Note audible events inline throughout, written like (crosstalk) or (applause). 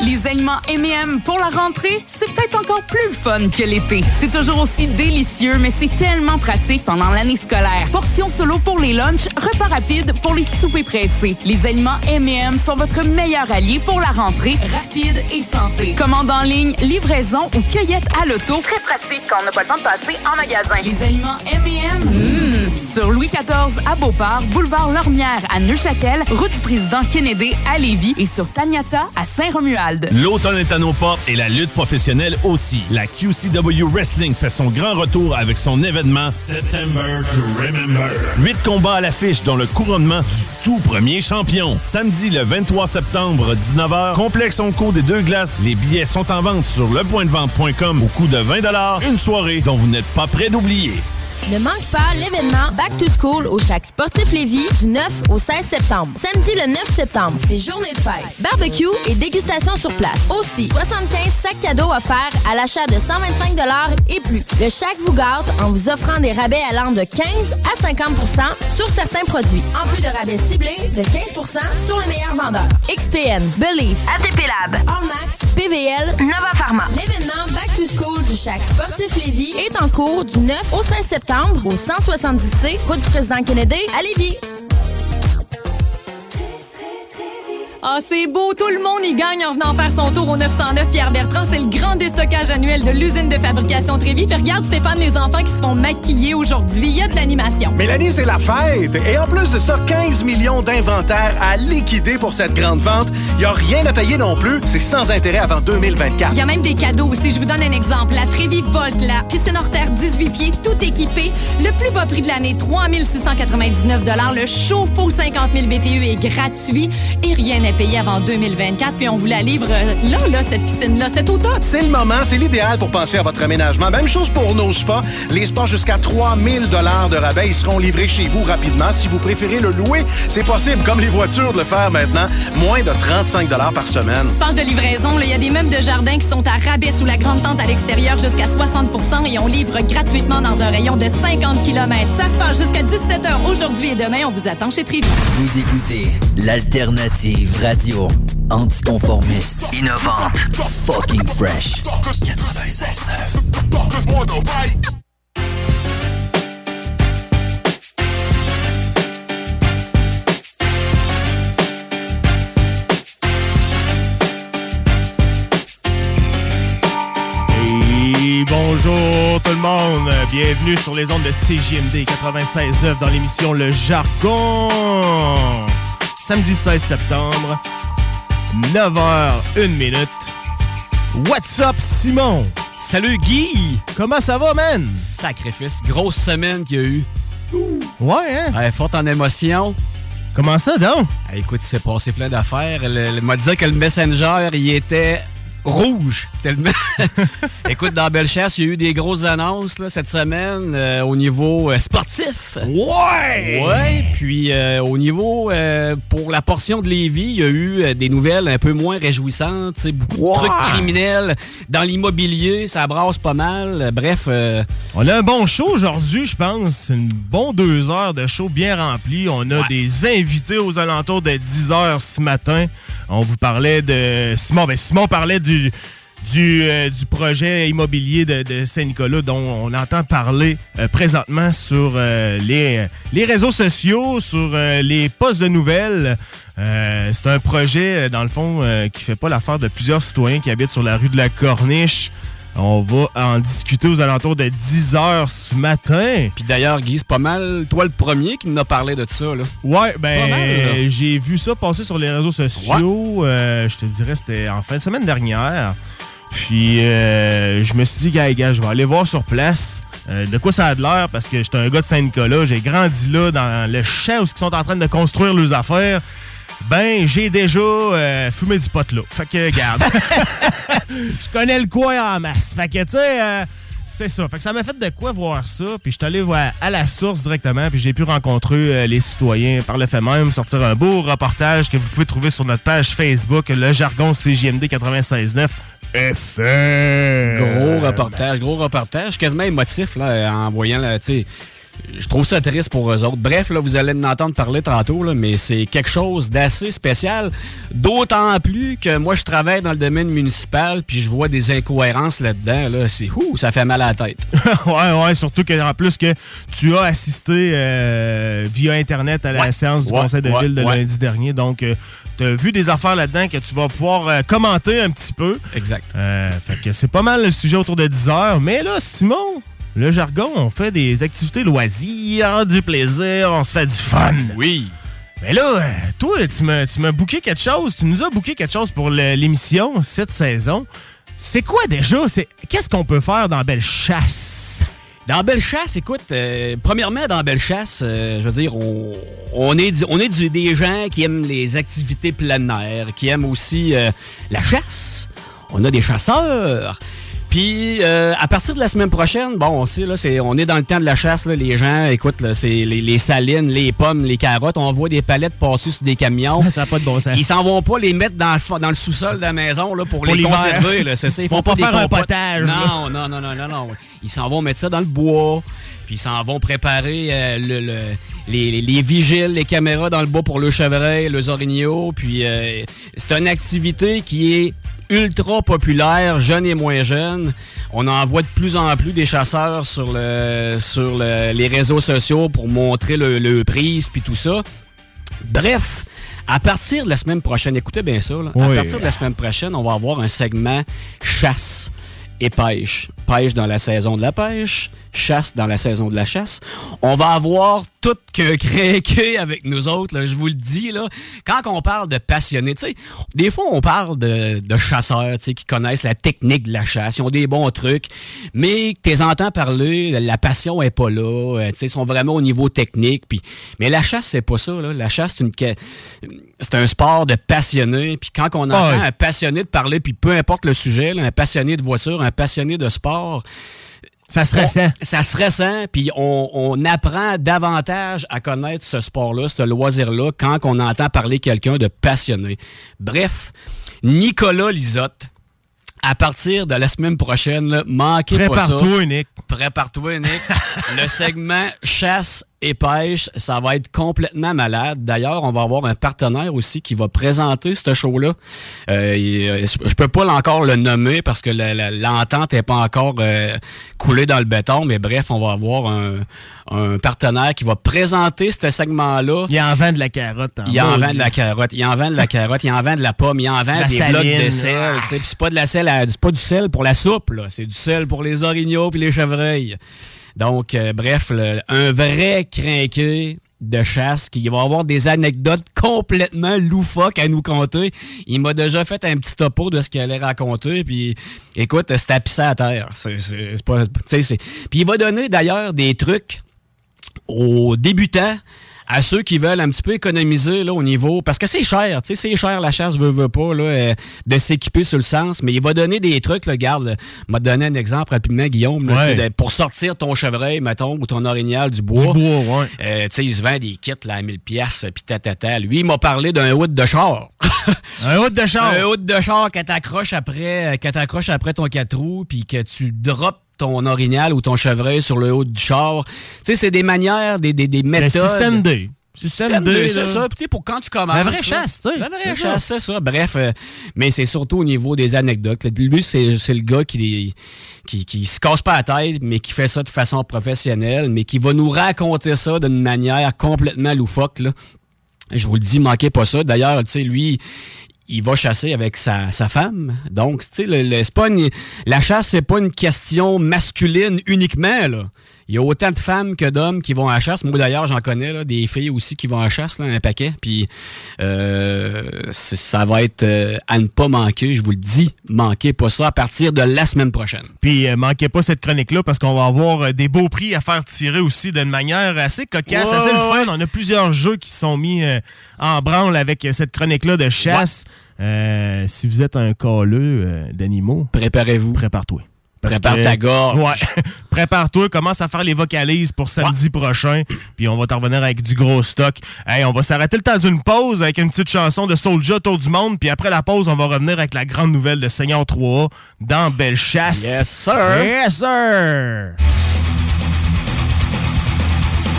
Les aliments M&M pour la rentrée, c'est peut-être encore plus fun que l'été. C'est toujours aussi délicieux, mais c'est tellement pratique pendant l'année scolaire. Portions solo pour les lunchs, repas rapides pour les soupers pressés. Les aliments M&M sont votre meilleur allié pour la rentrée, rapide et santé. Commande en ligne, livraison ou cueillette à l'auto. Très pratique quand on n'a pas le temps de passer en magasin. Les aliments M&M, mmh. sur Louis XIV à Beauport, boulevard Lormière à Neuchâtel, route du président Kennedy à Lévis et sur Taniata à Saint-Romuald. L'automne est à nos portes et la lutte professionnelle aussi. La QCW Wrestling fait son grand retour avec son événement September to Remember. Huit combats à l'affiche dont le couronnement du tout premier champion. Samedi le 23 septembre, 19h, complexe Onco des deux glaces. Les billets sont en vente sur lepointdevente.com au coût de 20 Une soirée dont vous n'êtes pas prêt d'oublier. Ne manque pas l'événement Back to School au Chac Sportif Lévis du 9 au 16 septembre. Samedi le 9 septembre, c'est journée de fête. Barbecue et dégustation sur place. Aussi, 75 sacs cadeaux offerts à l'achat de 125 et plus. Le Chac vous gâte en vous offrant des rabais allant de 15 à 50% sur certains produits. En plus de rabais ciblés de 15% sur les meilleurs vendeurs. XPN, Believe, ATP Lab, Allmax, PVL, Nova Pharma. L'événement Back to School du Chac Sportif Lévis est en cours du 9 au 16 septembre au 170C, route du président Kennedy, à Lévis. Ah, c'est beau, tout le monde y gagne en venant faire son tour au 909 Pierre Bertrand. C'est le grand déstockage annuel de l'usine de fabrication Trévis. Puis regarde Stéphane, les enfants qui se font maquiller aujourd'hui. Il y a de l'animation. Mélanie, c'est la fête. Et en plus de ça, 15 millions d'inventaires à liquider pour cette grande vente. Il n'y a rien à payer non plus. C'est sans intérêt avant 2024. Il y a même des cadeaux aussi. Je vous donne un exemple. La Trévis Volt, la piscine hors terre 18 pieds, tout équipé. Le plus bas prix de l'année, 3699 Le chauffe-eau 50 000 BTU est gratuit et rien n'est payé avant 2024. Puis on vous la livre euh, là, là, cette piscine-là, cet automne. C'est le moment, c'est l'idéal pour penser à votre aménagement. Même chose pour nos spas. Les spas jusqu'à 3000 dollars de rabais, ils seront livrés chez vous rapidement. Si vous préférez le louer, c'est possible, comme les voitures, de le faire maintenant. Moins de 35 dollars par semaine. Tu parles de livraison, il y a des meubles de jardin qui sont à rabais sous la grande tente à l'extérieur jusqu'à 60% et on livre gratuitement dans un rayon de 50 km. Ça se passe jusqu'à 17h aujourd'hui et demain. On vous attend chez Trivi. Vous écoutez l'alternative radio anticonformiste, innovante, fucking fresh. 96.9. Et bonjour tout le monde. Bienvenue sur les ondes de CJMD 96.9 dans l'émission Le Jargon. Samedi 16 septembre, 9h, 1 minute. What's up, Simon? Salut, Guy! Comment ça va, man? Sacrifice. Grosse semaine qu'il y a eu. Ouais, hein? Ouais, forte en émotion. Comment ça, donc? Écoute, il s'est passé plein d'affaires. Il m'a dit que le Messenger, il était rouge, tellement. (laughs) Écoute, dans Bellechasse, il y a eu des grosses annonces là, cette semaine euh, au niveau euh, sportif. Ouais! Ouais, puis euh, au niveau, pour la portion de Lévis, il y a eu des nouvelles un peu moins réjouissantes, beaucoup Ouais. de trucs criminels. Dans l'immobilier, ça brasse pas mal. Bref, On a un bon show aujourd'hui, je pense. Une bonne deux heures de show bien rempli. On a des invités aux alentours de 10 heures ce matin. On vous parlait de Simon. Ben, Simon parlait du, du, euh, du projet immobilier de, Saint-Nicolas dont on entend parler euh, présentement sur euh, les, réseaux sociaux, sur les postes de nouvelles. C'est un projet, dans le fond, qui fait pas l'affaire de plusieurs citoyens qui habitent sur la rue de la Corniche. On va en discuter aux alentours de 10 heures ce matin. Puis d'ailleurs, Guy, c'est pas mal toi le premier qui nous a parlé de ça. Là. Ouais, ben j'ai vu ça passer sur les réseaux sociaux. Euh, je te dirais, c'était en fin de semaine dernière. Puis euh, je me suis dit, gars, gars, je vais aller voir sur place. euh, de quoi ça a de l'air? Parce que j'étais un gars de Saint-Nicolas. J'ai grandi là, dans le champ où ils sont en train de construire leurs affaires. Ben, j'ai déjà euh, fumé du pot là. Fait que, regarde. (laughs) je connais le coin en masse. Fait que, tu sais, euh, c'est ça. Fait que ça m'a fait de quoi voir ça. Puis je suis allé voir à la source directement. Puis j'ai pu rencontrer euh, les citoyens par le fait même, sortir un beau reportage que vous pouvez trouver sur notre page Facebook, le jargon CJMD 96.9 FM. Gros reportage, gros reportage, quasiment émotif là, en voyant, là, tu sais. Je trouve ça triste pour eux autres. Bref, là, vous allez en entendre parler tantôt, là, mais c'est quelque chose d'assez spécial. D'autant plus que moi, je travaille dans le domaine municipal, puis je vois des incohérences là-dedans. Là. C'est ouh, ça fait mal à la tête. (laughs) ouais, ouais, surtout qu'en plus que tu as assisté euh, via Internet à la Ouais. séance du Ouais, Conseil de ouais, ville de lundi dernier. Donc, tu as vu des affaires là-dedans que tu vas pouvoir euh, commenter un petit peu. Exact. Euh, fait que c'est pas mal le sujet autour de 10 heures. Mais là, Simon, le jargon, on fait des activités loisirs, du plaisir, on se fait du fun. Oui. Mais là, toi, tu m'as tu m'as booké quelque chose. Tu nous as booké quelque chose pour le- l'émission cette saison. C'est quoi déjà? C'est Qu'est-ce qu'on peut faire dans Belle Chasse? Dans Bellechasse, écoute, euh, premièrement, dans Bellechasse, euh, je veux dire, on, on est, on est du- des gens qui aiment les activités plein air, qui aiment aussi euh, la chasse. On a des chasseurs. Puis, euh, à partir de la semaine prochaine, bon, on sait, là, c'est, on est dans le temps de la chasse, là, les gens, écoute, là, c'est les, les salines, les pommes, les carottes, on voit des palettes passer sur des camions. (laughs) Ça n'a pas de bon sens. Ils s'en vont pas les mettre dans le, dans le sous-sol de la maison là, pour, Pour les conserver. Là, c'est ça. Ils font vont pas des faire un potage, Non, non, non, non, non, non. Ils s'en vont mettre ça dans le bois. Puis ils s'en vont préparer euh, le- le- les, les- les vigiles, les caméras dans le bois pour le chevreuil, le orignaux. Puis euh, c'est une activité qui est ultra populaire, jeunes et moins jeunes. On en voit de plus en plus des chasseurs sur, le, sur le- les réseaux sociaux pour montrer le, le prise puis tout ça. Bref, à partir de la semaine prochaine, écoutez bien ça, là, Oui. à partir de la semaine prochaine, on va avoir un segment chasse et pêche. Pêche dans la saison de la pêche, chasse dans la saison de la chasse. On va avoir tout que craqué avec nous autres, là, je vous le dis. Là. Quand on parle de passionnés, tu sais, des fois on parle de, de chasseurs tu sais, qui connaissent la technique de la chasse, ils ont des bons trucs, mais que tu les entends parler, la passion est pas là, euh, tu sais, ils sont vraiment au niveau technique. Mais la chasse, c'est pas ça. Là. La chasse, c'est une c'est un sport de passionnés. Puis quand on entend un passionné de parler, puis peu importe le sujet, là, un passionné de voiture, un passionné de sport, Ça se ressent. on- ça se ressent, puis on, on apprend davantage à connaître ce sport-là, ce loisir-là, quand on entend parler quelqu'un de passionné. Bref, Nicolas Lisotte, à partir de la semaine prochaine, là, manquez pas ça. Prépare-toi, Nick. Prépare-toi, Nick. (laughs) le segment chasse et pêche, ça va être complètement malade. D'ailleurs, on va avoir un partenaire aussi qui va présenter ce show-là. Euh, euh, je peux pas encore le nommer parce que l'entente n'est pas encore euh, coulée dans le béton, mais bref, on va avoir un, un partenaire qui va présenter ce segment-là. Il en vend de la carotte. en Il en vend de la carotte, il en vend de la carotte, il en vend de la pomme, il en vend La des saline, blocs de sel. c'est pas de la sel, c'est pas du sel pour la soupe. C'est du sel pour les orignaux puis les chevreuils. Donc, euh, bref, un vrai crinqué de chasse qui va avoir des anecdotes complètement loufoques à nous conter. Il m'a déjà fait un petit topo de ce qu'il allait raconter, puis écoute, c'est pisser à terre. C'est c'est- c'est pas, Puis il va donner d'ailleurs des trucs aux débutants, à ceux qui veulent un petit peu économiser là, au niveau. Parce que c'est cher, tu sais, c'est cher la chasse, veut, veut pas, là, euh, de s'équiper sur le sens. Mais il va donner des trucs, là, regarde, là, m'a donné un exemple rapidement, Guillaume, là, Ouais. tu sais, de- pour sortir ton chevreuil, mettons, ou ton orignal du bois. Du bois, ouais. Euh, tu sais, il se vend des kits là, à 1000 pièces puis tatata. Lui, il m'a parlé d'un hood (laughs) de char. Un hood de char. Un hood de char que t'accroches après, que t'accroches après ton 4 roues puis que tu drops ton orignal ou ton chevreuil sur le haut du char. Tu sais, c'est des manières, des, des, des Le méthodes. système D. Système 2, c'est ça. Puis, pour quand tu commences. La vraie chasse, tu sais. La vraie chasse, c'est ça. Bref, euh, mais c'est surtout au niveau des anecdotes. Lui, c'est c'est le gars qui, qui, qui se casse pas la tête, mais qui fait ça de façon professionnelle, mais qui va nous raconter ça d'une manière complètement loufoque, là. Je vous le dis, manquez pas ça. D'ailleurs, tu sais, lui, il va chasser avec sa, sa femme. Donc, tu sais, le- le- c'est pas une- la chasse, c'est pas une question masculine uniquement, là. Il y a autant de femmes que d'hommes qui vont à la chasse. Moi, d'ailleurs, j'en connais, là, des filles aussi qui vont à la chasse, là, un paquet. Puis, euh, ça va être euh, à ne pas manquer. Je vous le dis, manquez pas ça à partir de la semaine prochaine. Puis euh, manquez pas cette chronique-là parce qu'on va avoir euh, des beaux prix à faire tirer aussi d'une manière assez cocasse, assez le fun. On a plusieurs jeux qui sont mis euh, en branle avec cette chronique-là de chasse. Euh, si vous êtes un calleux d'animaux, préparez-vous. Prépare-toi. Prépare que- ta gorge. Ouais. (laughs) Prépare-toi, commence à faire les vocalises pour samedi prochain, puis on va t'en revenir avec du gros stock. Hey, on va s'arrêter le temps d'une pause avec une petite chanson de Soulja autour du monde, puis après la pause, on va revenir avec la grande nouvelle de Seigneur 3A dans Belle Chasse. Yes, sir. Yes, sir.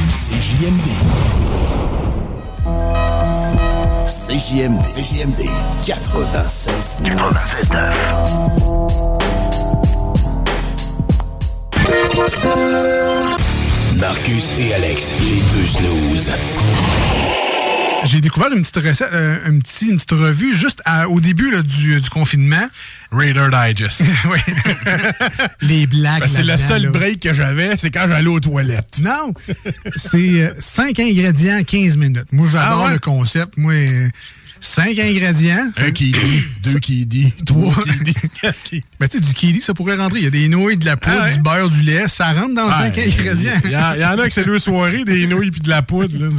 CJMD. CJMD. CJMD 96 Marcus et Alex, les deux snooze. J'ai découvert une petite recette, euh, un petit, une petite revue juste au début du, du confinement. Raider Digest. (laughs) oui. (laughs) Les blagues. Ben, c'est le seul break que j'avais, c'est quand j'allais aux toilettes. Non! C'est 5 ingrédients, 15 minutes. Moi, j'adore Ah ouais? le concept. Moi, 5 ingrédients. Un qui dit, deux qui (laughs) dit, Trois. dit, quatre qui Ben, tu sais, du kiwi, ça pourrait rentrer. Il y a des nouilles, de la poudre, Ah ouais? du beurre, du lait. Ça rentre dans 5 Ouais, ingrédients. Il y, en- il y en a que c'est deux soirées, des nouilles puis de la poudre. là.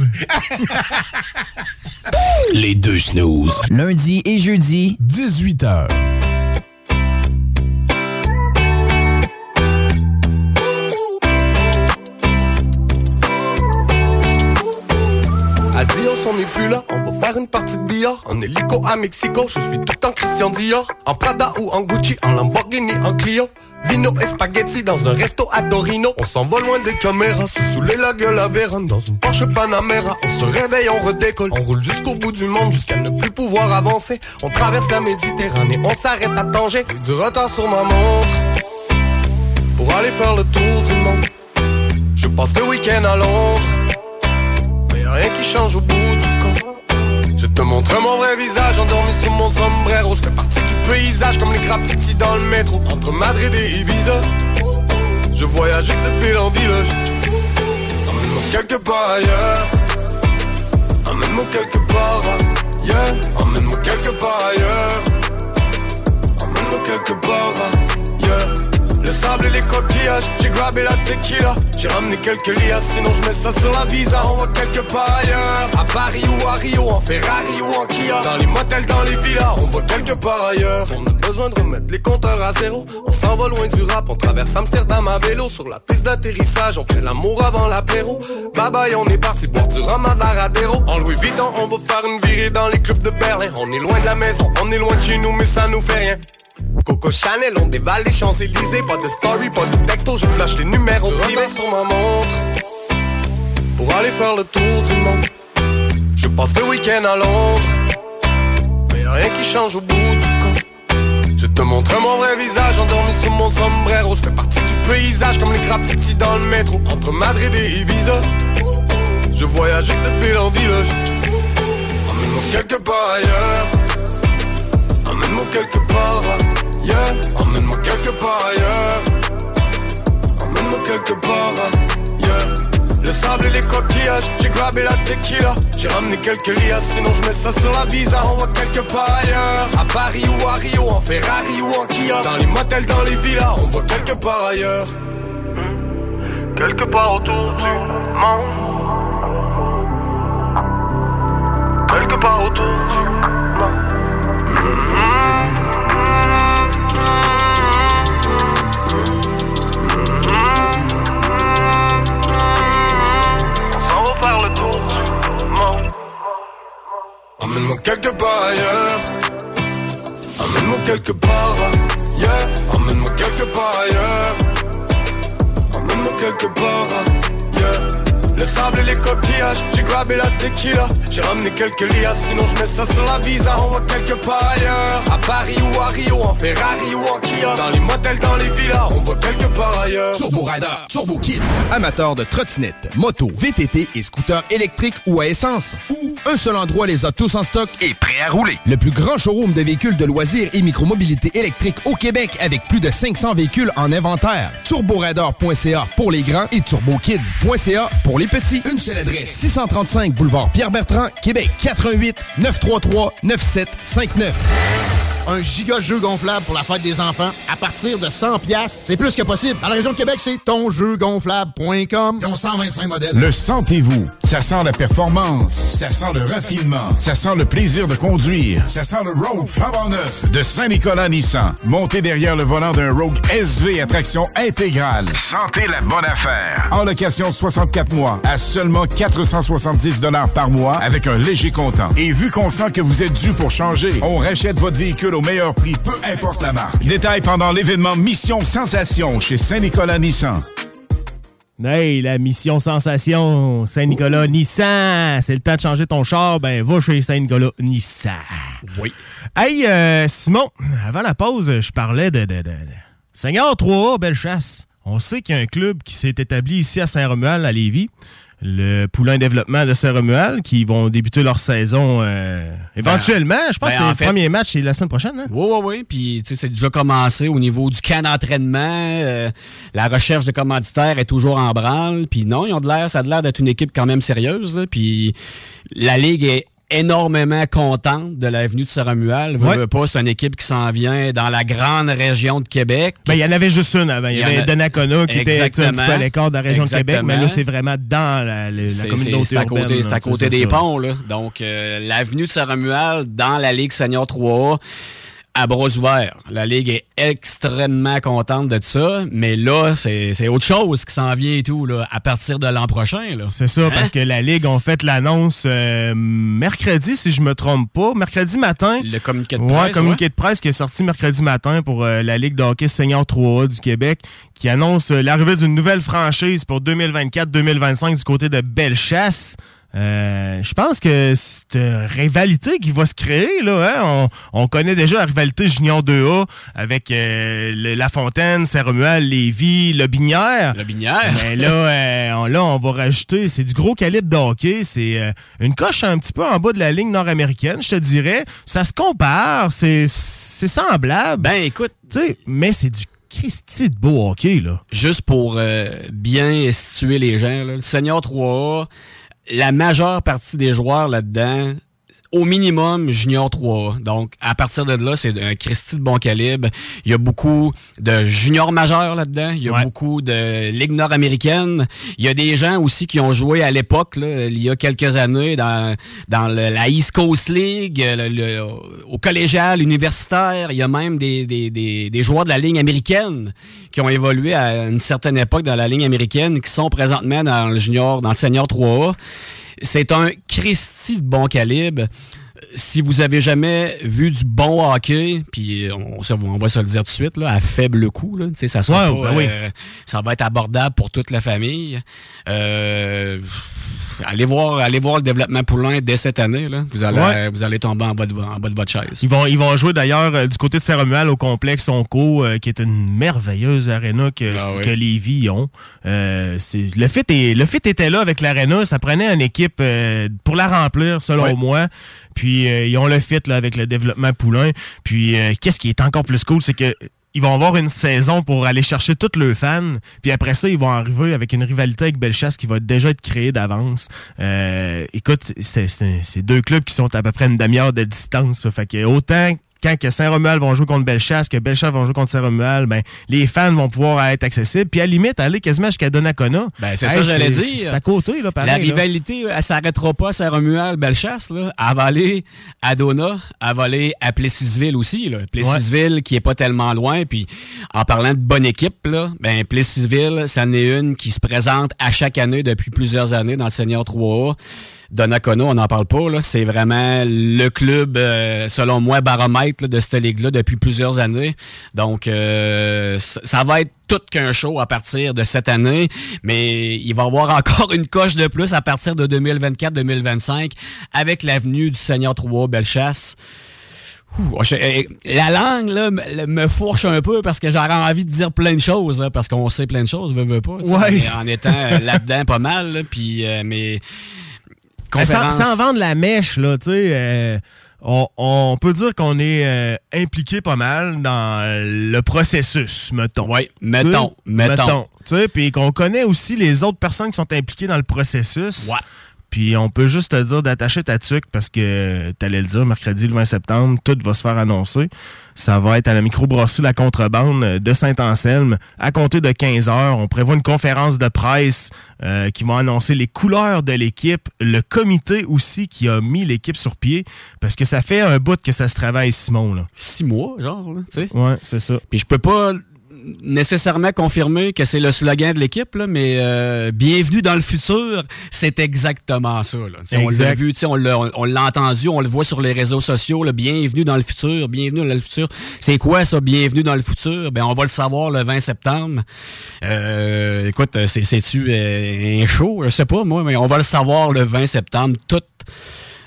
Les deux snooze. Lundi et jeudi, 18h. On n'est plus là, on va faire une partie de billard. En hélico à Mexico, je suis tout en Christian Dior. En Prada ou en Gucci, en Lamborghini, en Clio. Vino et spaghetti dans un resto à Torino. On s'en va loin des caméras, se saouler la gueule à Vérone Dans une Porsche Panamera, on se réveille, on redécolle. On roule jusqu'au bout du monde, jusqu'à ne plus pouvoir avancer. On traverse la Méditerranée, on s'arrête à Tanger. Du retard sur ma montre. Pour aller faire le tour du monde Je passe le week-end à Londres rien qui change au bout du compte. Je te montre mon vrai visage endormi sous mon sombrero. Je fais partie du paysage comme les graffitis dans le métro. Entre Madrid et Ibiza, je voyage de ville en village. Emmène-moi quelque part ailleurs. Emmène-moi quelque part ailleurs. Emmène-moi quelque part ailleurs. Emmène-moi quelque part ailleurs. Le sable les coquillages, j'ai grabé la tequila. J'ai ramené quelques lias, sinon je mets ça sur la visa. On va quelque part ailleurs. À Paris ou à Rio, en Ferrari ou en Kia. Dans les motels, dans les villas, on va quelque part ailleurs. On a besoin de remettre les compteurs à zéro. On s'en va loin du rap, on traverse Amsterdam à vélo. Sur la piste d'atterrissage, on fait l'amour avant l'apéro. Bye bye, on est parti boire du rhum Varadero. En Louis Vuitton, on va faire une virée dans les clubs de Berlin. On est loin de la maison, on est loin de chez nous, mais ça nous fait rien Coco Chanel, on dévale les Champs-Élysées. Pas de story, pas de texto, je flash les numéros privés. sur ma montre Pour aller faire le tour du monde. Je passe le week-end à Londres Mais y'a rien qui change au bout du compte. Je te montre mon vrai visage endormi sous mon sombrero. Je fais partie du paysage comme les graffitis dans le métro. Entre Madrid et Ibiza Je voyage de ville en village. Emmène-moi quelque part ailleurs. Emmène-moi quelque part Emmène-moi quelque part ailleurs. Emmène-moi quelque part ailleurs Le sable et les coquillages J'ai grabé la tequila. J'ai ramené quelques lias Sinon je mets ça sur la visa. On va quelque part ailleurs. À Paris ou à Rio En Ferrari ou en Kia. Dans les motels, dans les villas On va quelque part ailleurs. Quelque part autour du monde. Quelque part autour du monde. On Emmène-moi quelque part ailleurs. Emmène-moi quelque part ailleurs. Emmène-moi quelque part ailleurs. Emmène-moi quelque part ailleurs. Le sable et les coquillages, j'ai grabé la tequila. J'ai ramené quelques lias, sinon je mets ça sur la visa. On va quelque part ailleurs. À Paris ou à Rio, en Ferrari ou en Kia. Dans les motels, dans les villas, on va quelque part ailleurs. Turbo Rider, Turbo Kids. Amateurs de trottinettes, motos, VTT et scooters électriques ou à essence. Ou un seul endroit les a tous en stock et prêt à rouler. Le plus grand showroom de véhicules de loisirs et micromobilité électrique au Québec avec plus de 500 véhicules en inventaire. TurboRider.ca pour les grands et TurboKids.ca pour les petits. Une seule adresse 635 boulevard Pierre-Bertrand, Québec 88 933 9759. Un giga jeu gonflable pour la fête des enfants à partir de 100 pièces, c'est plus que possible. Dans la région de Québec, c'est tonjeugonflable.com. Ils ont 125 modèles. Le sentez-vous? Ça sent la performance, ça sent le raffinement, ça sent le plaisir de conduire, ça sent le Rogue flambant neuf de Saint-Nicolas Nissan. Montez derrière le volant d'un Rogue SV à traction intégrale. Sentez la bonne affaire. En location de 64 mois à seulement 470 par mois avec un léger comptant. Et vu qu'on sent que vous êtes dû pour changer, on rachète votre véhicule au meilleur prix, peu importe la marque. Détail pendant l'événement Mission Sensation chez Saint-Nicolas Nissan. Hey, la mission sensation, Saint-Nicolas Nissan. C'est le temps de changer ton char, ben va chez Saint-Nicolas Nissan. Oui. Hey, euh, Simon, avant la pause, je parlais de, de, de, de Seigneur 3A, belle chasse. On sait qu'il y a un club qui s'est établi ici à Saint-Romuald, à Lévis. Le Poulain Développement de Saint-Romuald, qui vont débuter leur saison euh, éventuellement. je pense ben, que c'est en le premier match, c'est la semaine prochaine. Hein? Oui, oui, oui. Puis, tu sais, c'est déjà commencé au niveau du camp d'entraînement. euh, la recherche de commanditaires est toujours en branle. Puis non, ils ont de l'air, ça a de l'air d'être une équipe quand même sérieuse. là. Puis la Ligue est énormément contente de l'avenue de. Veux, Ouais. pas, c'est une équipe qui s'en vient dans la grande région de Québec. Ben, il y en avait juste une avant. Il y, avait a- Donnacona qui était un petit peu à l'écart de la région de Québec, mais là, c'est vraiment dans la, la- communauté c'est- à côté, à côté des ça. ponts. Là. Donc, euh, l'avenue de Saint-Romuald dans la Ligue Senior 3A, à bras ouverts. La Ligue est extrêmement contente de ça, mais là, c'est autre chose qui s'en vient et tout, là, à partir de l'an prochain. là. C'est ça, Hein? parce que la Ligue ont fait l'annonce euh, mercredi, si je me trompe pas, mercredi matin. Le communiqué de Ouais, presse, communiqué ouais. de presse qui est sorti mercredi matin pour euh, la Ligue de hockey senior 3A du Québec, qui annonce euh, l'arrivée d'une nouvelle franchise pour 2024-2025 du côté de Bellechasse. Euh, je pense que c'est une rivalité qui va se créer. Là, hein. on, on connaît déjà la rivalité Junior 2A avec euh, le- La Fontaine, Saint-Romuald, Lévis, Le Binière. Le Binière. Mais là, (laughs) euh, on, là, on va rajouter, c'est du gros calibre de hockey. C'est euh, une coche un petit peu en bas de la ligne nord-américaine, je te dirais. Ça se compare, c'est c'est semblable. Ben, écoute. Tu sais, mais c'est du Christy de beau hockey, là. Juste pour euh, bien situer les gens, là, le Senior 3A, la majeure partie des joueurs là-dedans, au minimum junior 3A. Donc, à partir de là, c'est un Christy de bon calibre. Il y a beaucoup de juniors majeurs là-dedans. Il y a beaucoup de Ligue nord-américaine. Il y a des gens aussi qui ont joué à l'époque, il y a quelques années, dans, dans le- la East Coast League, le- le- au collégial, universitaire. Il y a même des, des, des, des joueurs de la ligne américaine qui ont évolué à une certaine époque dans la ligne américaine, qui sont présentement dans le junior, dans le senior 3A. C'est un Christy de bon calibre. Si vous avez jamais vu du bon hockey, puis on, ça, on va se le dire tout de suite, là, à faible coût, là, ça, sera Ouais, pas, ben oui. euh, ça va être abordable pour toute la famille. Euh, allez, voir, allez voir le développement poulain dès cette année. Là. Vous, allez, Ouais. vous allez tomber en bas de, en bas de votre chaise. Ils vont, ils vont jouer d'ailleurs euh, du côté de Saint-Romuald au complexe Onco, euh, qui est une merveilleuse aréna que, Ah oui. que Lévis ont. Euh, le, fit est, le fit était là avec l'aréna. Ça prenait une équipe euh, pour la remplir, selon Ouais. moi. Puis euh, ils ont le fit là, avec le développement poulain. Puis euh, qu'est-ce qui est encore plus cool, c'est que ils vont avoir une saison pour aller chercher tous leurs fans. Puis après ça, ils vont arriver avec une rivalité avec Bellechasse qui va déjà être créée d'avance. Euh, écoute, c'est- deux clubs qui sont à peu près une demi-heure de distance. ça. Fait que autant quand que Saint-Romuald vont jouer contre Bellechasse, que Bellechasse vont jouer contre Saint-Romuald, ben, les fans vont pouvoir être accessibles. Puis à la limite, aller quasiment jusqu'à Donnacona. Ben, c'est Hey, ça que j'allais dire. C'est à côté, là, pareil. La là. rivalité, elle s'arrêtera pas à Saint-Romuald, Bellechasse. Là. Elle va aller à Donna, elle va aller à Plessisville aussi. Là. Plessisville qui est pas tellement loin. Puis en parlant de bonne équipe, là, ben, Plessisville, ça en est une qui se présente à chaque année depuis plusieurs années dans le Senior 3A. Donnacona, on n'en parle pas. là. C'est vraiment le club, euh, selon moi, baromètre là, de cette ligue-là depuis plusieurs années. Donc, euh, ça va être tout qu'un show à partir de cette année, mais il va y avoir encore une coche de plus à partir de 2024-2025 avec l'avenue du Seigneur Trois Bellechasse. Ouh, je- eh, la langue là, me, fourche un peu parce que j'aurais envie de dire plein de choses, hein, parce qu'on sait plein de choses, veut, veut pas, Ouais. en étant euh, là-dedans pas mal, là, puis euh, mais Ben, sans, vendre la mèche, là, tu sais, euh, on, on peut dire qu'on est euh, impliqué pas mal dans le processus, mettons. Oui, mettons, Tu sais, mettons. Tu sais, puis qu'on connaît aussi les autres personnes qui sont impliquées dans le processus. Ouais. Puis on peut juste te dire d'attacher ta tuque parce que t'allais le dire, mercredi le 20 septembre, tout va se faire annoncer. Ça va être à la microbrasserie La Contrebande de Saint-Anselme. À compter de 15 heures, on prévoit une conférence de presse euh, qui va annoncer les couleurs de l'équipe, le comité aussi qui a mis l'équipe sur pied, parce que ça fait un bout que ça se travaille, Simon. Là. Six mois, genre, là, tu sais. Ouais, c'est ça. Puis je peux pas nécessairement confirmer que c'est le slogan de l'équipe, mais euh, bienvenue dans le futur, c'est exactement ça. Là. On l'a vu, on l'a on l'a entendu, on le voit sur les réseaux sociaux, là, bienvenue dans le futur, bienvenue dans le futur. C'est quoi ça, bienvenue dans le futur? Ben, on va le savoir le 20 septembre. Euh, écoute, c'est- c'est-tu euh, un show? Je sais pas, moi, mais on va le savoir le 20 septembre. Tout,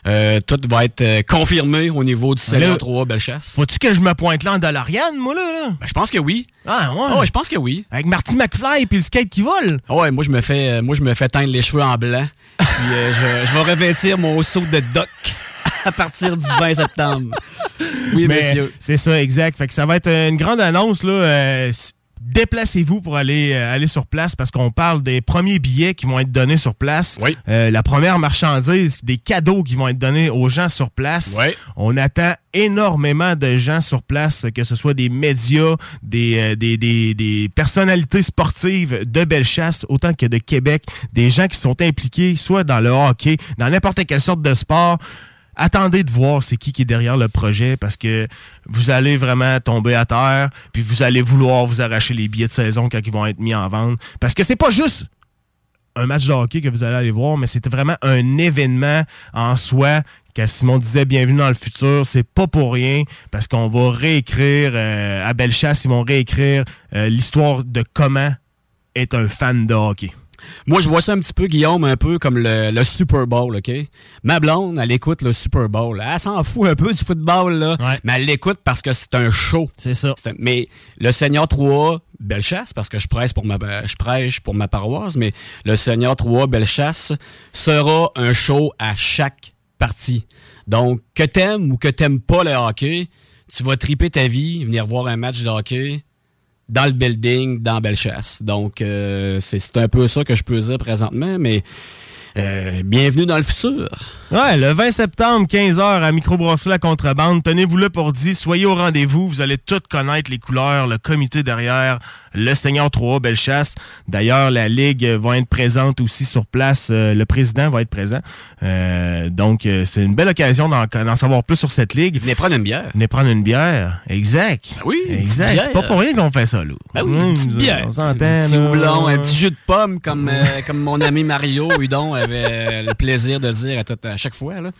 euh, tout va être euh, confirmé au niveau du Seigneur 3 Bellechasse. Faut-tu que je me pointe là en Dolariane, moi, là? là? Ben, je pense que oui. Ah, ouais? Ouais, je pense que oui. Avec Marty McFly puis le skate qui vole? Ah ouais, moi je me fais euh, moi je me fais teindre les cheveux en blanc. Puis euh, je, je vais revêtir mon saut de doc (laughs) à partir du 20 septembre. Oui, Mais monsieur. C'est ça, exact. Fait que ça va être une grande annonce. Là, euh, Déplacez-vous pour aller, euh, aller sur place parce qu'on parle des premiers billets qui vont être donnés sur place. Euh, la première marchandise, des cadeaux qui vont être donnés aux gens sur place. On attend énormément de gens sur place, que ce soit des médias, des, euh, des, des, des personnalités sportives de Bellechasse, autant que de Québec, des gens qui sont impliqués soit dans le hockey, dans n'importe quelle sorte de sport attendez de voir c'est qui qui est derrière le projet parce que vous allez vraiment tomber à terre puis vous allez vouloir vous arracher les billets de saison quand ils vont être mis en vente parce que c'est pas juste un match de hockey que vous allez aller voir mais c'est vraiment un événement en soi quand Simon disait bienvenue dans le futur, c'est pas pour rien parce qu'on va réécrire euh, à Bellechasse, ils vont réécrire euh, l'histoire de comment être un fan de hockey. Moi, je vois ça un petit peu, Guillaume, un peu comme le, le Super Bowl, OK? Ma blonde, elle écoute le Super Bowl. Elle s'en fout un peu du football, là. Mais elle l'écoute parce que c'est un show. C'est ça. mais le Seigneur 3, belle chasse, parce que je prêche pour ma, je prêche pour ma paroisse, mais le Seigneur 3, belle chasse, sera un show à chaque partie. Donc, que t'aimes ou que t'aimes pas le hockey, tu vas triper ta vie, venir voir un match de hockey dans le building, dans Bellechasse. Donc, euh, c'est un peu ça que je peux dire présentement, mais euh, bienvenue dans le futur. Ouais, le 20 septembre, 15h à Microbrasserie La Contrebande. Tenez-vous là pour dire, soyez au rendez-vous. Vous allez toutes connaître les couleurs, le comité derrière, le Seigneur 3 Bellechasse. D'ailleurs, la Ligue va être présente aussi sur place. Euh, le président va être présent. Euh, donc, euh, c'est une belle occasion d'en savoir plus sur cette Ligue. Venez prendre une bière. Venez prendre une bière. Exact. oui, une petite Exact. C'est pas pour rien qu'on fait ça, là. Ah oui, une petite bière. On s'entend, Un petit houblon, un petit jus de pomme, comme, euh, comme mon ami Mario (laughs) Hudon avait le plaisir de dire à, tout- à chaque fois. Là.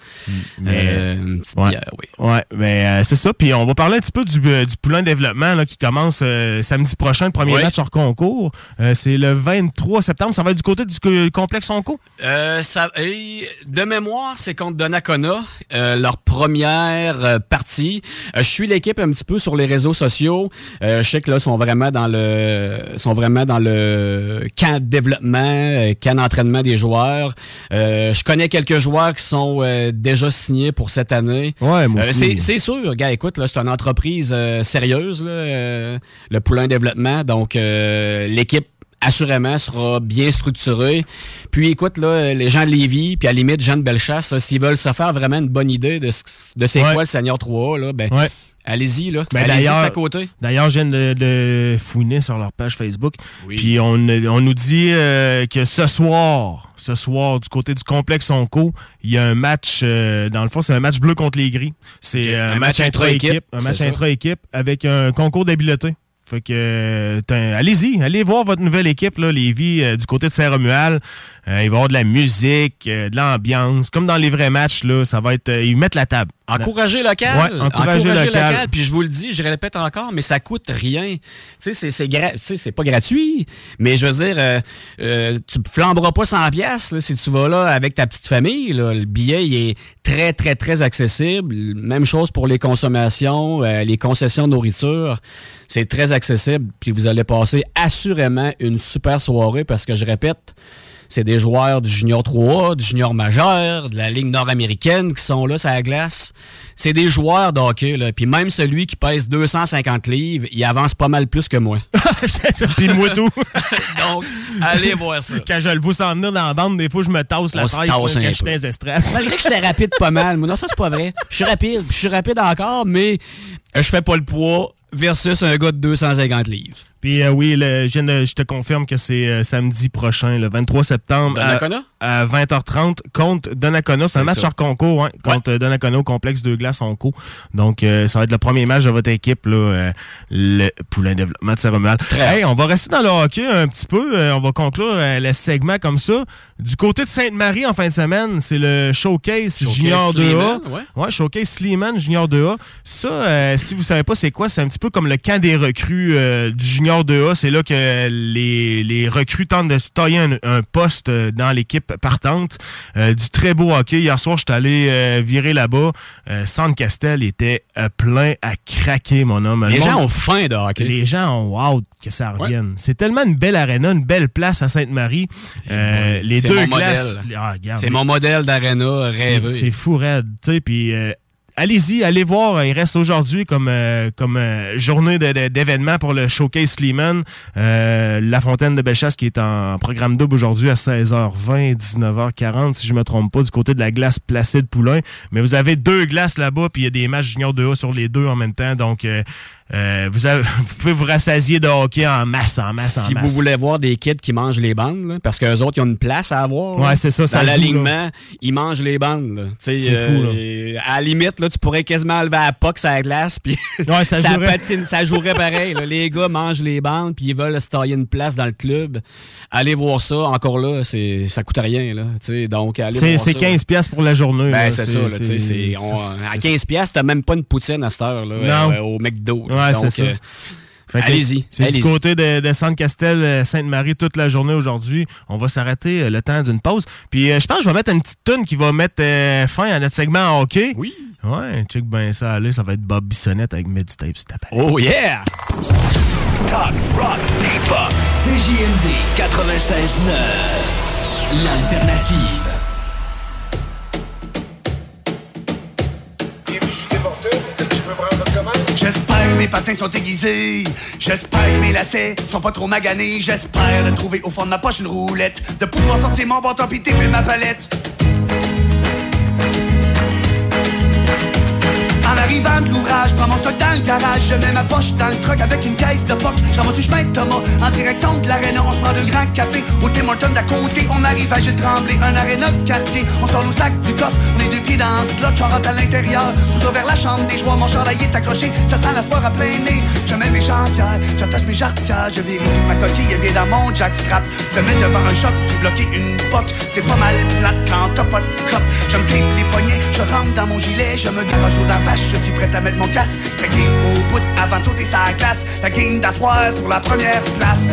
Euh, une petite ouais. bière, oui. Ouais, mais euh, c'est ça. Puis on va parler un petit peu du, du poulain développement là, qui commence euh, samedi prochain, le premier Oui. match hors concours. Euh, c'est le 23 septembre. Ça va être du côté du co- complexe Onco. Euh, ça, et de mémoire, c'est contre Donnacona, euh, leur première euh, partie. Je suis l'équipe un petit peu sur les réseaux sociaux. Je sais que là, sont vraiment dans le, sont vraiment dans le camp de développement, camp d'entraînement des joueurs. Je connais quelques joueurs qui sont déjà signés pour cette année. Ouais, moi aussi. c'est, sûr, gars, écoute, là, c'est une entreprise sérieuse, là, le Poulain Développement. Donc, euh, l'équipe assurément sera bien structurée. Puis écoute, là, les gens de Lévis, puis à la limite, gens de Bellechasse, s'ils veulent se faire vraiment une bonne idée de, ce- de c'est Ouais. quoi le Seigneur 3 là, ben, Ouais. allez-y, là. Ben, allez-y, c'est d'ailleurs- à côté. D'ailleurs, je viens de, de fouiner sur leur page Facebook. Puis on, on nous dit euh, que ce soir, ce soir, du côté du complexe Onco, il y a un match, euh, dans le fond, c'est un match bleu contre les gris. C'est un, Un match match intra-équipe. Un match intra-équipe avec un concours d'habileté. Fait que, euh, allez-y, allez voir votre nouvelle équipe, là, euh, du côté de Saint-Romuald. Euh, il va y avoir de la musique, euh, de l'ambiance. Comme dans les vrais matchs, là, ça va être. euh, ils mettent la table. Encourager local. Ouais, encourager local. Puis je vous le dis, je répète encore, mais ça coûte rien. Tu sais, c'est- gra- pas gratuit, mais je veux dire, euh, euh, tu flamberas pas 100 pièces si tu vas là avec ta petite famille. là. Le billet, il est très, très, très accessible. Même chose pour les consommations, euh, les concessions de nourriture. C'est très accessible. Puis vous allez passer assurément une super soirée parce que je répète, c'est des joueurs du junior 3A, du junior majeur, de la ligue nord-américaine qui sont là sur la glace. C'est des joueurs de hockey, là. Puis même celui qui pèse 250 livres, il avance pas mal plus que moi. (laughs) Puis moi tout. (laughs) Donc, allez voir ça. Quand je le vois s'en venir dans la bande, des fois, je me tasse la taille quand un je suis. (laughs) Malgré que j'étais rapide pas mal. Non, ça, c'est pas vrai. Je suis rapide. Je suis rapide encore, mais je fais pas le poids versus un gars de 250 livres. Puis euh, oui, le- je, je te confirme que c'est euh, samedi prochain, le 23 septembre. à- Donnacona? À, 20h30 contre Donnacona. C'est un match ça. hors concours, hein, contre Donnacona au complexe de glace en co. Donc, euh, ça va être le premier match de votre équipe, là, euh, le Poulain Développement de Saint-Romuald. Hey, on va rester dans le hockey un petit peu. Euh, on va conclure euh, le segment comme ça. Du côté de Sainte-Marie, en fin de semaine, c'est le Showcase, Junior 2A. Sleeman, ouais. Ouais, Showcase Sleeman Junior 2A. Ça, euh, si vous savez pas c'est quoi, c'est un petit peu comme le camp des recrues euh, du Junior 2A. C'est là que les, les recrues tentent de se tailler un, un poste euh, dans l'équipe partante. Euh, du très beau hockey. Hier soir, j'étais allé euh, virer là-bas. Euh, Centre Castel était euh, plein à craquer, mon homme. Les Le gens monde- ont faim de hockey. Les gens ont wow que ça revienne. C'est tellement une belle arena, une belle place à Sainte-Marie. Euh, les deux modèle. Ah. C'est mon modèle d'arena C'est- rêvé. C'est fou raide, puis allez-y, allez voir, il reste aujourd'hui comme, euh, comme euh, journée de- de- d'événements pour le Showcase Sleeman. Euh, la Fontaine de Bellechasse qui est en programme double aujourd'hui à 16h20, 19h40, si je me trompe pas, du côté de la glace Placide Poulain. Mais vous avez deux glaces là-bas, puis il y a des matchs junior 2A sur les deux en même temps, donc... euh, vous, avez- (laughs) vous pouvez vous rassasier de hockey en masse, en masse, en si masse. vous voulez voir des kids qui mangent les bandes, là, parce qu'eux autres, ils ont une place à avoir. Ouais, là. c'est ça, ça Dans l'alignement, ils mangent les bandes. là. C'est fou, euh, À la limite, là, tu pourrais quasiment enlever la puck sur la glace, puis Ouais, ça (laughs) jouerait. patine, ça jouerait pareil. là. Les gars mangent les bandes, puis ils veulent se tailler une place dans le club. Allez voir ça. Encore là, c'est ça coûte rien. Là, donc, C'est voir c'est ça. 15 pièces pour la journée. Ben, là. c'est ça, là, on- à 15 pièces, t'as même pas une poutine à cette heure là, euh, au McDo. là. Ouais, c'est ça. euh, Allez-y. C'est du côté de, de Sainte-Castel, euh, Sainte-Marie toute la journée aujourd'hui. On va s'arrêter euh, le temps d'une pause. Puis euh, je pense que je vais mettre une petite tune qui va mettre euh, fin à notre segment en hockey. Oui. Ouais, check ben ça aller. Ça va être Bob Bissonnette avec Mid Tape. Oh yeah! Talk, rock, hip-hop. CJMD 96.9. L'alternative. Mes patins sont aiguisés. J'espère que mes lacets sont pas trop maganés. J'espère de trouver au fond de ma poche une roulette. De pouvoir sortir mon bâton pis ma palette. Arrivant de l'ouvrage, prends mon stock dans le garage, je mets ma poche dans le truck avec une caisse de poc. J'en du chemin de Thomas, en direction de l'aréna, on se prend deux grands cafés. Au Tim d'à côté, on arrive à Gilles Tremblay, un aréna de quartier. On sort nos sacs du coffre, on est deux pieds dans le slot, rentre à l'intérieur. Tout vers la chambre des joies, mon chandail est accroché, ça sent la sport à plein nez. Je mets mes champières, j'attache mes jarretières, je vérifie ma coquille est bien dans mon jackstrap. Je mets devant un choc puis bloquer une poque. C'est pas mal plate quand t'as pas de cop. Je me les poignets, je rentre dans mon gilet, je me garage au la vache, suis prêt à mettre mon casque. Craquer au bout avant de sauter sa glace. La game d'Aspoise pour la première place.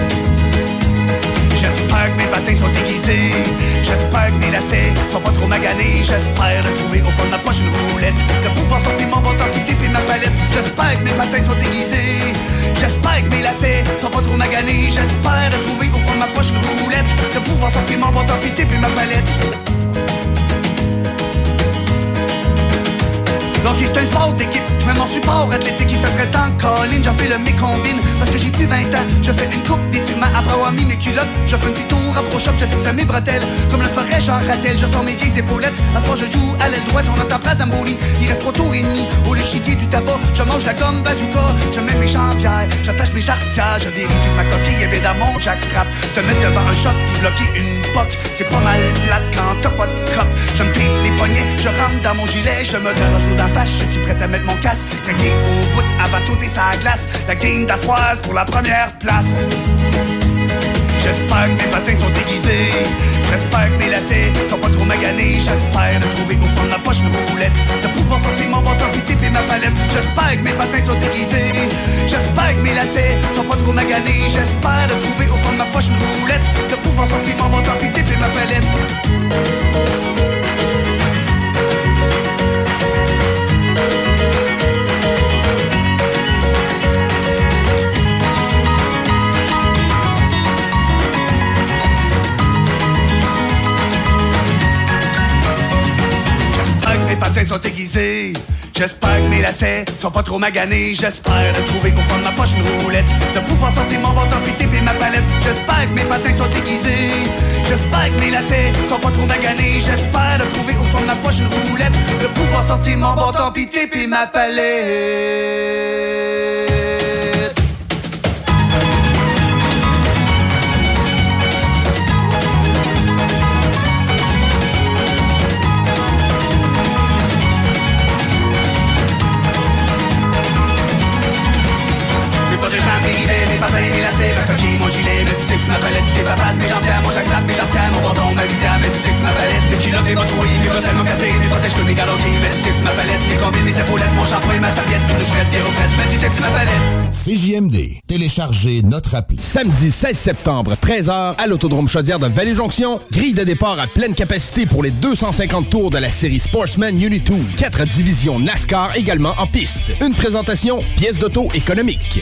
J'espère que mes patins sont aiguisés. J'espère que mes lacets sont pas trop maganés. J'espère de trouver au fond de ma poche une roulette. De pouvoir sortir mon bâton qui et ma palette. J'espère que mes patins sont aiguisés. J'espère que mes lacets sont pas trop maganés. J'espère de trouver au fond de ma poche une roulette. De pouvoir sortir mon bâton qui et ma palette. Donc c'est un sport d'équipe, je mets mon support athlétique, il fait très temps Colin, j'en fais le mécombine Parce que j'ai plus 20 ans, je fais une coupe d'étirement Après avoir mis mes culottes, je fais un petit tour shop Je fixe mes bretelles, comme le ferait Jean Rattel Je sors mes vieilles épaulettes, à ce je joue à l'aile droite On entend phrase Zamboni, il reste trois tours et demi. Au chiquer du tabac, je mange la gomme bazooka. Je mets mes champières, j'attache mes jarretières. Je vérifie ma coquille est dans mon jackstrap. Se mettre devant un shot puis bloquer une poque C'est pas mal plate quand t'as pas de cop. Je me les poignets, je rentre dans mon gilet Je me garage au je suis prêt à mettre mon casque Craquer au bout avant de sauter sa glace La game d'Aspoise pour la première place J'espère que mes patins sont aiguisés. J'espère que mes lacets sont pas trop maganés. J'espère de trouver au fond de ma poche une roulette. De pouvoir sortir mon bâton puis taper ma palette. J'espère que mes patins sont aiguisés. J'espère que mes lacets sont pas trop maganés. J'espère de trouver au fond de ma poche une roulette. De pouvoir sortir mon bâton puis taper ma palette. Mes patins sont aiguisés. J'espère que mes lacets sont pas trop maganés. J'espère de trouver au fond de ma poche une roulette. De pouvoir sortir mon bâton puis taper ma palette. J'espère que mes patins sont aiguisés. J'espère que mes lacets sont pas trop maganés. J'espère de trouver au fond de ma poche une roulette. De pouvoir sortir mon bâton puis taper ma palette. Gilet, mes petits sur ma palette, tu papas, mes jambières, mon j'accepte, mes jarretières, mon bâton, ma visière, mes petits sur ma palette, mes kilos, mes bottes rouillées, mes bretelles, mon cassé, mes protèges que mes galoperies, mes petits sur ma palette, mes combines, mes épaulettes, mon shampoing, ma serviette, une douche faite, des refaites, mes petits sur ma palette. CJMD. Téléchargez notre appli. Samedi 16 septembre, 13h, à l'Autodrome Chaudière de Vallée-Jonction. Grille de départ à pleine capacité pour les 250 tours de la série Sportsman Unity 2. Quatre divisions NASCAR également en piste. Une présentation, pièces d'auto économique.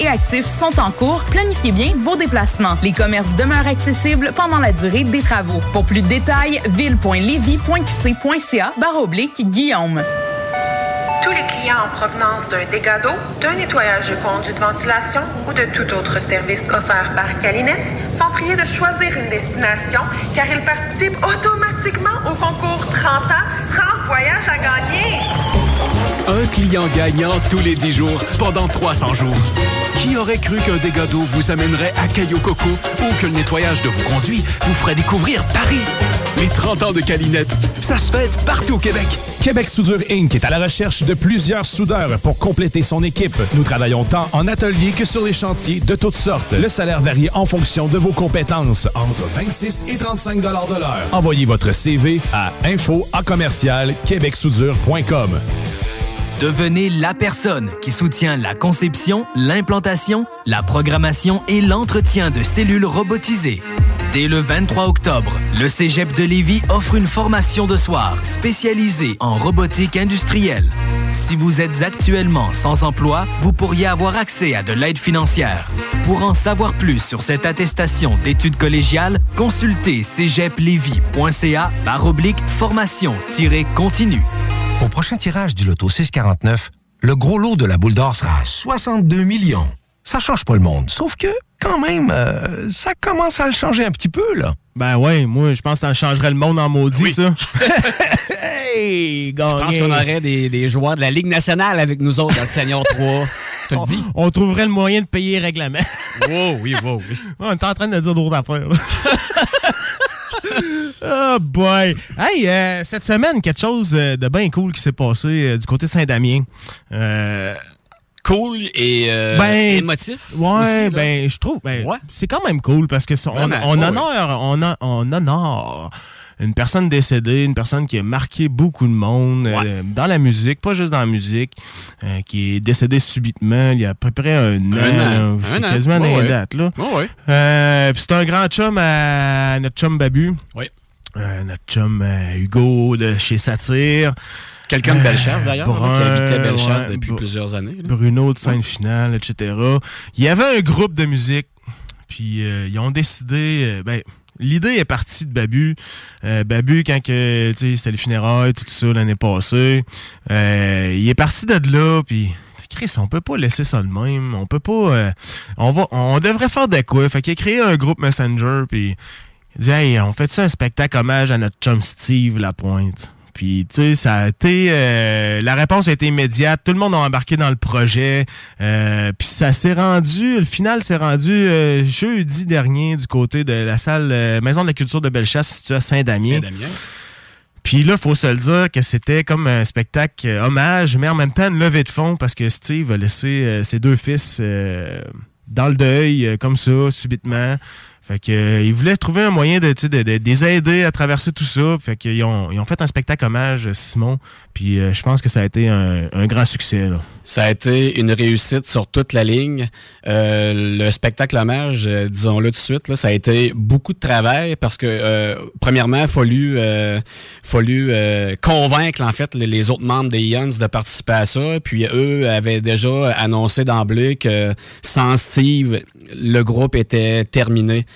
et actif sont en cours. Planifiez bien vos déplacements. Les commerces demeurent accessibles pendant la durée des travaux. Pour plus de détails, ville.levy.qc.ca barre oblique Guillaume. Tous les clients en provenance d'un dégât d'eau, d'un nettoyage de conduits de ventilation ou de tout autre service offert par Calinette sont priés de choisir une destination car ils participent automatiquement au concours 30 ans, 30 voyages à gagner. Un client gagnant tous les 10 jours pendant 300 jours. Qui aurait cru qu'un dégât d'eau vous amènerait à Caillou Coco ou que le nettoyage de vos conduits vous ferait découvrir Paris? Les 30 ans de Calinette, ça se fête partout au Québec. Québec Soudure Inc. est à la recherche de plusieurs soudeurs pour compléter son équipe. Nous travaillons tant en atelier que sur les chantiers de toutes sortes. Le salaire varie en fonction de vos compétences, entre 26 et 35 de l'heure. Envoyez votre CV à info à commercial québecsoudure.com. Devenez la personne qui soutient la conception, l'implantation, la programmation et l'entretien de cellules robotisées. Dès le 23 octobre, le Cégep de Lévis offre une formation de soir spécialisée en robotique industrielle. Si vous êtes actuellement sans emploi, vous pourriez avoir accès à de l'aide financière. Pour en savoir plus sur cette attestation d'études collégiales, consultez cégeplevy.ca par oblique formation-continue. Au prochain tirage du loto 649, le gros lot de la boule d'or sera à 62 millions. Ça change pas le monde, sauf que, quand même, euh, ça commence à le changer un petit peu, là. Ben ouais, moi, je pense que ça changerait le monde en maudit, ça. (laughs) hey, Je pense qu'on aurait des, des joueurs de la Ligue nationale avec nous autres dans le Seigneur 3. Je te le dis. On trouverait le moyen de payer les règlements. Wow, oui, wow, oui. (laughs) on est en train de dire d'autres affaires. (laughs) Oh boy! Hey, euh, cette semaine, quelque chose euh, de bien cool qui s'est passé euh, du côté de Saint-Damien. Euh, Cool et euh, Ben, émotif. Ouais, aussi, ben je trouve ben, c'est quand même cool parce que on, honore on, a- on honore une personne décédée, une personne qui a marqué beaucoup de monde euh, dans la musique, pas juste dans la musique, euh, qui est décédée subitement il y a à peu près un, an. an. C'est Un quasiment les ouais. dates, là. Ouais, ouais. Puis c'est un grand chum à notre chum Babu. Oui. Euh, notre chum euh, Hugo de chez Satire. Quelqu'un de Bellechasse, Euh, d'ailleurs, hein, qui habitait Bellechasse ouais, depuis plusieurs années. là. Bruno de Sainte-Finale, etc. Il y avait un groupe de musique, puis euh, ils ont décidé... euh, ben, L'idée est partie de Babu. Euh, Babu, quand que, tu sais, c'était les funérailles, tout ça, l'année passée, euh, il est parti de là, puis... Chris, on peut pas laisser ça de même. On peut pas... euh, on va, on devrait faire de quoi. Fait qu'il a créé un groupe Messenger, puis il dit, hey, on fait ça un spectacle hommage à notre chum Steve Lapointe. Puis, tu sais, ça a été. euh, la réponse a été immédiate. Tout le monde a embarqué dans le projet. Euh, puis, ça s'est rendu. Le final s'est rendu euh, jeudi dernier du côté de la salle Maison de la Culture de Bellechasse située à Saint-Damien. Saint-Damien. Puis là, faut se le dire que c'était comme un spectacle hommage, mais en même temps une levée de fonds parce que Steve a laissé ses deux fils dans le deuil, comme ça, subitement. Fait que euh, ils voulaient trouver un moyen de, de, de- de les aider à traverser tout ça. Fait qu'ils ont, ils ont fait un spectacle hommage à Simon. Puis euh, je pense que ça a été un, un grand succès. Là. Ça a été une réussite sur toute la ligne. Euh, le spectacle hommage, euh, disons-le tout de suite, là, ça a été beaucoup de travail parce que, euh, premièrement, il fallu, euh, fallu euh, convaincre en fait les, les autres membres des Ions de participer à ça. Puis eux avaient déjà annoncé d'emblée que sans Steve, le groupe était terminé.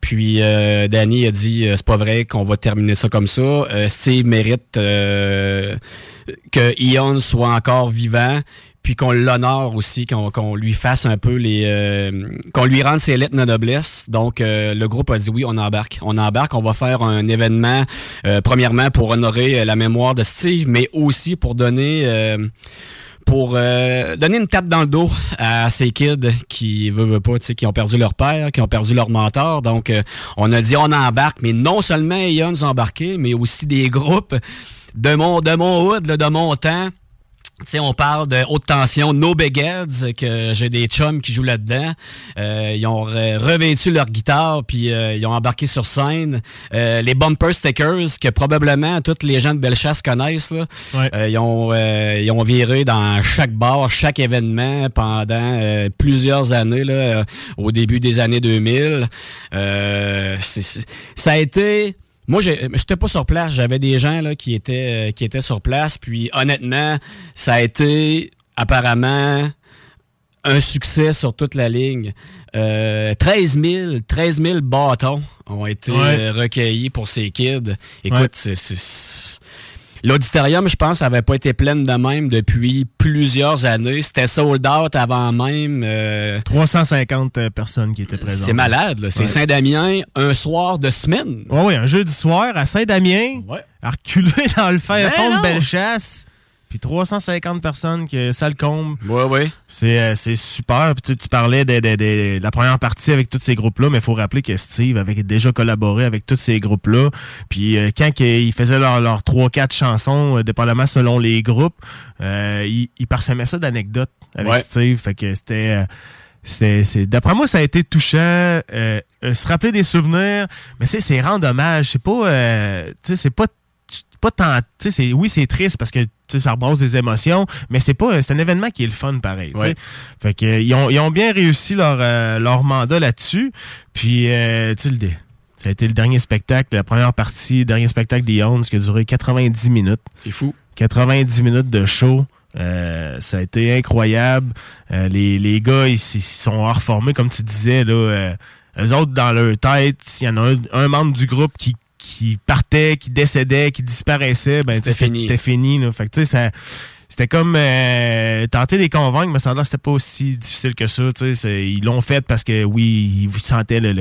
Puis euh, Danny a dit euh, c'est pas vrai qu'on va terminer ça comme ça. Euh, Steve mérite euh, que Ion soit encore vivant, puis qu'on l'honore aussi, qu'on qu'on lui fasse un peu les, euh, qu'on lui rende ses lettres de noblesse. Donc euh, le groupe a dit oui, on embarque, on embarque, on va faire un événement euh, premièrement pour honorer euh, la mémoire de Steve, mais aussi pour donner euh, pour euh, donner une tape dans le dos à ces kids qui veulent, veulent pas, qui ont perdu leur père, qui ont perdu leur mentor. Donc, euh, on a dit on embarque, mais non seulement ont embarqué, mais aussi des groupes de mon, de mon hood, de mon temps. Tu sais, on parle de haute tension, No Heads, que j'ai des chums qui jouent là-dedans. Euh, ils ont re- revêtu leur guitare, puis euh, ils ont embarqué sur scène. Euh, les Bumper Stickers, que probablement toutes les gens de Bellechasse connaissent, là. Euh, ils, ont, euh, ils ont viré dans chaque bar, chaque événement pendant plusieurs années, là, au début des années 2000. Euh, c'est- c'est- ça a été... Moi, j'étais pas sur place. J'avais des gens là, qui, étaient, euh, qui étaient sur place. Puis, honnêtement, ça a été apparemment un succès sur toute la ligne. Euh, 13 000, 13 000 bâtons ont été Ouais. euh, recueillis pour ces kids. Écoute, Ouais. c'est... L'auditorium, je pense, avait pas été plein de même depuis plusieurs années. C'était sold out avant même. euh, 350 euh, personnes qui étaient présentes. c'est malade, là. C'est Ouais. Saint-Damien, un soir de semaine. Oui, oui, un jeudi soir à Saint-Damien, à reculer (laughs) dans le fer Ben fond de Bellechasse. Puis 350 personnes que ça le comble. Oui, oui. C'est euh, c'est super. Puis tu, tu parlais de, de- de la première partie avec tous ces groupes-là, mais il faut rappeler que Steve avait déjà collaboré avec tous ces groupes-là. Puis euh, quand ils faisaient leurs leur 3-4 chansons, euh, dépendamment selon les groupes, euh, ils, ils parsemaient ça d'anecdotes avec Ouais. Steve. Fait que c'était... euh, c'est, c'est- d'après moi, ça a été touchant. euh, euh, se rappeler des souvenirs, mais c'est, c'est rendre hommage. C'est pas, euh, tu sais, c'est pas, pas tant, c'est, oui, c'est triste parce que ça rebrasse des émotions, mais c'est pas, c'est un événement qui est le fun pareil. Ouais. Fait que ils ont, ils ont bien réussi leur, euh, leur mandat là-dessus. Puis, euh, tu le ça a été le dernier spectacle, la première partie, le dernier spectacle des Hounds qui a duré 90 minutes. C'est fou. 90 minutes de show. Euh, ça a été incroyable. Les, les gars, ils s'y sont reformés, comme tu disais. Là, eux autres, dans leur tête, s'il y en a un, un membre du groupe qui, qui partait, qui décédait, qui disparaissait, ben, C'était fini. C'était fini. Là. Fait que, tu sais, ça... C'était comme euh, tenter de les convaincre, mais ça que c'était pas aussi difficile que ça. tu sais. C'est- Ils l'ont fait parce que oui, ils sentaient le-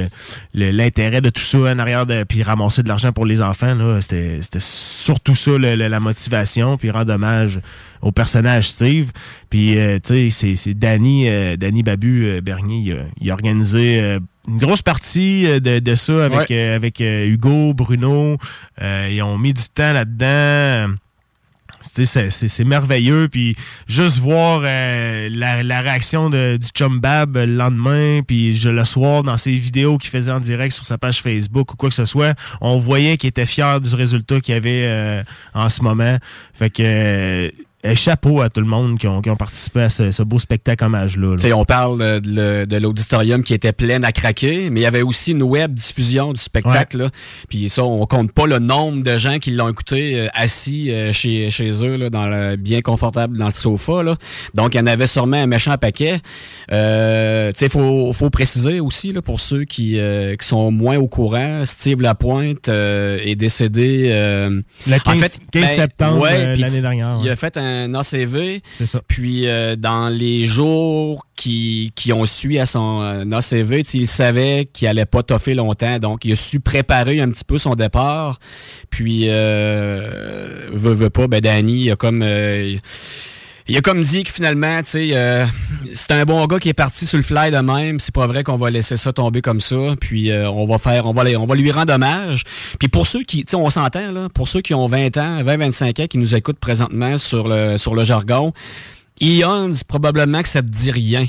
le- l'intérêt de tout ça en arrière de puis ramasser de l'argent pour les enfants. là. C'était c'était surtout ça le- le- la motivation, puis rendre hommage au personnage Steve. Puis euh, tu sais, c'est- c'est Danny, euh, Danny Babu euh, Bernier, il a, il a organisé euh, une grosse partie euh, de, de ça avec, avec Hugo, Bruno. Euh, ils ont mis du temps là-dedans. C'est- merveilleux. Puis juste voir euh, la, la réaction de- du chum Bab le lendemain, puis je, le soir dans ses vidéos qu'il faisait en direct sur sa page Facebook ou quoi que ce soit, on voyait qu'il était fier du résultat qu'il avait euh, en ce moment. Fait que chapeau à tout le monde qui ont, qui ont participé à ce, ce beau spectacle hommage-là. là. Tu sais, on parle de, de l'auditorium qui était plein à craquer, mais il y avait aussi une web diffusion du spectacle. là. Puis ça, on compte pas le nombre de gens qui l'ont écouté euh, assis euh, chez, chez eux, là, dans le, bien confortable dans le sofa. Là. Donc, il y en avait sûrement un méchant paquet. Euh, tu sais, faut, faut préciser aussi, là, pour ceux qui, euh, qui sont moins au courant, Steve Lapointe euh, est décédé... euh, Le 15 15 septembre, ouais, euh, puis l'année dernière, Il a fait un ACV. C'est ça. Puis euh, dans les jours qui, qui ont suivi à son euh, ACV, il savait qu'il allait pas toffer longtemps. Donc, il a su préparer un petit peu son départ. Puis, euh, veut, veut pas, ben Danny, il a comme... euh, il a comme dit que finalement, tu sais, euh, c'est un bon gars qui est parti sur le fly de même. C'est pas vrai qu'on va laisser ça tomber comme ça. Puis euh, on va faire, on va, on va lui rendre hommage. Puis pour ceux qui, tu sais, on s'entend là, pour ceux qui ont 20 ans, 20, 25 ans, qui nous écoutent présentement sur le sur le jargon, Eons, probablement que ça te dit rien.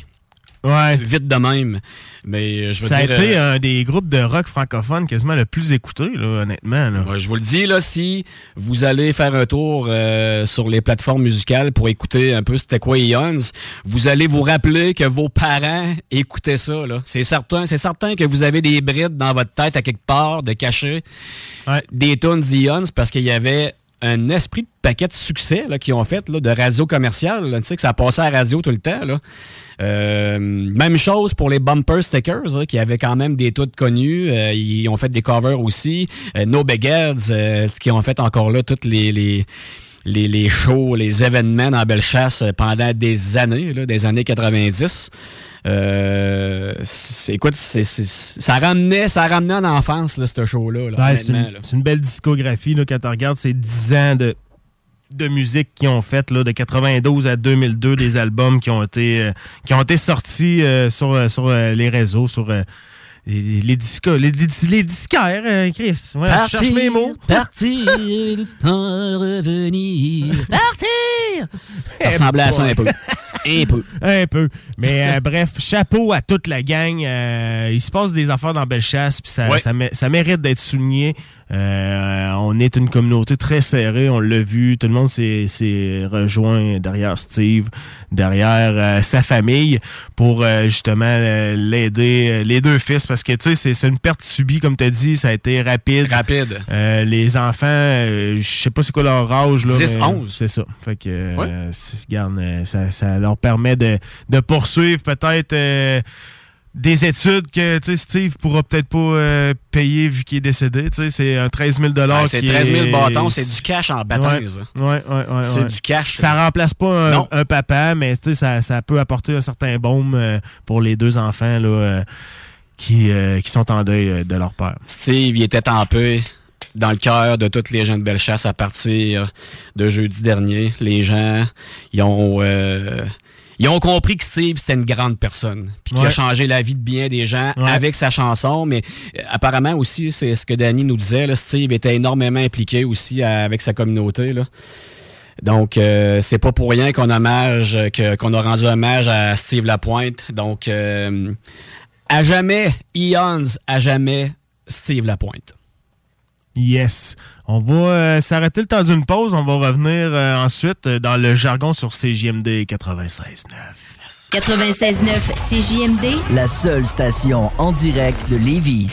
Ouais. Vite de même. Mais je veux Ça a été euh, un des groupes de rock francophones quasiment le plus écouté, là, honnêtement. là. Ouais, je vous le dis, là, si vous allez faire un tour euh, sur les plateformes musicales pour écouter un peu c'était quoi Eons, vous allez vous rappeler que vos parents écoutaient ça. là. C'est certain, c'est certain que vous avez des brides dans votre tête à quelque part de cacher des tunes d'Eons parce qu'il y avait un esprit de paquet de succès qu'ils ont fait là, de radio commerciale. là. Tu sais que ça passait à la radio tout le temps. Là. Euh, même chose pour les bumper stickers, là, qui avaient quand même des toutes connus. Euh, ils ont fait des covers aussi. Euh, no euh, qui ont fait encore là toutes les, les, les, les shows, les événements dans Bellechasse euh, pendant des années, là, des années 90. Euh, c'est- écoute, c'est- ça ramenait, ça ramenait en enfance, là, ce show-là. là, Ouais, c'est une, là. c'est une belle discographie là, quand tu regardes ces 10 ans de, de musique qu'ils ont fait là, de 92 à 2002, des albums qui ont été, euh, qui ont été sortis euh, sur, euh, sur euh, les réseaux, sur euh, les, les, disco- les, les, les disquaires, euh, Chris. Ouais, je cherche mes mots. Partir, (laughs) temps revenir. (laughs) Partir! Ça ressemblait à ça un peu. Un peu. Un peu. Mais euh, bref, chapeau à toute la gang. Euh, il se passe des affaires dans Bellechasse, puis ça, Ouais. ça, mé- ça mérite d'être souligné. Euh, on est une communauté très serrée, on l'a vu. Tout le monde s'est rejoint derrière Steve, derrière euh, sa famille pour euh, justement euh, l'aider, euh, les deux fils, parce que tu sais, c'est- une perte subie, comme tu as dit, ça a été rapide. Rapide. Euh, les enfants, je sais pas c'est quoi leur âge. Là, 10, mais 11. C'est ça. Fait que, regarde, ça, ça leur permet de, de poursuivre peut-être euh, des études que tu sais, Steve pourra peut-être pas euh, payer vu qu'il est décédé. Tu sais, C'est un 13 000 Ouais, c'est qui 13 000 est- bâtons, c'est du cash en baptême. Ouais, ouais, ouais, ouais, C'est ouais. du cash. Ça remplace pas un, papa, mais tu sais, ça, ça peut apporter un certain baume euh, pour les deux enfants là, euh, qui, qui sont en deuil de leur père. Steve, il était tempé dans le cœur de toutes les gens de Bellechasse à partir de jeudi dernier. Les gens, ils ont, euh, ils ont compris que Steve, c'était une grande personne. Puis qu'il a changé la vie de bien des gens Ouais. avec sa chanson. Mais euh, apparemment aussi, c'est ce que Danny nous disait, là, Steve était énormément impliqué aussi à- avec sa communauté. Là. Donc, euh, c'est pas pour rien qu'on hommage, qu'on a rendu hommage à Steve Lapointe. Donc, euh, à jamais, Eons, à jamais, Steve Lapointe. Yes. On va euh, s'arrêter le temps d'une pause. On va revenir euh, ensuite euh, dans le jargon sur CJMD 96.9. 96.9 CJMD, La seule station en direct de Lévis.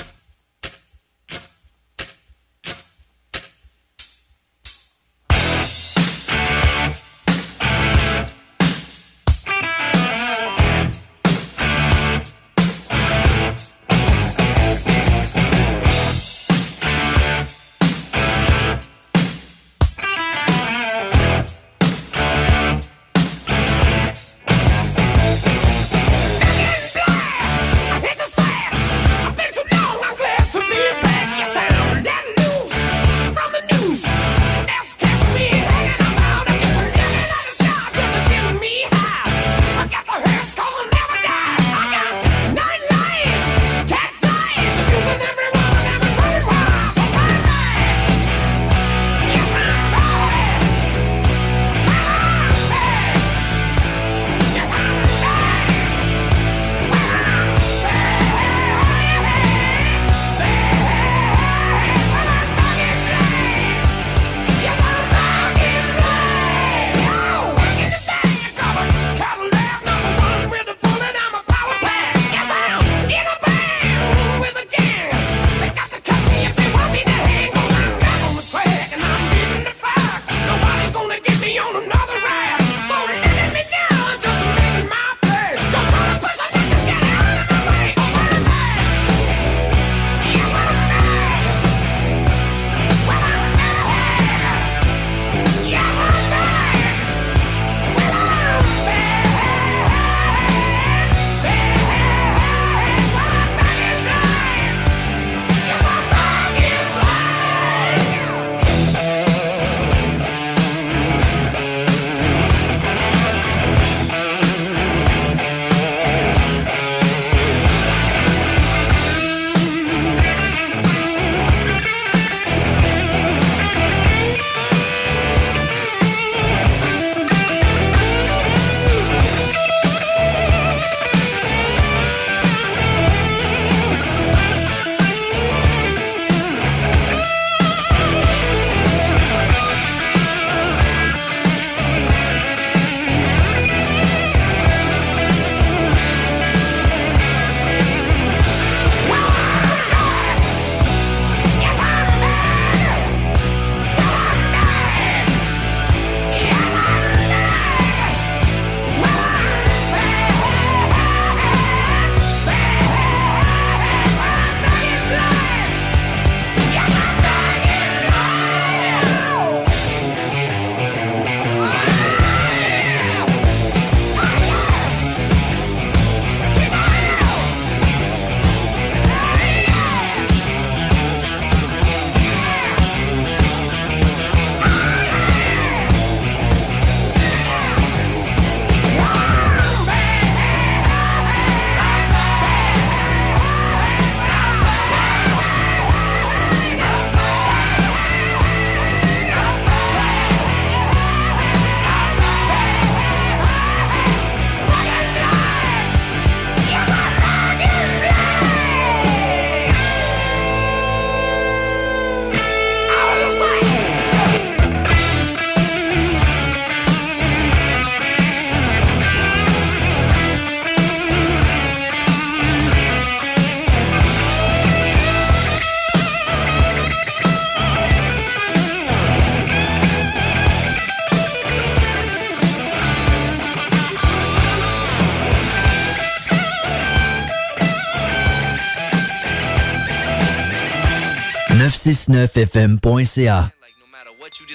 969fm.ca.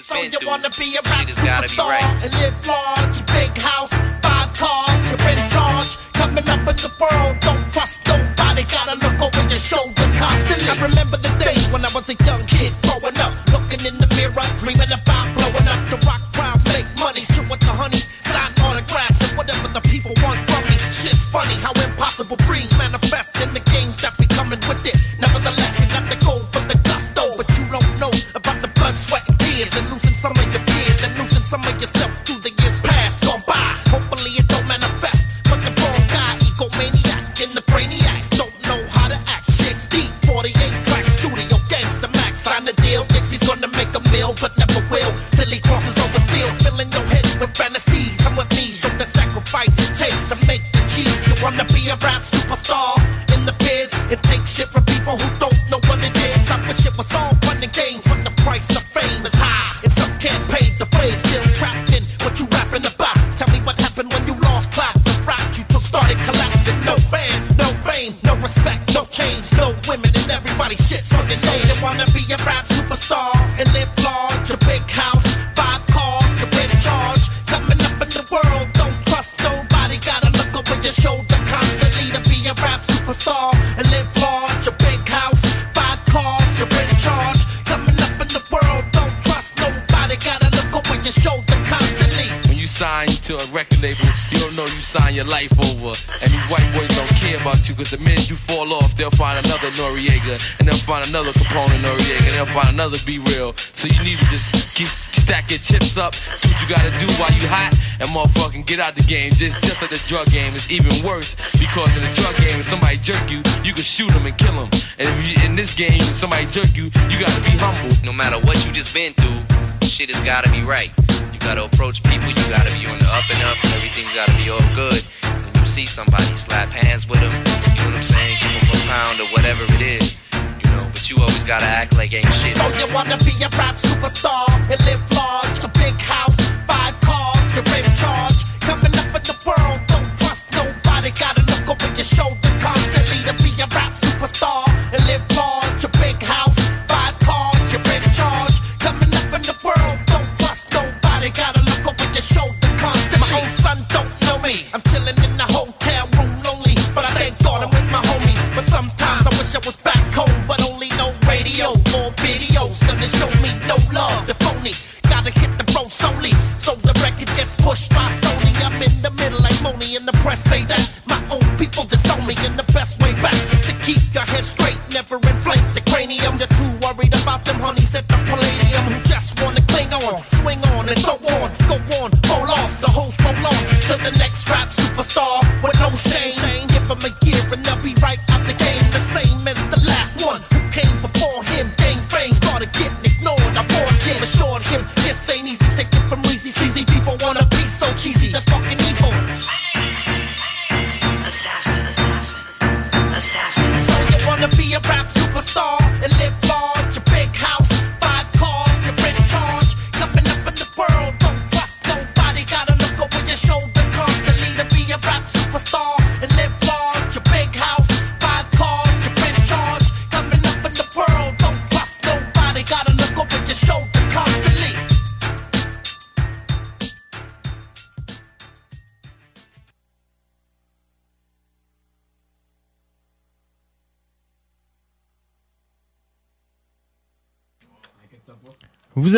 So you wanna be a rap superstar and live large, big house, five cars, you're in charge. Coming up in the world, don't trust nobody. Gotta look over your shoulder constantly. I remember the days when I was a young kid growing up, looking in the mirror, dreaming about blowing up the rock crowd, make money, chill with the honeys, sign autographs and whatever the people want from me. Shit's funny how impossible dreams manifest in the games that be coming with it. Cause the minute you fall off, they'll find another Noriega, and they'll find another component Noriega, and they'll find another Be Real. So you need to just keep stack your chips up, do what you gotta do while you hot, and motherfucking get out the game. Just just like the drug game, it's even worse, because in the drug game, if somebody jerk you, you can shoot them and kill them. And if you, in this game, if somebody jerk you, you gotta be humble. No matter what you just been through, shit has gotta be right. You gotta approach people, you gotta be on the up and up, and everything's gotta be all good. See somebody, slap hands with them, you know what I'm saying? Give them a pound or whatever it is, you know, but you always gotta act like ain't shit. So you wanna be a rap superstar and live large, a big house, five cars, you're in charge. Coming up in the world, don't trust nobody. Gotta look over your shoulder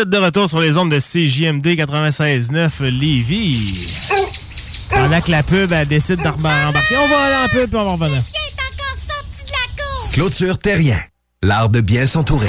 êtes de retour sur les ondes de CJMD 96.9 Lévis. Pendant que la pub elle décide d'embarquer, on va aller en pub puis on va revenir. Clôture Terrien, l'art de bien s'entourer.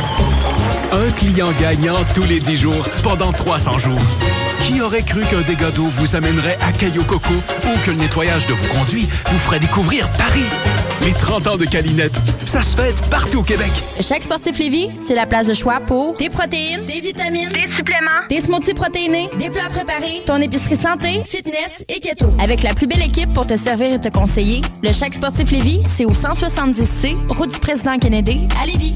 Un client gagnant tous les 10 jours pendant 300 jours. Qui aurait cru qu'un dégât d'eau vous amènerait à Caillou Coco ou que le nettoyage de vos conduits vous ferait découvrir Paris? Les 30 ans de Calinette, ça se fête partout au Québec. Chaque sportif Lévis, c'est la place de choix pour des protéines, des vitamines, des suppléments, des smoothies protéinés, des plats préparés, ton épicerie santé, fitness et keto. Avec la plus belle équipe pour te servir et te conseiller, le Chaque sportif Lévis, c'est au 170C, route du président Kennedy, à Lévis.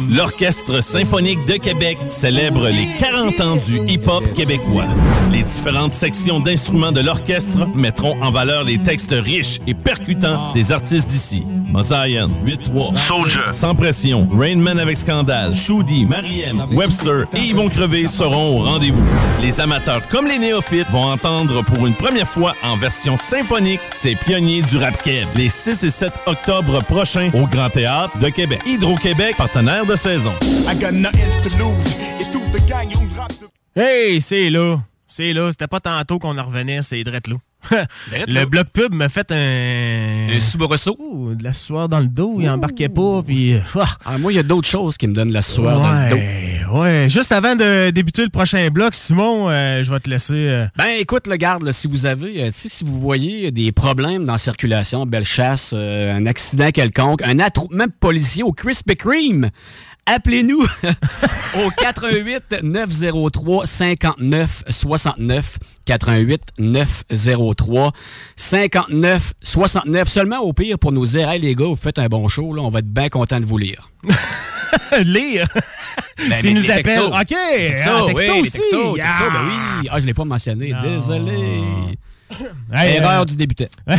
L'Orchestre symphonique de Québec célèbre les 40 ans du hip-hop québécois. Les différentes sections d'instruments de l'orchestre mettront en valeur les textes riches et percutants des artistes d'ici. Mosaïen, 8-3, Soldier, Sans Pression, Rainman avec Scandale, Shoudi, Mariem, Webster et Yvon Crevé seront au rendez-vous. Les amateurs comme les néophytes vont entendre pour une première fois en version symphonique ces pionniers du rap keb les 6 et 7 octobre prochains au Grand Théâtre de Québec. Hydro-Québec, partenaire de saison. Hey, c'est là. C'est là. C'était pas tantôt qu'on en revenait, c'est drette là. (laughs) le bloc pub m'a fait un. Un soubresaut. De la sueur dans le dos, il embarquait pas, puis. (laughs) Ah, moi, il y a d'autres choses qui me donnent la sueur dans le dos. Ouais, juste avant de débuter le prochain bloc, Simon, euh, je vais te laisser. euh, Ben écoute, le garde, là, si vous avez, euh, tu sais, si vous voyez des problèmes dans la circulation, belle chasse, euh, un accident quelconque, un attroupement policier au Krispy Kreme, appelez-nous (laughs) au 88 903 59 69 88 903 59 69 seulement au pire pour nous dire hey les gars vous faites un bon show là on va être bien content de vous lire (laughs) (laughs) lire Ben, S'ils nous appellent. textos. OK. Textos, ah, oui, aussi. textos, Ah. ben oui. Ah, je l'ai pas mentionné. Désolé. (coughs) Hey, Erreur euh, du débutant. (laughs)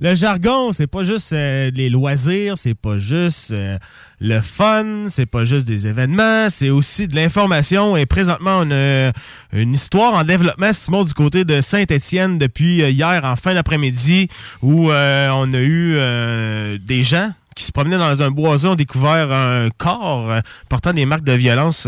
Le jargon, c'est pas juste euh, les loisirs, c'est pas juste euh, le fun, c'est pas juste des événements, c'est aussi de l'information. Et présentement, on a une histoire en développement, Simon, du côté de Saint-Étienne depuis hier en fin d'après-midi, où euh, on a eu des gens qui se promenaient dans un boisé, ont découvert un corps euh, portant des marques de violence.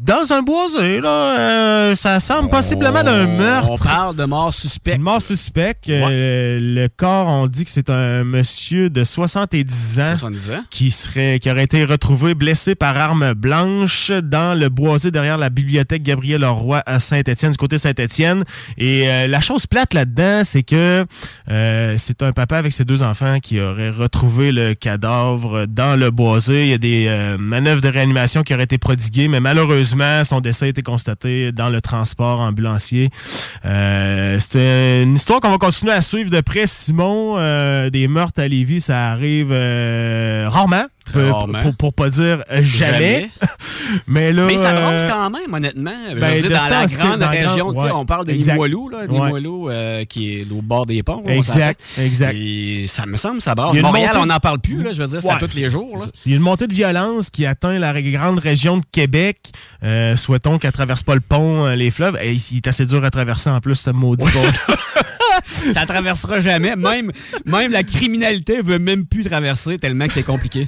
Dans un boisé, là, euh, ça semble possiblement d'un meurtre. On parle de mort suspecte. Une mort suspecte. Euh, le corps, on dit que c'est un monsieur de 70 ans, 70 ans? qui serait qui aurait été retrouvé blessé par arme blanche dans le boisé derrière la bibliothèque Gabriel Leroy à Saint-Étienne, du côté de Saint-Étienne. Et euh, la chose plate là-dedans, c'est que euh, c'est un papa avec ses deux enfants qui aurait retrouvé le cadavre dans le boisé. Il y a des euh, manœuvres de réanimation qui auraient été prodiguées, mais malheureusement, son décès a été constaté dans le transport ambulancier. Euh, c'est une histoire qu'on va continuer à suivre de près, Simon. Euh, des meurtres à Lévis, ça arrive euh, rarement. Pour, pour, pour pas dire euh, jamais. Jamais. (laughs) Mais là. Mais ça euh, brosse quand même, honnêtement. Je veux ben, dire, dans la grande région, ouais. on parle de. Limoilou, là, Ouais. Limoilou, euh, qui est au bord des ponts. Exact, exact. Et ça me semble, ça brasse. Il y a une Montréal, montée- on n'en parle plus, là, je veux dire, c'est Ouais, tous les jours. là. Il y a une montée de violence qui atteint la grande région de Québec. Euh, souhaitons qu'elle traverse pas le pont, euh, les fleuves. Et il est assez dur à traverser en plus, ce maudit pont. (laughs) ça traversera jamais. Même, même la criminalité veut même plus traverser tellement que c'est compliqué.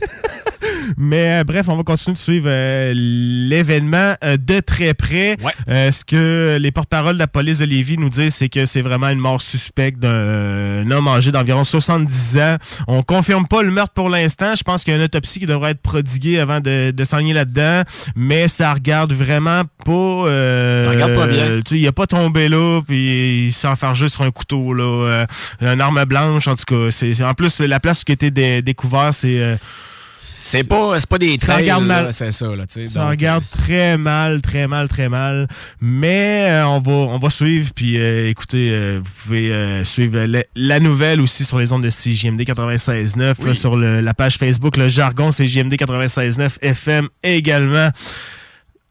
Mais euh, bref, on va continuer de suivre euh, l'événement euh, de très près. Euh, ce que les porte-paroles de la police de Lévis nous disent, c'est que c'est vraiment une mort suspecte d'un homme âgé d'environ 70 ans. On confirme pas le meurtre pour l'instant. Je pense qu'il y a une autopsie qui devrait être prodiguée avant de, de s'enligner là-dedans. Mais ça regarde vraiment pas... euh, Ça regarde pas bien. tu sais, il a pas tombé là, puis il s'est enfargé sur un couteau, là. euh, une arme blanche, en tout cas. C'est, c'est- en plus, la place qui a été dé- découverte, c'est... euh, C'est pas, c'est pas des Ça trails, regarde là, mal. c'est ça. Là, Ça regarde très mal, très mal, très mal. Mais euh, on va on va suivre. Puis euh, écoutez, euh, vous pouvez euh, suivre la, la nouvelle aussi sur les ondes de CJMD 96.9, Oui. sur le- la page Facebook, le jargon CJMD 96.9 FM également.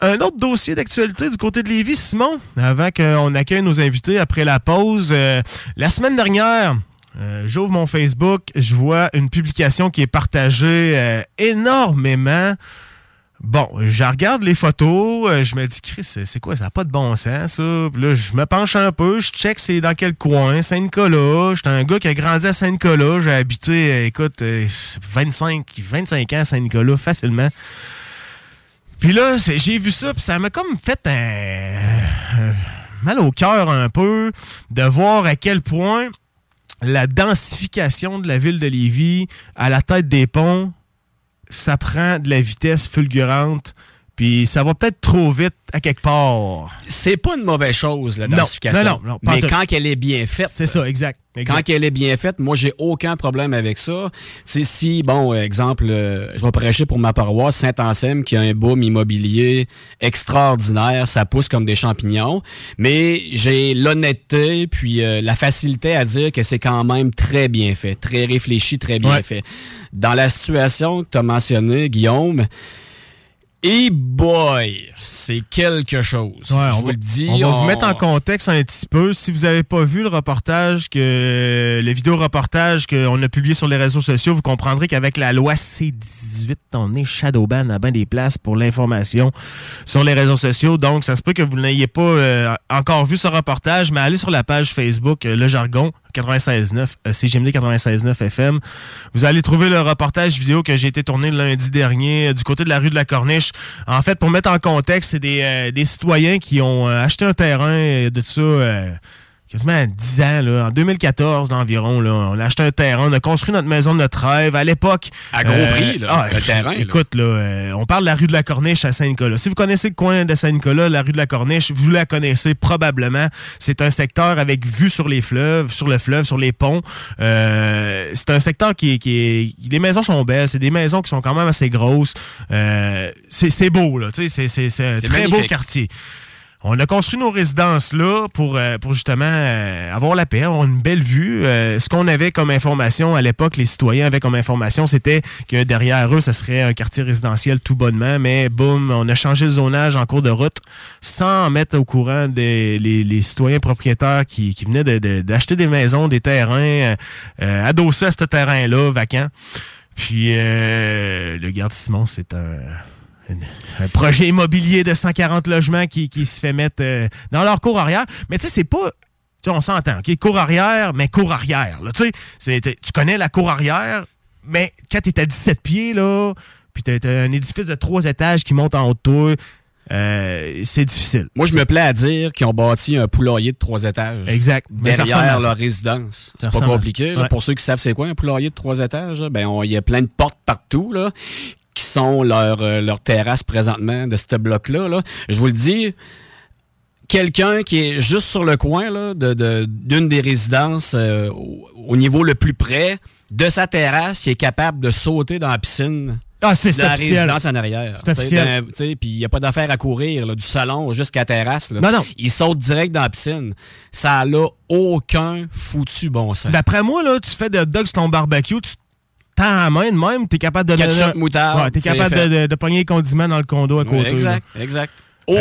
Un autre dossier d'actualité du côté de Lévis, Simon, avant qu'on accueille nos invités après la pause. euh, la semaine dernière, euh, j'ouvre mon Facebook, je vois une publication qui est partagée euh, énormément. Bon, je regarde les photos, euh, je me dis, Chris, c'est quoi, ça n'a pas de bon sens, ça. Là, je me penche un peu, je check c'est dans quel coin, Saint-Nicolas. J'étais un gars qui a grandi à Saint-Nicolas. J'ai habité, écoute, euh, 25, 25 ans à Saint-Nicolas, facilement. Puis là, j'ai vu ça, puis ça m'a comme fait un mal au cœur un peu de voir à quel point la densification de la ville de Lévis à la tête des ponts, ça prend de la vitesse fulgurante, puis ça va peut-être trop vite à quelque part. C'est pas une mauvaise chose, la densification. non, non, non, mais quand elle est bien faite. C'est ça, exact. exact. Quand elle est bien faite, moi, j'ai aucun problème avec ça. C'est si, bon, exemple, euh, je vais prêcher pour ma paroisse Saint-Anselme qui a un boom immobilier extraordinaire, ça pousse comme des champignons, mais j'ai l'honnêteté puis euh, la facilité à dire que c'est quand même très bien fait, très réfléchi, très bien Ouais. fait. Dans la situation que tu as mentionnée, Guillaume, et boy, c'est quelque chose. Ouais, je on vous va, le dis. on va vous mettre en contexte un petit peu. Si vous n'avez pas vu le reportage, que le vidéo reportage qu'on a publié sur les réseaux sociaux, vous comprendrez qu'avec la loi C18, on est shadowban à bien des places pour l'information sur les réseaux sociaux. Donc, ça se peut que vous n'ayez pas euh, encore vu ce reportage, mais allez sur la page Facebook euh, Le Jargon 96.9, euh, CGMD 96.9 FM. Vous allez trouver le reportage vidéo que j'ai été tourné le lundi dernier euh, du côté de la rue de la Corniche. En fait, pour mettre en contexte, c'est des, euh, citoyens qui ont euh, acheté un terrain de ça quasiment à 10 ans, là, en 2014 là, environ. Là, on a acheté un terrain, on a construit notre maison de notre rêve. À l'époque... À gros prix, là, ah, le terrain. Écoute, là, euh, on parle de la rue de la Corniche à Saint-Nicolas. Si vous connaissez le coin de Saint-Nicolas, la rue de la Corniche, vous la connaissez probablement. C'est un secteur avec vue sur les fleuves, sur le fleuve, sur les ponts. Euh, c'est un secteur qui est, qui est- Les maisons sont belles, c'est des maisons qui sont quand même assez grosses. Euh, c'est c'est beau, là. tu sais, C'est c'est- c'est un très beau quartier. On a construit nos résidences là pour, euh, pour justement euh, avoir la paix, avoir une belle vue. Euh, ce qu'on avait comme information à l'époque, les citoyens avaient comme information, c'était que derrière eux, ça serait un quartier résidentiel tout bonnement. Mais boum, on a changé le zonage en cours de route sans mettre au courant des, les, citoyens propriétaires qui, venaient d'acheter des maisons, des terrains, adossés à ce terrain-là, vacant. Puis le garde Simon, c'est un un projet immobilier de 140 logements qui, qui se fait mettre euh, dans leur cour arrière. Mais tu sais, c'est pas. Tu sais, on s'entend, OK? Cour arrière, mais cour arrière. là. Tu sais, tu connais la cour arrière, mais quand t'es à 17 pieds, là, puis t'as t'as un édifice de trois étages qui monte en haut de toi, euh, c'est difficile. Moi, je me plais à dire qu'ils ont bâti un poulailler de trois étages. Exact. Mais Derrière leur résidence. C'est pas compliqué. là. Pour ceux qui savent c'est quoi un poulailler de trois étages, ben il y a plein de portes partout là, qui sont leur, euh, leur terrasse présentement de ce bloc-là. Là. Je vous le dis, quelqu'un qui est juste sur le coin là, de, de- d'une des résidences euh, au, au niveau le plus près de sa terrasse, qui est capable de sauter dans la piscine. Ah, c'est de la officiel. résidence en arrière. C'est officiel. Puis il n'y a pas d'affaire à courir là, du salon jusqu'à la terrasse. là. Non, non. Il saute direct dans la piscine. Ça n'a aucun foutu bon sens. D'après moi, là, tu fais de dogs ton barbecue, tu tends la main de même, t'es capable de... Ketchup, moutarde, Ouais, t'es capable de, de, de pogner les condiments dans le condo à côté. exact, là. exact.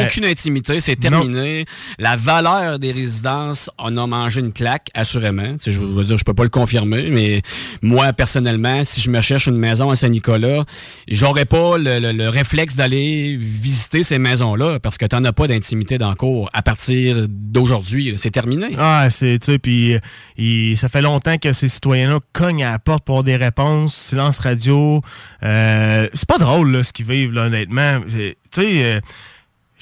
Aucune intimité, c'est terminé. La valeur des résidences, on a mangé une claque, assurément. Je veux dire, je peux pas le confirmer, mais moi, personnellement, si je me cherche une maison à Saint-Nicolas, j'aurais pas le, le- le réflexe d'aller visiter ces maisons-là parce que t'en as pas d'intimité dans le cours à partir d'aujourd'hui. C'est terminé. Ah, c'est, tu sais, puis euh, ça fait longtemps que ces citoyens-là cognent à la porte pour des réponses, silence radio. Euh, c'est pas drôle, là, ce qu'ils vivent, là, honnêtement. Tu sais, euh,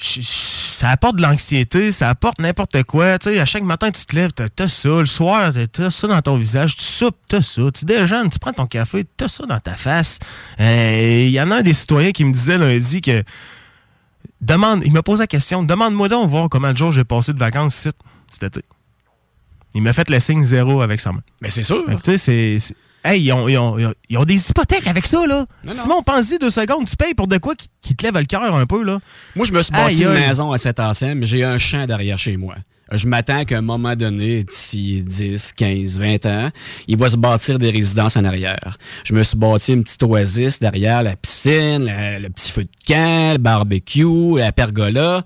ça apporte de l'anxiété, ça apporte n'importe quoi. Tu sais, à chaque matin, tu te lèves, t'as, t'as ça. Le soir, t'as- t'as ça dans ton visage. Tu soupes, t'as ça. Tu déjeunes, tu prends ton café, t'as ça dans ta face. Euh, Il y en a un des citoyens qui me disait lundi que demande, il m'a posé la question, demande-moi donc voir comment de jours j'ai passé de vacances ici, cet été. Il m'a fait le signe zéro avec sa main. Mais c'est sûr. Tu sais, c'est. Hey, ils ont, ils ont- ils ont- ils ont des hypothèques avec ça, là. Non, Simon, pense-y deux secondes. Tu payes pour de quoi qui, qui te lève le cœur un peu, là? Moi, je me suis bâti Aïe, une aïe. maison à cet ancien, mais j'ai un champ derrière chez moi. Je m'attends qu'à un moment donné, d'ici 10, 15, 20 ans, il va se bâtir des résidences en arrière. Je me suis bâti une petite oasis derrière la piscine, la- le petit feu de camp, le barbecue, la pergola.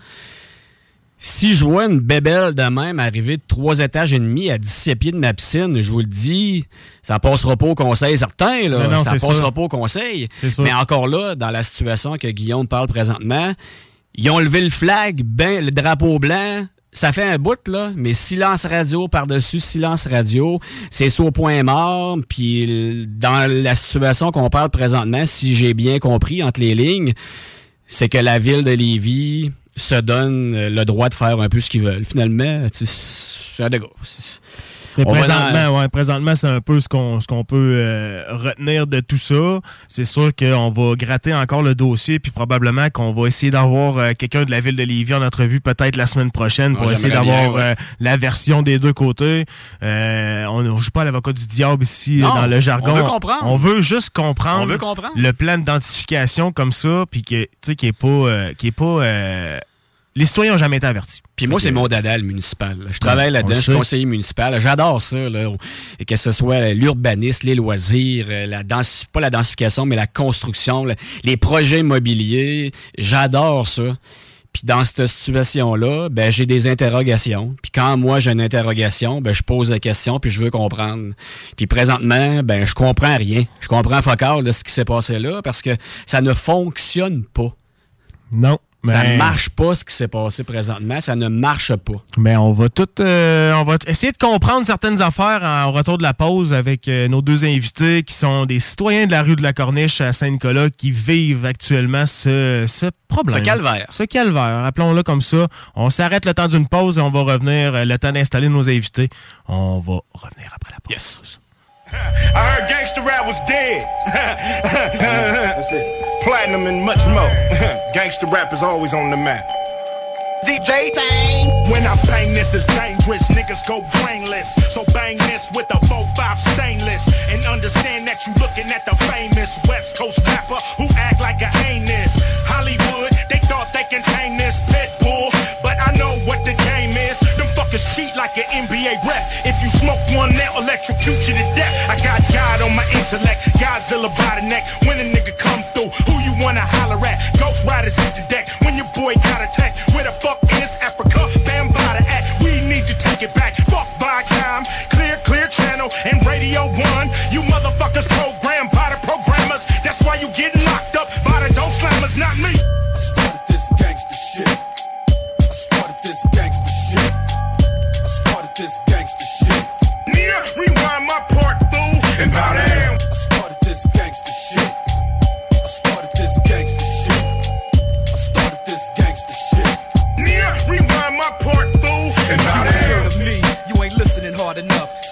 Si je vois une bébelle de même arriver de trois étages et demi à 17 pieds de ma piscine, je vous le dis, ça passera pas au conseil certain. Là. Non, ça passera ça. pas au conseil. Mais encore là, dans la situation que Guillaume parle présentement, ils ont levé le flag, ben, le drapeau blanc. Ça fait un bout, là, mais silence radio par-dessus silence radio, c'est ça au point mort. Puis dans la situation qu'on parle présentement, si j'ai bien compris entre les lignes, c'est que la ville de Lévis se donne euh, le droit de faire un peu ce qu'ils veulent. Finalement, tu sais, Mais présentement, ouais, présentement, c'est un peu ce qu'on ce qu'on peut euh, retenir de tout ça. C'est sûr qu'on va gratter encore le dossier, puis probablement qu'on va essayer d'avoir euh, quelqu'un de la ville de Lévis en entrevue peut-être la semaine prochaine pour Ah, essayer d'avoir ouais. euh, la version des deux côtés. Euh, on ne joue pas l'avocat du diable ici Non, euh, dans le jargon. on veut comprendre. On veut juste comprendre. On veut comprendre. Le plan d'identification comme ça, puis que, tu sais, qui est pas, euh, qui est pas. Les citoyens n'ont jamais été avertis. Puis moi, c'est mon dada, le municipal. Je travaille là-dedans, je suis conseiller municipal. J'adore ça. Là. Et que ce soit l'urbanisme, les loisirs, euh, la densi- pas la densification, mais la construction, le- les projets immobiliers. J'adore ça. Puis dans cette situation-là, ben, j'ai des interrogations. Puis quand moi j'ai une interrogation, ben, je pose la question puis je veux comprendre. Puis présentement, ben, je comprends rien. Je comprends all, là, ce qui s'est passé là parce que ça ne fonctionne pas. Non. Ça ne marche pas ce qui s'est passé présentement. Ça ne marche pas. Mais on va tout, euh, on va essayer de comprendre certaines affaires en, retour de la pause avec euh, nos deux invités qui sont des citoyens de la rue de la Corniche à Saint-Nicolas qui vivent actuellement ce, ce problème. Ce calvaire. Ce calvaire, appelons-le comme ça. On s'arrête le temps d'une pause et on va revenir euh, le temps d'installer nos invités. On va revenir après la pause. Yes. (laughs) I heard gangster rap was dead. That's it. (laughs) Platinum and much more. (laughs) gangster rap is always on the map. DJ Tang. When I bang this, it's dangerous. Niggas go brainless. So bang this with a 4-5 stainless. And understand that you looking at the famous West Coast rapper who act like a anus. Hollywood, they thought they can tame this pit bull. But I know what the game is. Cheat like an NBA rep. If you smoke one, they'll electrocute you to death. I got God on my intellect. Godzilla by the neck. When a nigga come through, who you wanna holler at? Ghost Riders hit the deck. When your boy got attacked, where the fuck is Africa? Bam by the act. We need to take it back. Fuck Viacom, clear, clear channel, and Radio One. You motherfuckers programmed by the programmers. That's why you getting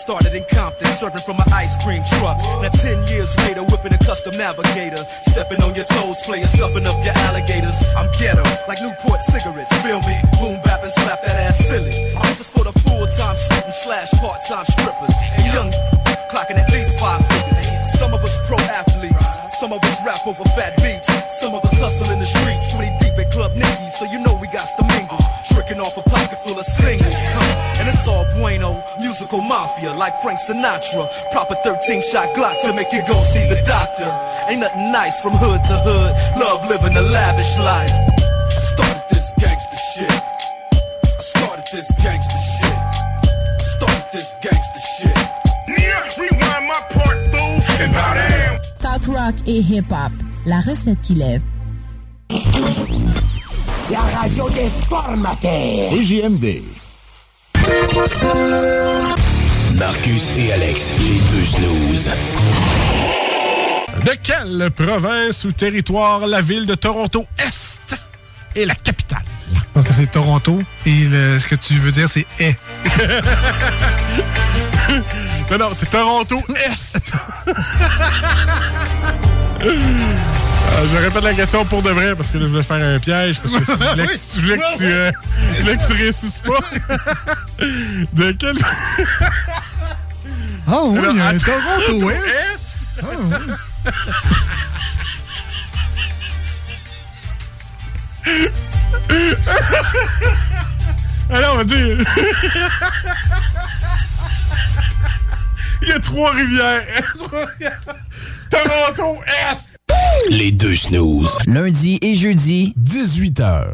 Started in Compton, serving from an ice cream truck. Now ten years later, whipping a custom navigator. Stepping on your toes, player stuffing up your alligators. I'm ghetto, like Newport cigarettes. Feel me? Boom bap and slap that ass silly. This is for the full-time student slash part-time strippers. And young clocking at least five figures. Some of us pro athletes, some of us rap over fat beats. Mafia like Frank Sinatra. Proper 13 shot Glock to make you go see the doctor. Ain't nothing nice from hood to hood. Love living a lavish life. I started this gangster shit. I started this gangster shit. I started this gangster shit. Nia, rewind my part, fool, and bow down. Talk rock et hip-hop. La recette qui lève. La radio des formateurs. CJMD. Marcus et Alex, les deux snooze. De quelle province ou territoire la ville de Toronto Est est la capitale? Donc c'est Toronto et le- ce que tu veux dire c'est est. (laughs) non, non, c'est Toronto Est. Euh, (laughs) je répète la question pour de vrai parce que là, je voulais faire un piège parce que si je voulais, que- Oui, je voulais que, tu, euh, je voulais que tu réussisses pas. (laughs) de quelle. Ah oui, il y a un Alors, Toronto Est. Est. Ah oui. (laughs) Alors, on va dire. Il y a trois rivières. (laughs) Trois rivières. Toronto Est. Les deux snooze. Lundi et jeudi, 18h.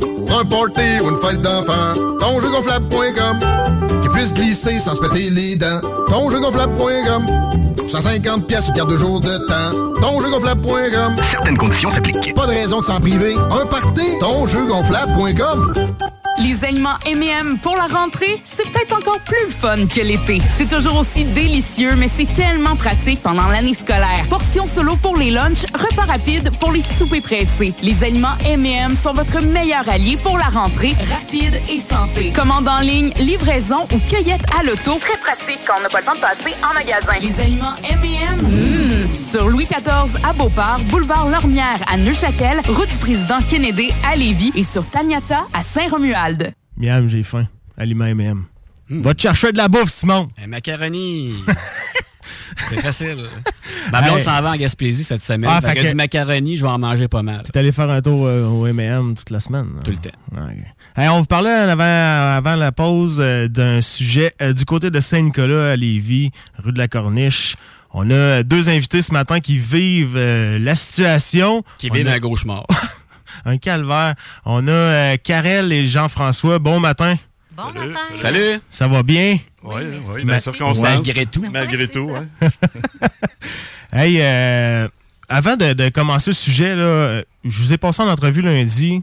Pour un party ou une fête d'enfant, tonjeugonflable.com Qui puisse glisser sans se péter les dents. Tonjeugonflable.com 150 pièces garde de jour de temps. Tonjeugonflable.com Certaines conditions s'appliquent. Pas de raison de s'en priver. Un party, tonjeugonflable.com Les aliments M&M pour la rentrée, c'est peut-être encore plus fun que l'été. C'est toujours aussi délicieux, mais c'est tellement pratique pendant l'année scolaire. Portions solo pour les lunchs, repas rapides pour les soupers pressés. Les aliments M&M sont votre meilleur allié pour la rentrée, rapide et santé. Commande en ligne, livraison ou cueillette à l'auto. Très pratique quand on n'a pas le temps de passer en magasin. Les aliments M&M. Sur Louis XIV à Beauport, boulevard Lormière à Neuchâtel, route du président Kennedy à Lévis et sur Taniata à Saint-Romuald. Miam, j'ai faim. Aliment MM. Hmm. Va te chercher de la bouffe, Simon. Un macaroni. (laughs) C'est facile. Ma blonde Hey. s'en va en Gaspésie cette semaine. Ah, fait que que- du macaroni, je vais en manger pas mal. T'es allé faire un tour euh, au MM toute la semaine? Tout le temps. on vous parlait avant, avant la pause euh, d'un sujet euh, du côté de Saint-Nicolas à Lévis, rue de la Corniche. On a deux invités ce matin qui vivent euh, la situation. Qui vivent a- un cauchemar. (laughs) un calvaire. On a euh, Karel et Jean-François. Bon matin. Bon matin. Salut. Ça va bien? Oui, oui, Ma- dans circonstances. Malgré tout. Malgré tout, ouais. (laughs) Hey, euh, avant de, de commencer le sujet, là, je vous ai passé en entrevue lundi.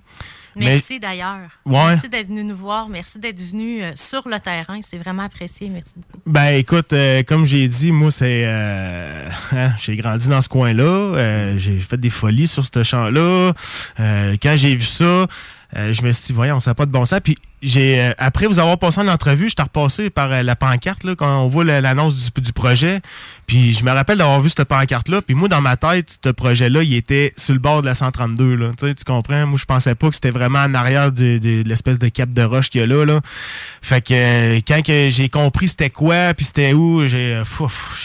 Merci d'ailleurs. Ouais. Merci d'être venu nous voir. Merci d'être venu euh, sur le terrain. C'est vraiment apprécié. Merci beaucoup. Ben écoute, euh, comme j'ai dit, moi c'est euh, (laughs) hein, j'ai grandi dans ce coin-là, euh, j'ai fait des folies sur ce champ-là. Euh, quand j'ai vu ça, je me suis dit voyons, ça n'a pas de bon sens. Puis j'ai euh, après vous avoir passé en entrevue, je t'ai repassé par euh, la pancarte là, quand on voit la- l'annonce du, du projet. Puis je me rappelle d'avoir vu cette pancarte-là. Puis moi dans ma tête, ce projet-là, il était sur le bord de la 132. Là. Tu sais, tu comprends? Moi je pensais pas que c'était vraiment en arrière de, de l'espèce de cap de roche qu'il y a là. là. Fait que euh, quand que j'ai compris c'était quoi, puis c'était où, j'ai euh,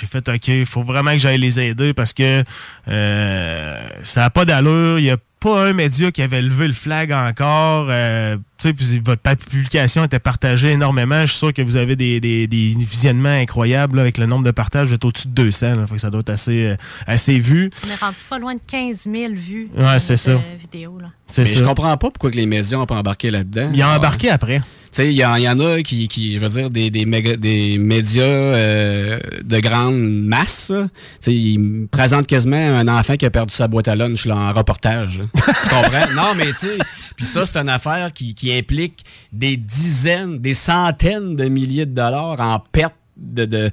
j'ai fait OK, faut vraiment que j'aille les aider parce que euh, ça n'a pas d'allure. Il n'y a pas un média qui avait levé le flag encore. Euh, puis votre publication était partagée énormément. Je suis sûr que vous avez des, des, des visionnements incroyables là, avec le nombre de partages. Vous êtes au-dessus de 200. Là, fait que ça doit être assez, euh, assez vu. On est rendu pas loin de 15 000 vues Ouais, euh, c'est ça. vidéos. Là. C'est Mais ça. je comprends pas pourquoi que les médias ont pas embarqué là-dedans. Il a embarqué après. Tu sais, il y, en il y en a qui, qui, je veux dire, des, des, méga- des médias euh, de grande masse. là. Tu sais, ils présentent quasiment un enfant qui a perdu sa boîte à lunch là, en reportage. tu comprends? (laughs) Non, mais tu sais, puis ça, c'est une affaire qui, qui implique des dizaines, des centaines de milliers de dollars en perte de... de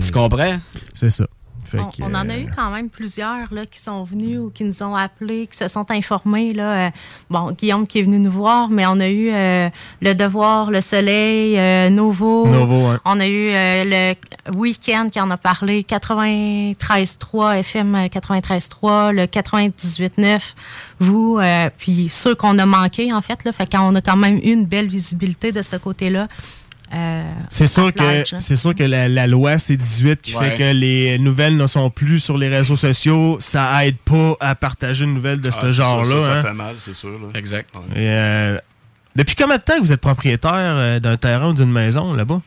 tu comprends? C'est ça. Fait On, que, on en a euh, eu quand même plusieurs là, qui sont venus ou qui nous ont appelés, qui se sont informés. Là. Euh, bon, Guillaume qui est venu nous voir, mais on a eu euh, Le Devoir, Le Soleil, euh, Novo. Novo, ouais. On a eu euh, le Week-end qui en a parlé, 93.3, FM 93.3, le 98.9, vous, euh, puis ceux qu'on a manqués, en fait. Là, fait qu'on a quand même eu une belle visibilité de ce côté-là. Euh, C'est sûr hein. c'est sûr que la, la loi C18 qui Ouais. fait que les nouvelles ne sont plus sur les réseaux sociaux, ça aide pas à partager une nouvelle de Ah, ce genre-là. Ça, ça hein. fait mal, c'est sûr. là. Exact. Et, euh, depuis combien de temps que vous êtes propriétaire euh, d'un terrain ou d'une maison là-bas?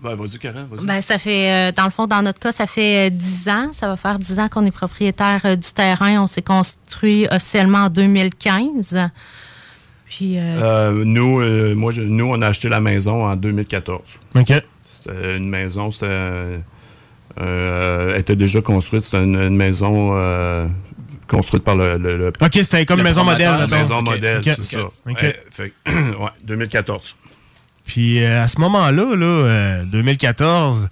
Ben, vas-y, Karen, vas-y. Ben, ça fait, euh, dans le fond, dans notre cas, ça fait euh, 10 ans. Ça va faire 10 ans qu'on est propriétaire euh, du terrain. On s'est construit officiellement en 2015. Puis, euh, Euh, nous, euh, moi, je- nous, on a acheté la maison en 2014. OK. C'était une maison, c'était. euh, euh, elle était déjà construite. C'était une, une maison euh, construite par le. le- le- OK, c'était comme le maison modèle. Maison modèle, c'est ça. OK. Ouais, fait- (clears throat) ouais, 2014. Puis euh, à ce moment-là, là, euh, 2014,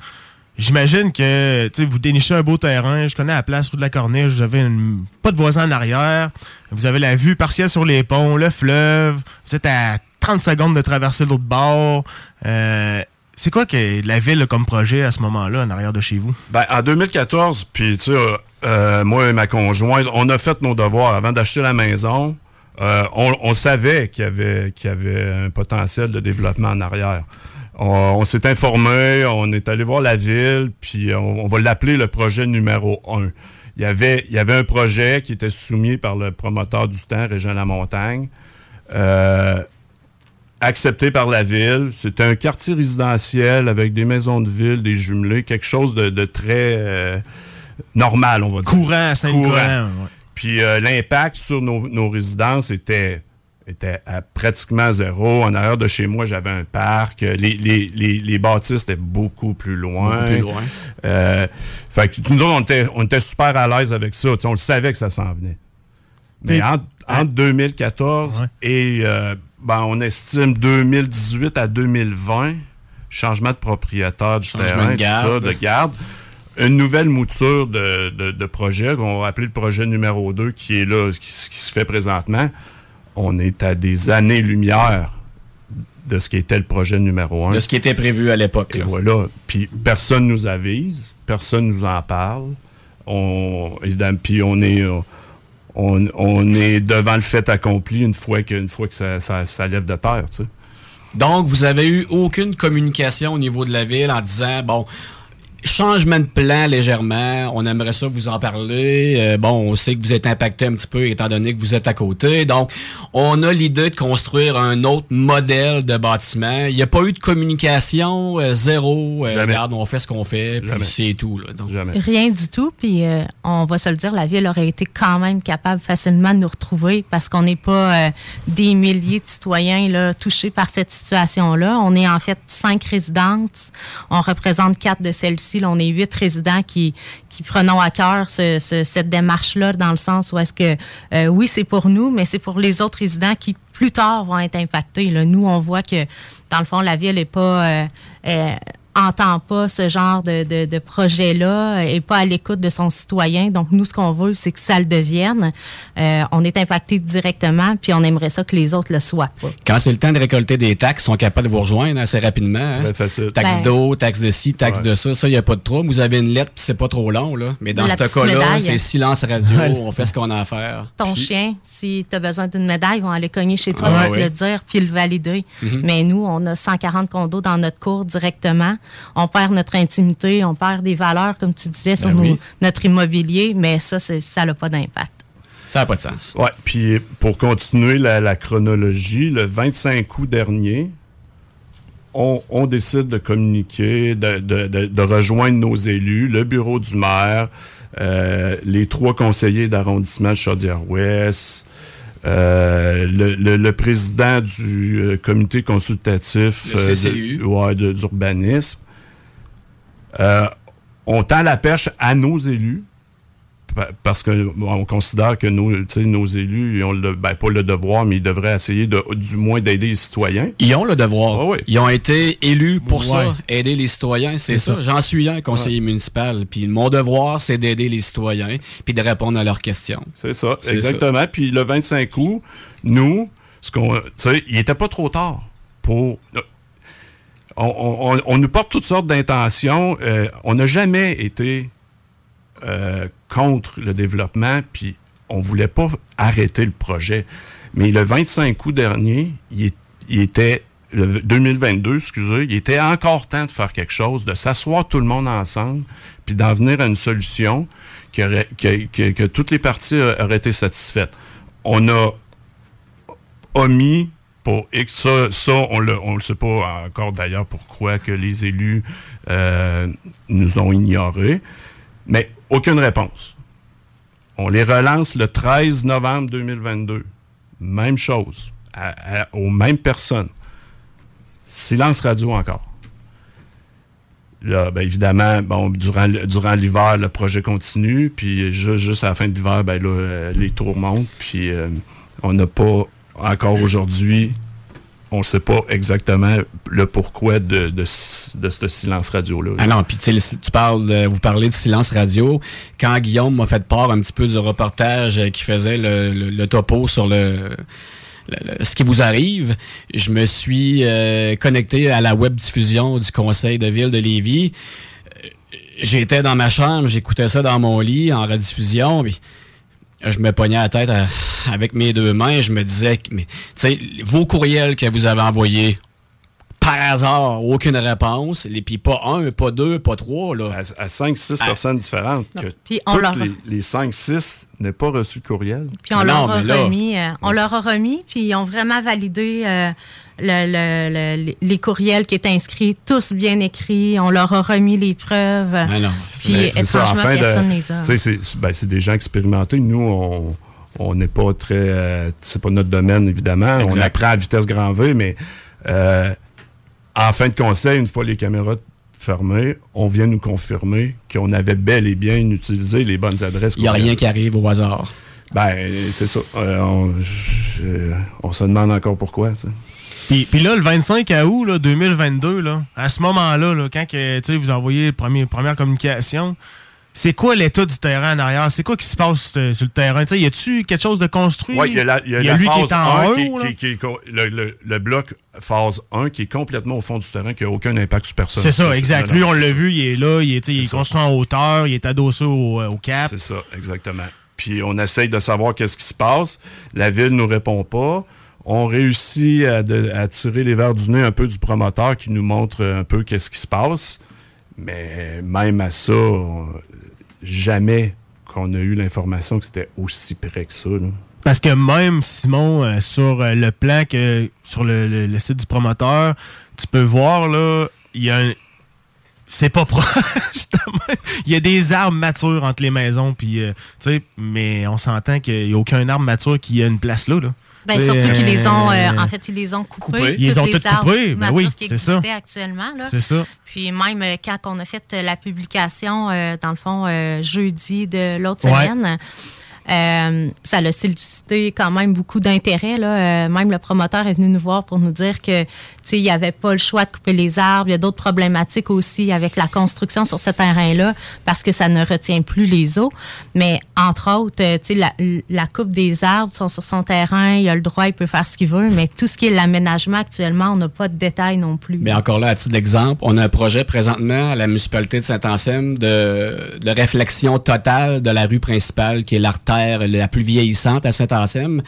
j'imagine que vous dénichez un beau terrain. Je connais la place rue de la Corniche. Vous avez une- pas de voisins en arrière. Vous avez la vue partielle sur les ponts, le fleuve. Vous êtes à 30 secondes de traverser l'autre bord. Euh, c'est quoi que la ville a comme projet à ce moment-là en arrière de chez vous? Ben, en 2014, puis tu sais, euh, moi et ma conjointe, on a fait nos devoirs avant d'acheter la maison. euh, on, on savait qu'il y, avait, qu'il y avait un potentiel de développement en arrière. On, on s'est informé, on est allé voir la ville, puis on, on va l'appeler le projet numéro un. Il y, avait, il y avait un projet qui était soumis par le promoteur du temps, Régent La Montagne, euh, accepté par la ville. C'était un quartier résidentiel avec des maisons de ville, des jumelés, quelque chose de, de très euh, normal, on va dire. Courant Saint-Nicolas, ouais. Puis euh, l'impact sur nos, nos résidences était, était à pratiquement zéro. En arrière de chez moi, j'avais un parc. Les, les, les, les bâtisses étaient beaucoup plus loin. Beaucoup plus loin. Euh, fait que nous autres, on était, on était super à l'aise avec ça. On le savait que ça s'en venait. Mais entre, entre 2014 et euh, ben, on estime 2018 à 2020, changement de propriétaire du Changement terrain, de tout garde. ça, de garde. Une nouvelle mouture de, de, de projet qu'on va appeler le projet numéro 2 qui est là, qui, qui se fait présentement. On est à des années-lumière de ce qui était le projet numéro 1. De ce qui était prévu à l'époque. Et voilà. Puis personne nous avise, personne nous en parle. On, évidemment, puis on est, on, on est devant le fait accompli une fois que, une fois que ça, ça, ça lève de terre. Tu sais. Donc, vous avez eu aucune communication au niveau de la ville en disant, bon, changement de plan légèrement, on aimerait ça vous en parler. Euh, bon, on sait que vous êtes impacté un petit peu étant donné que vous êtes à côté. Donc, on a l'idée de construire un autre modèle de bâtiment. Il n'y a pas eu de communication, euh, zéro. Euh, Jamais. regarde, on fait ce qu'on fait, puis c'est tout. Là. Donc, Jamais. Rien du tout. Puis euh, on va se le dire, la ville aurait été quand même capable facilement de nous retrouver parce qu'on n'est pas euh, des milliers de citoyens là, touchés par cette situation-là. On est en fait cinq résidentes. On représente quatre de celles-ci. On est huit résidents qui, prenons à cœur ce- ce- cette démarche-là dans le sens où est-ce que euh, oui, c'est pour nous, mais c'est pour les autres résidents qui plus tard vont être impactés. Là. Nous, on voit que dans le fond, la ville n'est pas euh, euh, entend pas ce genre de, de, de projet-là et pas à l'écoute de son citoyen. Donc, nous, ce qu'on veut, c'est que ça le devienne. Euh, on est impacté directement, puis on aimerait ça que les autres le soient pas. Quand c'est le temps de récolter des taxes, ils sont capables de vous rejoindre assez rapidement. hein. Très facile. Taxe Ben- d'eau, taxe de ci, taxe de ça, ça, il n'y a pas de trouble. Vous avez une lettre, puis c'est pas trop long. Là. Mais dans La ce cas-là, c'est silence radio, on fait ce qu'on a à faire. Ton chien, si tu as besoin d'une médaille, ils vont aller cogner chez toi, Ah, vont te le dire, puis le valider. Mhm. Mais nous, on a 140 condos dans notre cour directement. On perd notre intimité, on perd des valeurs, comme tu disais, sur Ben nos- oui. notre immobilier, mais ça, c'est- ça n'a pas d'impact. Ça n'a pas de sens. Ouais, puis pour continuer la, la chronologie, le 25 août dernier, on, on décide de communiquer, de, de- de- de rejoindre nos élus, le bureau du maire, euh, les trois conseillers d'arrondissement de Chaudière-Ouest, euh, le, le- le président du euh, comité consultatif Le euh, de- ouais, de- d'urbanisme. On tend la perche à nos élus parce que bon, on considère que nos, nos élus, ils ont le, ben, pas le devoir, mais ils devraient essayer de, du moins d'aider les citoyens. Ils ont le devoir. Ah oui. Ils ont été élus pour Ouais. ça, aider les citoyens, c'est ça. ça. J'en suis un conseiller municipal. Puis mon devoir, c'est d'aider les citoyens puis de répondre à leurs questions. C'est ça, exactement. Puis le 25 août, nous, ce qu'on, tu sais, il était pas trop tard pour. On, on- on- on nous porte toutes sortes d'intentions. Euh, on n'a jamais été euh, contre le développement, puis on voulait pas arrêter le projet. Mais le 25 août dernier, il, était le 2022, excusez, il était encore temps de faire quelque chose, de s'asseoir tout le monde ensemble, puis d'en venir à une solution qui que, toutes les parties auraient été satisfaites. On a omis pour ça, ça on le, on le sait pas encore d'ailleurs pourquoi que les élus euh, nous ont ignorés, mais aucune réponse. On les relance le 13 novembre 2022. Même chose, aux mêmes personnes. Silence radio encore. Là, ben, évidemment, bon, durant, durant l'hiver, le projet continue, puis ju- juste à la fin de l'hiver, ben, là, euh, les tours montent, puis euh, on n'a pas encore aujourd'hui, on ne sait pas exactement le pourquoi de, ce- silence radio-là. Ah non, puis tu parles, vous parlez de silence radio. Quand Guillaume m'a fait part un petit peu du reportage qui faisait le, topo sur ce qui vous arrive, je me suis euh, connecté à la web diffusion du conseil de ville de Lévis. Euh, J'étais dans ma chambre, j'écoutais ça dans mon lit en rediffusion. Je me pognais la tête avec mes deux mains. Je me disais, mais, vos courriels que vous avez envoyés, par hasard, aucune réponse. Et puis pas un, pas deux, pas trois. Là. À, 5-6 personnes différentes. Que Puis on toutes leur- les, les 5-6 n'aient pas reçu de courriel. Puis on, leur a remis, euh, on leur a remis, puis ils ont vraiment validé euh, le- le- le- les courriels qui étaient inscrits, tous bien écrits. On leur a remis les preuves. Puis c'est ça, étrangement, en fin de- personne les a. tu sais, C'est ben, c'est des gens expérimentés. Nous, on on n'est pas très. euh, c'est pas notre domaine, évidemment. On apprend à vitesse grand V, mais euh, en fin de conseil, une fois les caméras fermées, on vient nous confirmer qu'on avait bel et bien utilisé les bonnes adresses. Il n'y a rien qui arrive au hasard. Ben, c'est ça. Euh, on, je- on se demande encore pourquoi. Puis, puis là, le 25 août là, 2022, là, à ce moment-là, là, quand que, tu sais, vous envoyez la première, première communication, c'est quoi l'état du terrain en arrière? C'est quoi qui se passe euh, sur le terrain? Y a-tu quelque chose de construit? Oui, il y a, la, il y a la lui qui phase est en 1 haut, qui, là. qui- qui est co- le, le- le bloc phase 1 qui est complètement au fond du terrain, qui n'a aucun impact sur personne. C'est ça, exact. Lui, on l'a vu, il est là, il est, il construit en hauteur, il est adossé au, euh, au cap. C'est ça, exactement. Puis on essaye de savoir qu'est-ce qui se passe. La ville nous répond pas. On réussit à, de- à tirer les verres du nez un peu du promoteur qui nous montre un peu qu'est-ce qui se passe. Mais même à ça, jamais qu'on a eu l'information que c'était aussi près que ça. Parce que même, Simon, euh, sur euh, le plan que sur le, site du promoteur, tu peux voir, là, il y a un. C'est pas (laughs) proche. Il y a des arbres matures entre les maisons, puis, euh, mais on s'entend qu'il n'y a aucun arbre mature qui a une place là. Ben, surtout qu'ils les ont, euh, euh, en fait, ils les ont coupés. coupés. Ils les ont les arbres coupés, ben oui, qui c'est ça. existaient actuellement. C'est ça. Puis même euh, quand on a fait la publication, euh, dans le fond, euh, jeudi de l'autre Ouais. semaine, euh, ça a suscité quand même beaucoup d'intérêt. là. Euh, même le promoteur est venu nous voir pour nous dire que il n'y avait pas le choix de couper les arbres. Il y a d'autres problématiques aussi avec la construction sur ce terrain-là parce que ça ne retient plus les eaux. Mais entre autres, euh, la, la coupe des arbres sont sur son terrain. Il a le droit, il peut faire ce qu'il veut. Mais tout ce qui est l'aménagement actuellement, on n'a pas de détails non plus. Mais encore là, à titre d'exemple, on a un projet présentement à la municipalité de Saint-Anselme de, de réflexion totale de la rue principale, qui est l'artère la plus vieillissante à Saint-Anselme.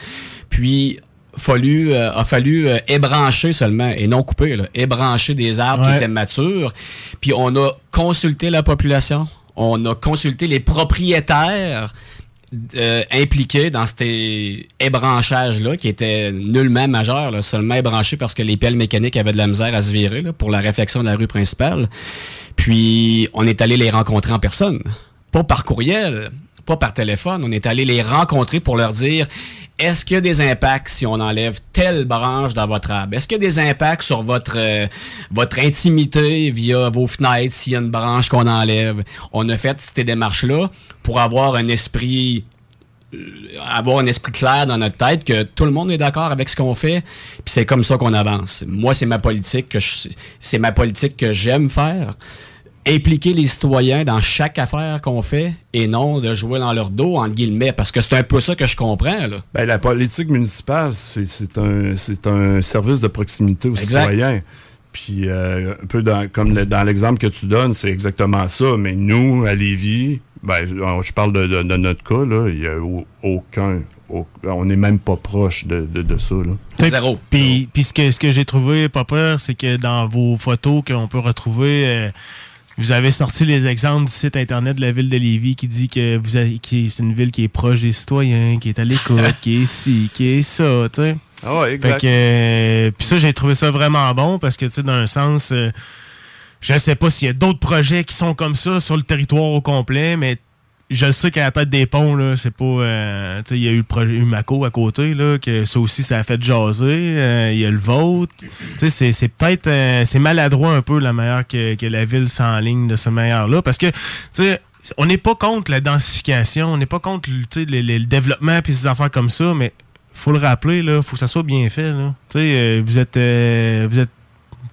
Puis, fallu, euh, a fallu euh, ébrancher seulement, et non couper, là, ébrancher des arbres qui étaient matures. Puis, on a consulté la population, on a consulté les propriétaires euh, impliqués dans ces ébranchages-là, qui étaient nullement majeurs, là, seulement ébranchés parce que les pelles mécaniques avaient de la misère à se virer là, pour la réflexion de la rue principale. Puis, on est allé les rencontrer en personne, pas par courriel, pas par téléphone. On est allé les rencontrer pour leur dire est-ce qu'il y a des impacts si on enlève telle branche dans votre arbre? Est-ce qu'il y a des impacts sur votre, euh, intimité via vos fenêtres s'il y a une branche qu'on enlève? On a fait ces démarches-là pour avoir un esprit euh, avoir un esprit clair dans notre tête que tout le monde est d'accord avec ce qu'on fait puis c'est comme ça qu'on avance moi c'est ma politique c'est ma politique que j'aime faire impliquer les citoyens dans chaque affaire qu'on fait et non de jouer dans leur dos, entre guillemets, parce que c'est un peu ça que je comprends. Là. Ben, la politique municipale, c'est c'est un, c'est un service de proximité aux Exact. citoyens. Puis, euh, un peu dans, comme le- dans l'exemple que tu donnes, c'est exactement ça. Mais nous, à Lévis, ben, je parle de, de- de notre cas, là, il n'y a au- aucun. au- on n'est même pas proche de, de- de ça. Là. Zéro. Puis, puis ce que, ce que j'ai trouvé pas peur, c'est que dans vos photos qu'on peut retrouver, euh, vous avez sorti les exemples du site internet de la ville de Lévis qui dit que vous avez, qui c'est une ville qui est proche des citoyens, qui est à l'écoute, (laughs) qui est ci, qui est ça, tu sais. Ah ouais, exact. Fait que, euh, puis ça, j'ai trouvé ça vraiment bon parce que, tu sais, d'un sens, euh, je sais pas s'il y a d'autres projets qui sont comme ça sur le territoire au complet, mais je sais qu'à la tête des ponts, là, c'est pas. euh, il y a eu le projet Umaco à côté, là, que ça aussi, ça a fait jaser. Euh, Il y a le sais, c'est- c'est peut-être. euh, c'est maladroit un peu la manière que, que la ville s'enligne de ce manière-là. Parce que, on n'est pas contre la densification, on n'est pas contre le, le- développement puis ces affaires comme ça, mais faut le rappeler, là, faut que ça soit bien fait. Là. Tu sais, euh, vous êtes. euh, vous êtes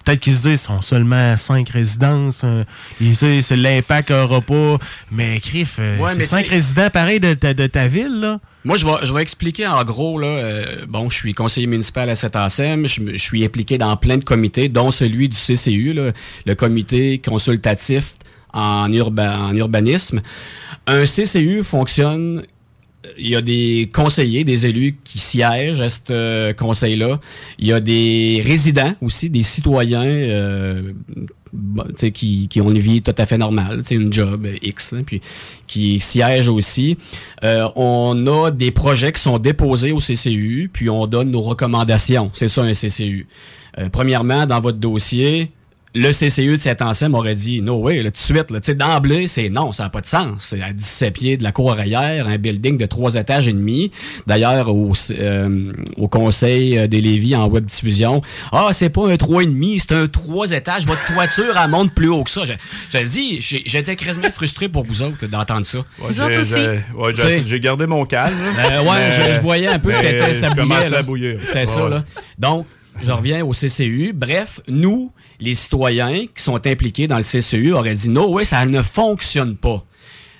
Peut-être qu'ils se disent sont seulement cinq résidences. c'est l'impact qu'il aura pas. Mais Criff, euh, Ouais, c'est cinq résidents pareils de ta, de ta ville, là. Moi, je vais, je vais expliquer en gros. Là, euh, bon, je suis conseiller municipal à Saint-Anselme. Je, me- je suis impliqué dans plein de comités, dont celui du CCU, là, le comité consultatif en, urba- en urbanisme. Un CCU fonctionne il y a des conseillers, des élus qui siègent à ce euh, conseil-là. Il y a des résidents aussi, des citoyens euh, qui, qui ont une vie tout à fait normale, une job X, hein, puis qui siègent aussi. Euh, on a des projets qui sont déposés au CCU, puis on donne nos recommandations. C'est ça un CCU. Euh, premièrement, dans votre dossier, le CCU de cet ancien m'aurait dit no way, là, tout de suite. là. D'emblée, c'est non, ça n'a pas de sens. C'est à 17 pieds de la cour arrière, un building de trois étages et demi. D'ailleurs, au, euh, au Conseil euh, des Lévis en web diffusion, ah, c'est pas un trois et demi, c'est un trois étages. Votre toiture, elle monte plus haut que ça. Je, je te dis, j'ai- j'étais quasiment frustré pour vous autres d'entendre ça. Ouais, j'ai- ouais, gardé mon calme. euh, ouais, Mais- je, je voyais un peu que t'étais- ça bouillait. C'est Ouais, ça, là. Donc, je reviens au CCU. Bref, nous, les citoyens qui sont impliqués dans le CCU, auraient dit non, ouais, ça ne fonctionne pas.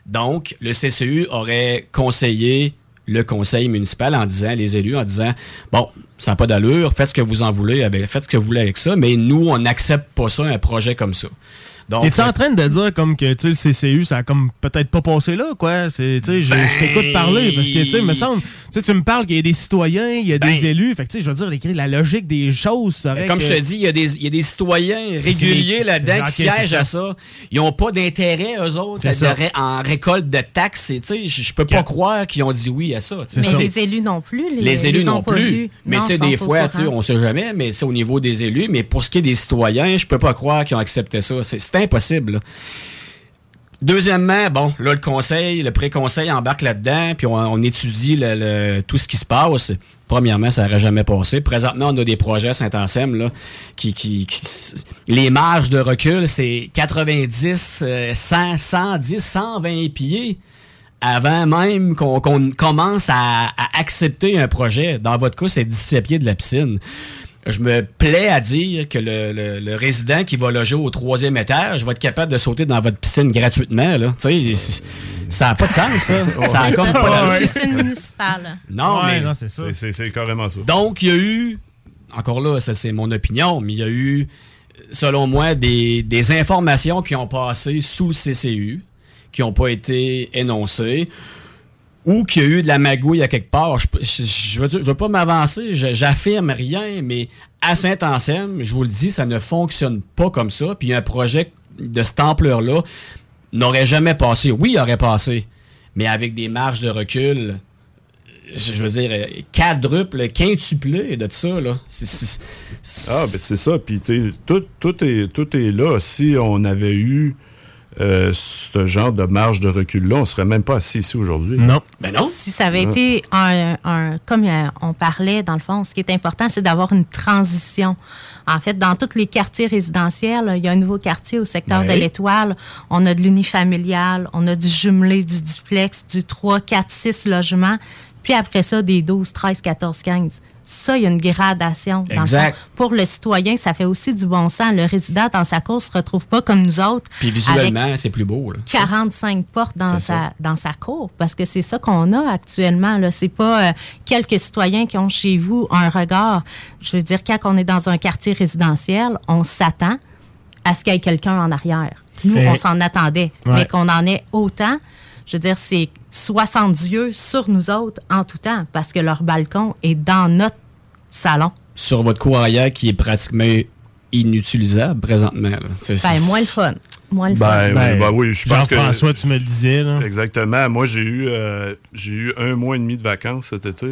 Donc, le CCU aurait conseillé le conseil municipal en disant, les élus en disant, bon, ça n'a pas d'allure, faites ce que vous en voulez, avec, faites ce que vous voulez avec ça, mais nous, on n'accepte pas ça, un projet comme ça. Donc, Es-tu en train de dire comme que le CCU, ça a comme peut-être pas passé là, quoi? C'est, tu sais, je, je t'écoute parler parce que, tu sais, me semble, tu me parles qu'il y a des citoyens, il y a des élus. Fait que, tu sais, je veux dire, les- la logique des choses serait Comme que- je te dis, il y, a des- il y a des citoyens réguliers là-dedans qui siègent ça. à ça. Ils n'ont pas d'intérêt, eux autres, en récolte de taxes. Et, tu sais, Je peux pas croire qu'ils ont dit oui à ça. Mais les élus non plus. Les, les élus non pas plus. vus. Mais tu sais, des fois, on sait jamais, mais c'est au niveau des élus. Mais pour ce qui est des citoyens, je peux pas croire qu'ils ont accepté ça. C'est c'est impossible. Deuxièmement, bon, là, le conseil, le pré-conseil embarque là-dedans, puis on, étudie tout ce qui se passe. Premièrement, ça n'aurait jamais passé. Présentement, on a des projets Saint-Anselme, là, qui, les marges de recul, c'est 90, euh, 100, 110, 120 pieds avant même qu'on qu'on commence à, à accepter un projet. Dans votre cas, c'est 17 pieds de la piscine. Je me plais à dire que le, le- le résident qui va loger au troisième étage va être capable de sauter dans votre piscine gratuitement. Là. Ça n'a pas de sens, ça. ça a comme pas piscine municipale. Non, mais c'est ça. C'est- C'est carrément ça. donc, il y a eu, encore là, ça c'est mon opinion, mais il y a eu, selon moi, des, des informations qui ont passé sous le CCU, qui n'ont pas été énoncées, ou qu'il y a eu de la magouille à quelque part. Je, je, veux, pas m'avancer, j'affirme rien, mais à Saint-Anselme, je vous le dis, ça ne fonctionne pas comme ça. Puis un projet de cette ampleur-là n'aurait jamais passé. Oui, il aurait passé, mais avec des marges de recul je veux dire, quadruple, quintuplé de ça, là. Ah, ben c'est ça. Puis, tout est là. Si on avait eu euh, ce genre de marge de recul-là, on serait même pas assis ici aujourd'hui. Non. Ben non. Si ça avait été un, un- comme euh, on parlait, dans le fond, ce qui est important, c'est d'avoir une transition. En fait, dans tous les quartiers résidentiels, il y a un nouveau quartier au secteur Ouais. de l'Étoile. On a de l'unifamilial, on a du jumelé, du duplex, du 3, 4, 6 logements. Puis après ça, des 12, 13, 14, 15. Ça, il y a une gradation. Dans Exact. Pour le citoyen, ça fait aussi du bon sens. Le résident dans sa cour se retrouve pas comme nous autres. Puis visuellement, c'est plus beau, là. 45 portes dans sa, ça. dans sa cour, parce que c'est ça qu'on a actuellement. Là. C'est pas euh, quelques citoyens qui ont chez vous un regard. Je veux dire, quand on est dans un quartier résidentiel, on s'attend à ce qu'il y ait quelqu'un en arrière. Nous, on s'en attendait, Ouais. mais qu'on en ait autant, je veux dire, c'est 60 yeux sur nous autres en tout temps, parce que leur balcon est dans notre salon. Sur votre cour arrière qui est pratiquement inutilisable présentement. C'est- Ben, moins le fun. Moins le Ben, fun. oui, ben oui, je pense que. Jean-François, tu me le disais, là. Exactement. Moi, j'ai eu, euh, j'ai eu un mois et demi de vacances cet été.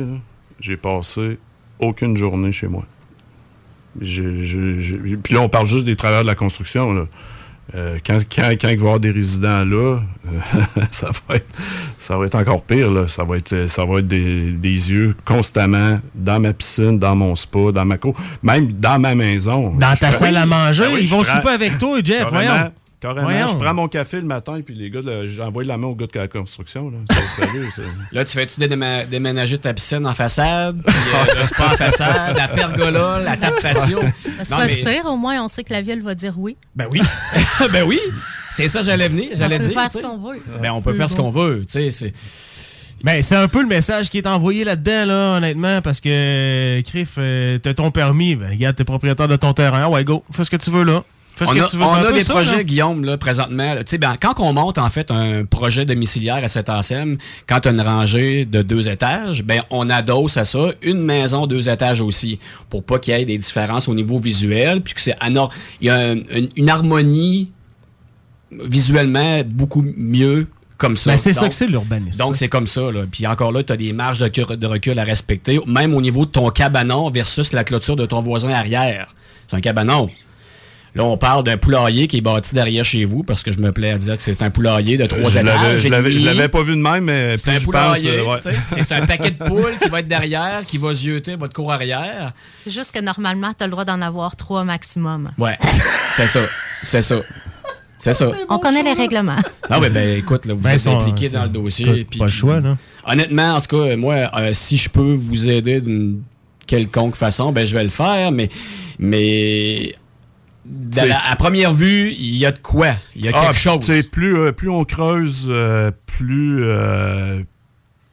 J'ai passé aucune journée chez moi. Puis là, on parle juste des travailleurs de la construction. là. Euh, quand, quand, quand il va y avoir des résidents là, euh, (laughs) ça, va être, ça va être encore pire. Là. Ça va être, ça va être des, des yeux constamment dans ma piscine, dans mon spa, dans ma cour, même dans ma maison. Dans Je ta prends- salle à manger, Ben oui, ils vont prends- souper avec toi, Jeff, voyons. Carrément. Voyons. Je prends mon café le matin, puis les gars, j'envoie la main au gars de la construction. Là. C'est sérieux, ça. (laughs) Là, tu fais-tu déma- déménager ta piscine en façade, puis euh, le spa en façade, la pergola, la table patio? Non, pas mais- super, au moins, on sait que la ville va dire oui. Ben oui. (laughs) ben oui. C'est ça, j'allais venir. J'allais On peut dire. faire ce qu'on veut. Ben, on peut C'est faire ce qu'on veut. Tu sais, c'est. Ben, c'est un peu le message qui est envoyé là-dedans, là, honnêtement, parce que, Criff, euh, t'as ton permis, ben, regarde, t'es propriétaire de ton terrain, ouais, go, fais ce que tu veux, là. Parce on que a, tu veux on a des ça, projets, là. Guillaume, là, présentement. là. Tu sais, ben, quand on monte, en fait, un projet domiciliaire à cet ASM, quand tu as une rangée de deux étages, ben, on adosse à ça une maison deux étages aussi, pour pas qu'il y ait des différences au niveau visuel, puis que c'est il y a un- une, une harmonie visuellement beaucoup mieux comme ça. Ben, c'est ça que c'est l'urbanisme. donc, c'est comme ça. Là. Puis encore là, tu as des marges de recul à respecter, même au niveau de ton cabanon versus la clôture de ton voisin arrière. C'est un cabanon. Là, on parle d'un poulailler qui est bâti derrière chez vous, parce que je me plais à dire que c'est un poulailler de trois étages. je l'avais- pas vu de même, mais C'est plus un poulailler. euh, ouais. C'est un paquet de poules qui va être derrière, qui va zioter votre cour arrière. C'est juste que normalement, tu as le droit d'en avoir trois maximum. Ouais, c'est ça. C'est ça. C'est ça. On connaît les règlements. Ah ouais, ben écoute, là, vous Ben, êtes impliqué dans le dossier. pas- le choix, là. Honnêtement, en tout cas, moi, euh, si je peux vous aider d'une quelconque façon, ben je vais le faire, mais mais la- à première vue, il y a de quoi, il y a Ah, quelque chose. plus, euh, plus on creuse, euh, plus, euh,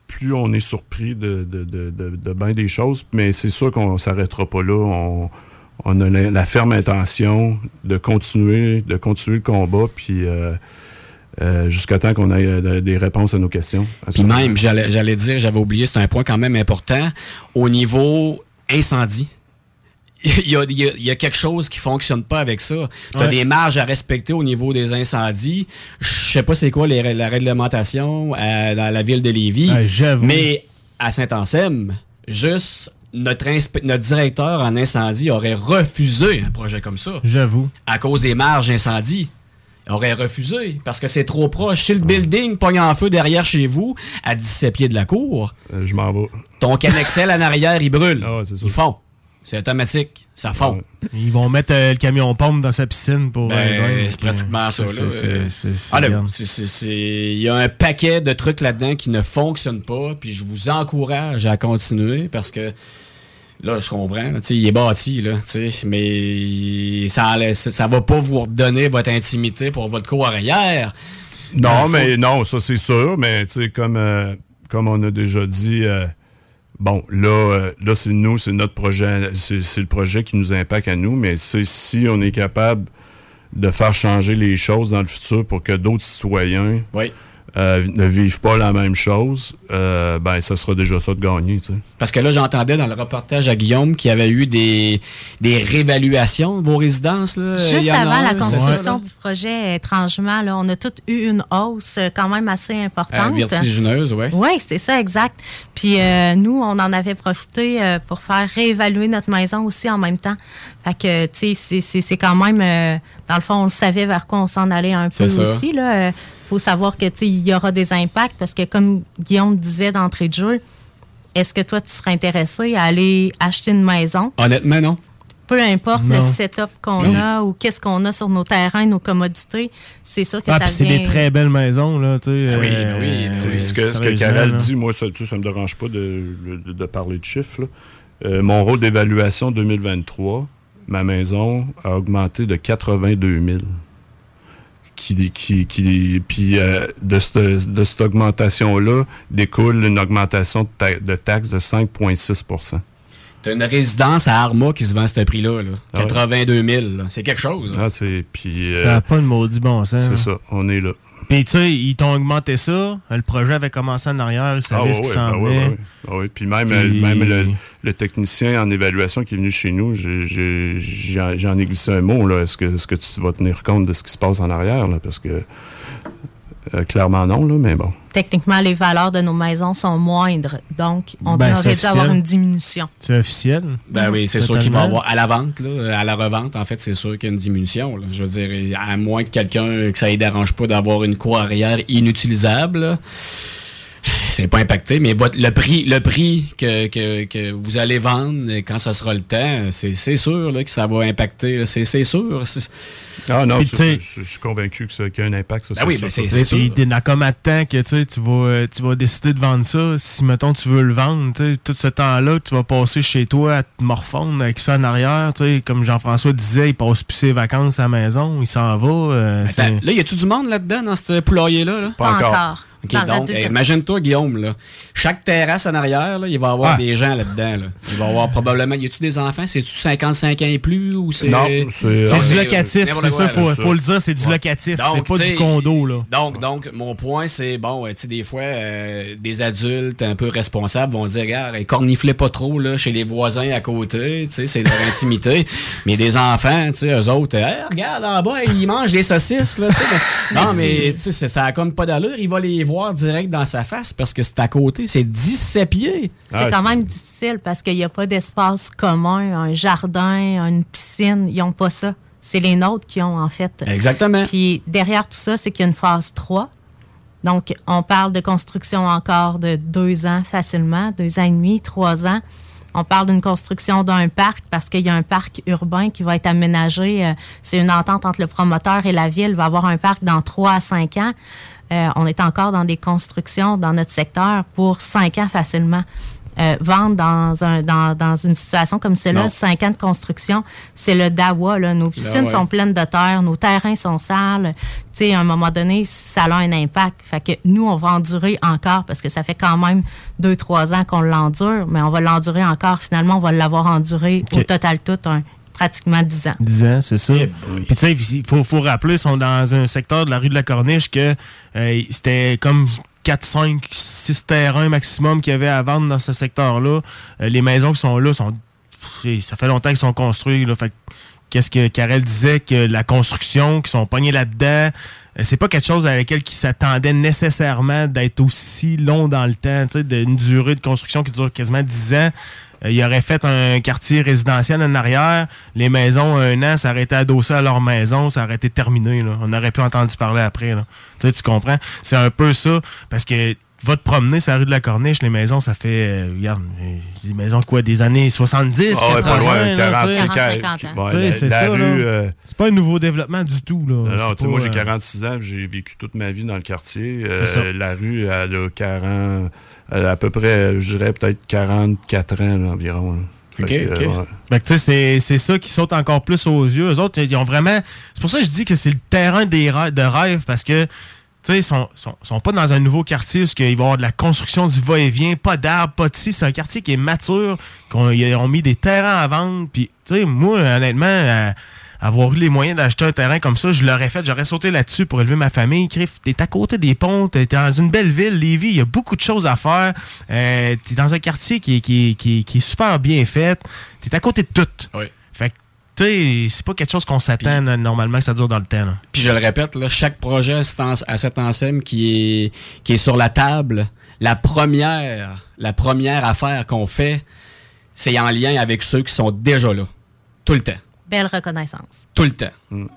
plus on est surpris de, de, de, de, de bien des choses. Mais c'est sûr qu'on s'arrêtera pas là. On, on a la, la ferme intention de continuer, de continuer le combat, puis euh, jusqu'à temps qu'on ait des réponses à nos questions. Puis même, j'allais dire, j'avais oublié, c'est un point quand même important, au niveau incendie. (laughs) Il y, a, il y a- il y a quelque chose qui fonctionne pas avec ça. Tu as Ouais. des marges à respecter au niveau des incendies. Je sais pas c'est quoi les la réglementation à la, la ville de Lévis. Ouais, mais à Saint-Anselme, juste notre, notre directeur en incendie aurait refusé un projet comme ça J'avoue. à cause des marges incendie. Aurait refusé parce que c'est trop proche. Si le building pogne en feu derrière chez vous, à 17 pieds de la cour, Euh, je m'en vais. ton Canexel en arrière, il brûle. Ah c'est ça. Ils fond. C'est automatique. Ça fond. Ils vont mettre euh, le camion pompe dans sa piscine pour. Ben, euh, c'est pratiquement ça. Il y a un paquet de trucs là-dedans qui ne fonctionnent pas, puis je vous encourage à continuer parce que là, je comprends, là, tu sais, il est bâti, là, tu sais, mais ça, allait- ça, ça va pas vous redonner votre intimité pour votre cour arrière. Non, Ben, mais faut- non, ça c'est sûr, mais tu sais, comme, euh, comme on a déjà dit, euh, bon, là, euh, là c'est nous, c'est notre projet, c'est le projet qui nous impacte à nous, mais c'est si on est capable de faire changer les choses dans le futur pour que d'autres citoyens Oui. Euh, ne vivent pas la même chose, euh, ben ça sera déjà ça de gagner, tu sais. Parce que là, j'entendais dans le reportage à Guillaume qu'il y avait eu des, des réévaluations de vos résidences. Là. Juste avant un, la construction ça, là? du projet, étrangement, là, on a toutes eu une hausse euh, quand même assez Euh, importante. vertigineuse, oui. Oui, c'est ça, exact. Puis euh, nous, on en avait profité euh, pour faire réévaluer notre maison aussi en même temps. Fait que, tu sais, c'est- c'est c'est quand même, euh, dans le fond, on le savait vers quoi on s'en allait un peu ça. aussi. Il faut savoir que, tu sais, il y aura des impacts parce que, comme Guillaume disait d'entrée de jeu, est-ce que toi, tu serais intéressé à aller acheter une maison? Honnêtement, non. Peu importe Non. le setup qu'on a ou qu'est-ce qu'on a sur nos terrains, nos commodités, c'est ça que Ah, ça puis c'est vient... des très belles maisons, là, tu sais. Ah oui, euh, oui, oui, ce que, ce que Karel dit, moi, ça ne ça me dérange pas de, de- de parler de chiffres. là. Euh, mon rôle d'évaluation 2023, ma maison a augmenté de 82 000. Qui, qui, qui, puis euh, de, cette, de cette augmentation-là découle une augmentation de, ta- de taxes de 5,6 T'as une résidence à Arma qui se vend à ce prix-là. Là. Ah ouais. 82 000. là. C'est quelque chose. Ah, c'est, puis, euh, Ça n'a pas de maudit bon sens. c'est hein. ça, on est là. Puis, tu sais, ils t'ont augmenté ça. Le projet avait commencé en arrière. Ils savaient Ah, ce qui ouais, s'en ben ouais, venait. ouais. Ah ouais, Puis même, Puis- euh, même le, le technicien en évaluation qui est venu chez nous, j'en j'en ai glissé un mot. là. Est-ce que, est-ce que tu vas tenir compte de ce qui se passe en arrière? Là? Parce que euh, clairement non, là, mais bon. Techniquement, les valeurs de nos maisons sont moindres. Donc, on Ben, aurait dû avoir une diminution. C'est officiel. Ben oui, c'est sûr qu'il va y avoir à la vente, là, à la revente, en fait, c'est sûr qu'il y a une diminution. là. Je veux dire, à moins que quelqu'un, que ça ne dérange pas d'avoir une cour arrière inutilisable, là, c'est pas impacté, mais votre, le prix, le prix que, que, que vous allez vendre quand ça sera le temps, c'est c'est sûr là, que ça va impacter. C'est c'est sûr. Ah non, Puis, c'est- tu sais- c'est- je suis convaincu que ça qu'il y a un impact. Ça, Ben oui, c'est- c'est sûr. Puis t'es dans comme à temps que tu vas, euh, tu vas décider de vendre ça. Si, mettons, tu veux le vendre, tout ce temps-là, tu vas passer chez toi à te morfondre avec ça en arrière. Comme Jean-François disait, il passe plus ses vacances à la maison, il s'en va. euh, Attends, c'est- là, y a-tu du monde là-dedans, dans ce poulailler-là? là? Pas encore. OK, Dans la donc, imagine-toi, Guillaume, là. Chaque terrasse en arrière, là, il va y avoir Ah. des gens là-dedans. Là. Il va y avoir probablement. Y a-tu des enfants? C'est-tu 55 ans et plus? ou c'est Non, c'est- C'est Ah, du locatif, c'est ça, faut, faut le dire, c'est du Ouais. locatif, c'est pas du condo, là. Donc, donc, mon point, c'est, bon, euh, tu sais, des fois, euh, des adultes un peu responsables vont dire, regarde, corniflez pas trop, là, chez les voisins à côté, tu sais, c'est leur intimité. (laughs) Mais des enfants, tu sais, eux autres, Hey, regarde, en bas, ils mangent des saucisses, là, tu sais. mais- (laughs) Non, mais, tu sais, ça a comme pas d'allure. Il va les voir direct dans sa face parce que c'est à côté. C'est 17 pieds. C'est quand même difficile parce qu'il n'y a pas d'espace commun, un jardin, une piscine. Ils n'ont pas ça. C'est les nôtres qui ont, en fait. Exactement. Puis derrière tout ça, c'est qu'il y a une phase 3. Donc, on parle de construction encore de deux ans facilement, deux ans et demi, trois ans. On parle d'une construction d'un parc parce qu'il y a un parc urbain qui va être aménagé. Euh, C'est une entente entre le promoteur et la ville. Il va avoir un parc dans trois à cinq ans. Euh, on est encore dans des constructions dans notre secteur pour cinq ans facilement. Euh, vendre dans, un, dans, dans une situation comme celle-là, cinq ans de construction, c'est le dawa. Là. Nos piscines ouais. sont pleines de terre, nos terrains sont sales. Tu sais, à un moment donné, ça a un impact. Fait que nous, on va endurer encore parce que ça fait quand même deux, trois ans qu'on l'endure, mais on va l'endurer encore. Finalement, on va l'avoir enduré au total tout un- pratiquement dix ans. 10 ans, c'est ça. Puis tu sais, il faut, faut rappeler, ils sont dans un secteur de la rue de la Corniche que euh, c'était comme 4, 5, 6 terrains maximum qu'il y avait à vendre dans ce secteur-là. Euh, les maisons qui sont là, sont, ça fait longtemps qu'ils sont construits. Là, fait que qu'est-ce que Karel disait, que la construction, qui sont pognés là-dedans, euh, c'est pas quelque chose avec lequel ils s'attendaient nécessairement d'être aussi long dans le temps, tu sais, d'une durée de construction qui dure quasiment 10 ans. Euh, il aurait fait un quartier résidentiel en arrière. Les maisons, un an, ça aurait été adossé à leur maison, ça aurait été terminé. Là. On aurait pu entendre parler après. Là. Tu, sais, tu comprends? C'est un peu ça. Parce que va te promener sur la rue de la Corniche, les maisons, ça fait, euh, regarde, euh, des maisons quoi, des années 70, Ah ouais, 80, pas loin, là, 40, tu sais. 50 ans. Ouais, c'est ça, rue, euh, C'est pas un nouveau développement du tout. Là. Non, tu sais, moi j'ai euh, 46 ans, j'ai vécu toute ma vie dans le quartier. Euh, la rue, elle a 40, elle a à peu près, je dirais peut-être 44 ans là, environ. là. Fait OK, que, OK. euh, ouais. Fait que, tu sais, c'est- c'est ça qui saute encore plus aux yeux. Eux autres, ils ont vraiment. C'est pour ça que je dis que c'est le terrain des rê- de rêve parce que. Tu sais, ils sont, sont, sont pas dans un nouveau quartier où il va y avoir de la construction du va-et-vient, pas d'arbres, pas de ci. C'est un quartier qui est mature, qu'on ils ont mis des terrains à vendre. Puis, tu sais, moi, honnêtement, à- avoir eu les moyens d'acheter un terrain comme ça, je l'aurais fait. J'aurais sauté là-dessus pour élever ma famille. Criff, t'es à côté des ponts, t'es dans une belle ville, Lévis, il y a beaucoup de choses à faire. Euh, t'es dans un quartier qui, est- qui, est- qui, est- qui est super bien fait. T'es à côté de tout. Fait que, tu sais, c'est pas quelque chose qu'on s'attend normalement que ça dure dans le temps. Puis je le répète, là, chaque projet à cette enseigne qui est, qui est sur la table, la première, la première affaire qu'on fait, c'est en lien avec ceux qui sont déjà là. Tout le temps. Belle reconnaissance. Tout le temps.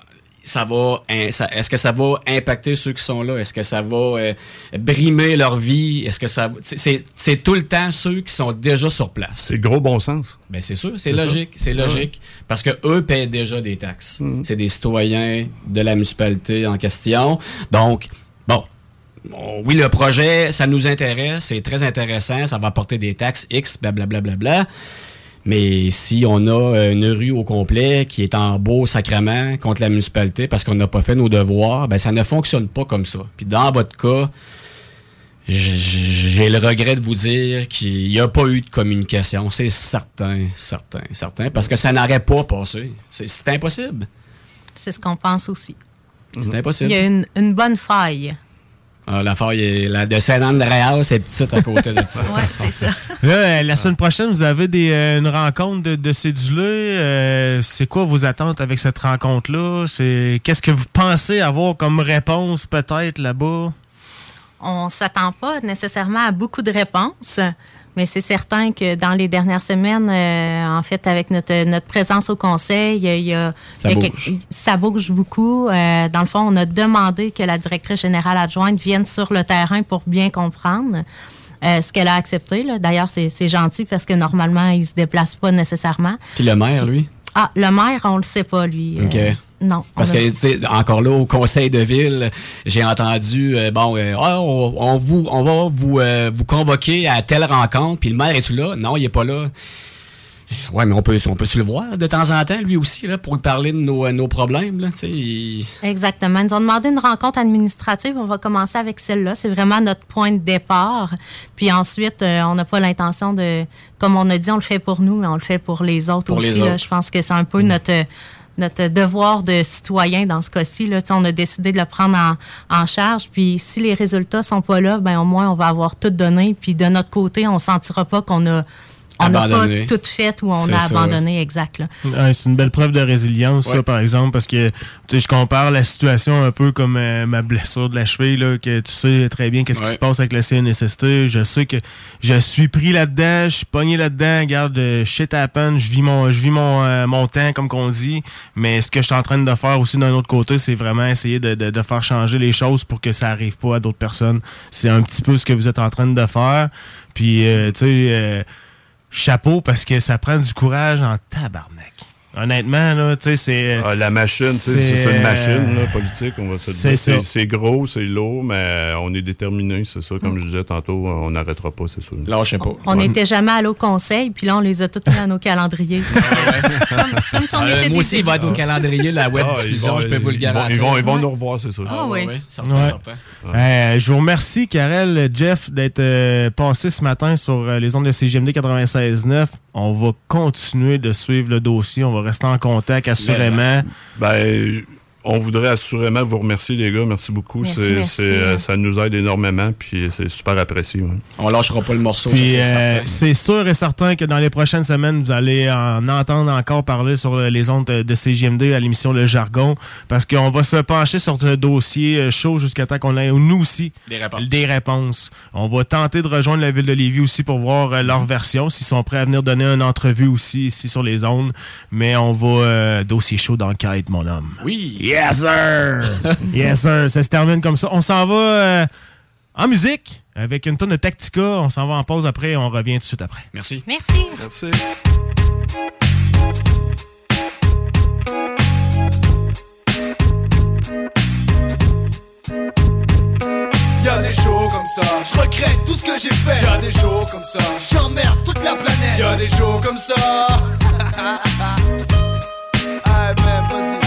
Ça va, est-ce que ça va impacter ceux qui sont là? Est-ce que ça va euh, brimer leur vie? Est-ce que ça, c'est- tout le temps ceux qui sont déjà sur place. C'est gros bon sens. Ben c'est sûr, c'est logique, c'est Ouais. logique, parce que eux paient déjà des taxes. C'est des citoyens de la municipalité en question. Donc, bon, bon, oui, le projet, ça nous intéresse, c'est très intéressant, ça va apporter des taxes X, blablabla. Bla, bla, bla. Mais si on a euh, une rue au complet qui est en beau sacrement contre la municipalité parce qu'on n'a pas fait nos devoirs, ben ça ne fonctionne pas comme ça. Puis dans votre cas, j'ai le regret de vous dire qu'il n'y a pas eu de communication. C'est certain, certain, certain. Parce que ça n'aurait pas passé. C'est c'est impossible. C'est ce qu'on pense aussi. C'est impossible. Il y a une, une bonne faille. Ah, la faille est- la de Saint-Andréas, c'est petite à côté de ça. (laughs) Oui, c'est ça. Là, euh, la semaine prochaine, vous avez des, euh, une rencontre de, de cédulés. Euh, c'est quoi vos attentes avec cette rencontre-là? C'est Qu'est-ce que vous pensez avoir comme réponse peut-être là-bas? On s'attend pas nécessairement à beaucoup de réponses, mais c'est certain que dans les dernières semaines, euh, en fait, avec notre, notre présence au conseil, il y a, Ça il y a bouge. ça bouge beaucoup. Euh, dans le fond, on a demandé que la directrice générale adjointe vienne sur le terrain pour bien comprendre. euh, ce qu'elle a accepté. D'ailleurs, c'est gentil parce que normalement, il se déplace pas nécessairement. Puis le maire, lui? Ah, le maire, on le sait pas, lui. OK. Non. Parce que, tu sais, encore là, au conseil de ville, j'ai entendu, euh, bon, euh, Ah, on, on vous, on va vous, euh, vous convoquer à telle rencontre, puis le maire est-tu là? Non, il est pas là. Ouais, mais on peut, on peut-tu le voir de temps en temps, lui aussi, là, pour lui parler de nos, nos problèmes, là, il- Exactement. Ils nous ont demandé une rencontre administrative. On va commencer avec celle-là. C'est vraiment notre point de départ. Puis ensuite, euh, on n'a pas l'intention de, comme on a dit, on le fait pour nous, mais on le fait pour les autres Pour aussi. les là. autres. Je pense que c'est un peu notre notre devoir de citoyen dans ce cas-ci. Là. On a décidé de le prendre en, en charge. Puis si les résultats sont pas là, ben au moins on va avoir tout donné. Puis de notre côté, on sentira pas qu'on a on n'a pas Abandonné. tout fait ou on a ça. abandonné exact. Là. Ouais, c'est une belle preuve de résilience, ça, par exemple, parce que tu sais, je compare la situation un peu comme euh, ma blessure de la cheville, là, que tu sais très bien qu'est-ce qui se passe avec la CNSST. Je sais que je suis pris là-dedans, je suis pogné là-dedans, regarde, euh, shit happen, je vis mon, je vis mon, euh, mon temps, comme qu'on dit. Mais ce que je suis en train de faire aussi d'un autre côté, c'est vraiment essayer de, de- de faire changer les choses pour que ça arrive pas à d'autres personnes. C'est un petit peu ce que vous êtes en train de faire. Puis, euh, tu sais, euh, chapeau parce que ça prend du courage en tabarnak. Honnêtement, là, tu sais, c'est. Ah, la machine, tu sais, c'est, une machine euh, là, politique, on va se dire. C'est- gros, c'est lourd, mais on est déterminé, c'est ça. Comme je disais tantôt, on n'arrêtera pas, c'est sûr. Lâchez pas. On n'était jamais allé au conseil, puis là, on les a tous mis dans nos calendriers. (laughs) comme, comme si on Euh, était moi aussi, il va être au calendrier, la web Ah, diffusion, ils vont- je peux vous le ils vont- garantir. Ils vont, ils vont nous revoir, c'est sûr. Ah oui. certain, Ouais. certain. Euh, je vous remercie, Karel, Jeff, d'être euh, passé ce matin sur euh, les ondes de CGMD 96.9. On va continuer de suivre le dossier. On va rester en contact, assurément. Ben, on voudrait assurément vous remercier, les gars. Merci beaucoup. Merci, C'est- merci. c'est, euh, ça nous aide énormément, puis c'est super apprécié. ouais. On lâchera pas le morceau, Puis ça, c'est euh, c'est sûr et certain que dans les prochaines semaines, vous allez en entendre encore parler sur les ondes de CGMD à l'émission Le Jargon, parce qu'on va se pencher sur ce dossier euh, chaud jusqu'à temps qu'on ait, nous aussi, Des réponses. des réponses. On va tenter de rejoindre la ville de Lévis aussi pour voir leur version, s'ils sont prêts à venir donner une entrevue aussi ici sur les ondes. Mais on va... euh, dossier chaud d'enquête, mon homme. Oui. Yes, sir! (laughs) yes, sir. Ça se termine comme ça. On s'en va euh, en musique avec une tonne de Tactica. On s'en va en pause après et on revient tout de suite après. Merci. Merci. Merci. Y'a des jours comme ça, je regrette tout ce que j'ai fait. Y'a des jours comme ça, j'emmerde toute la planète. Y'a des jours comme ça. ah (laughs) ben vas-y.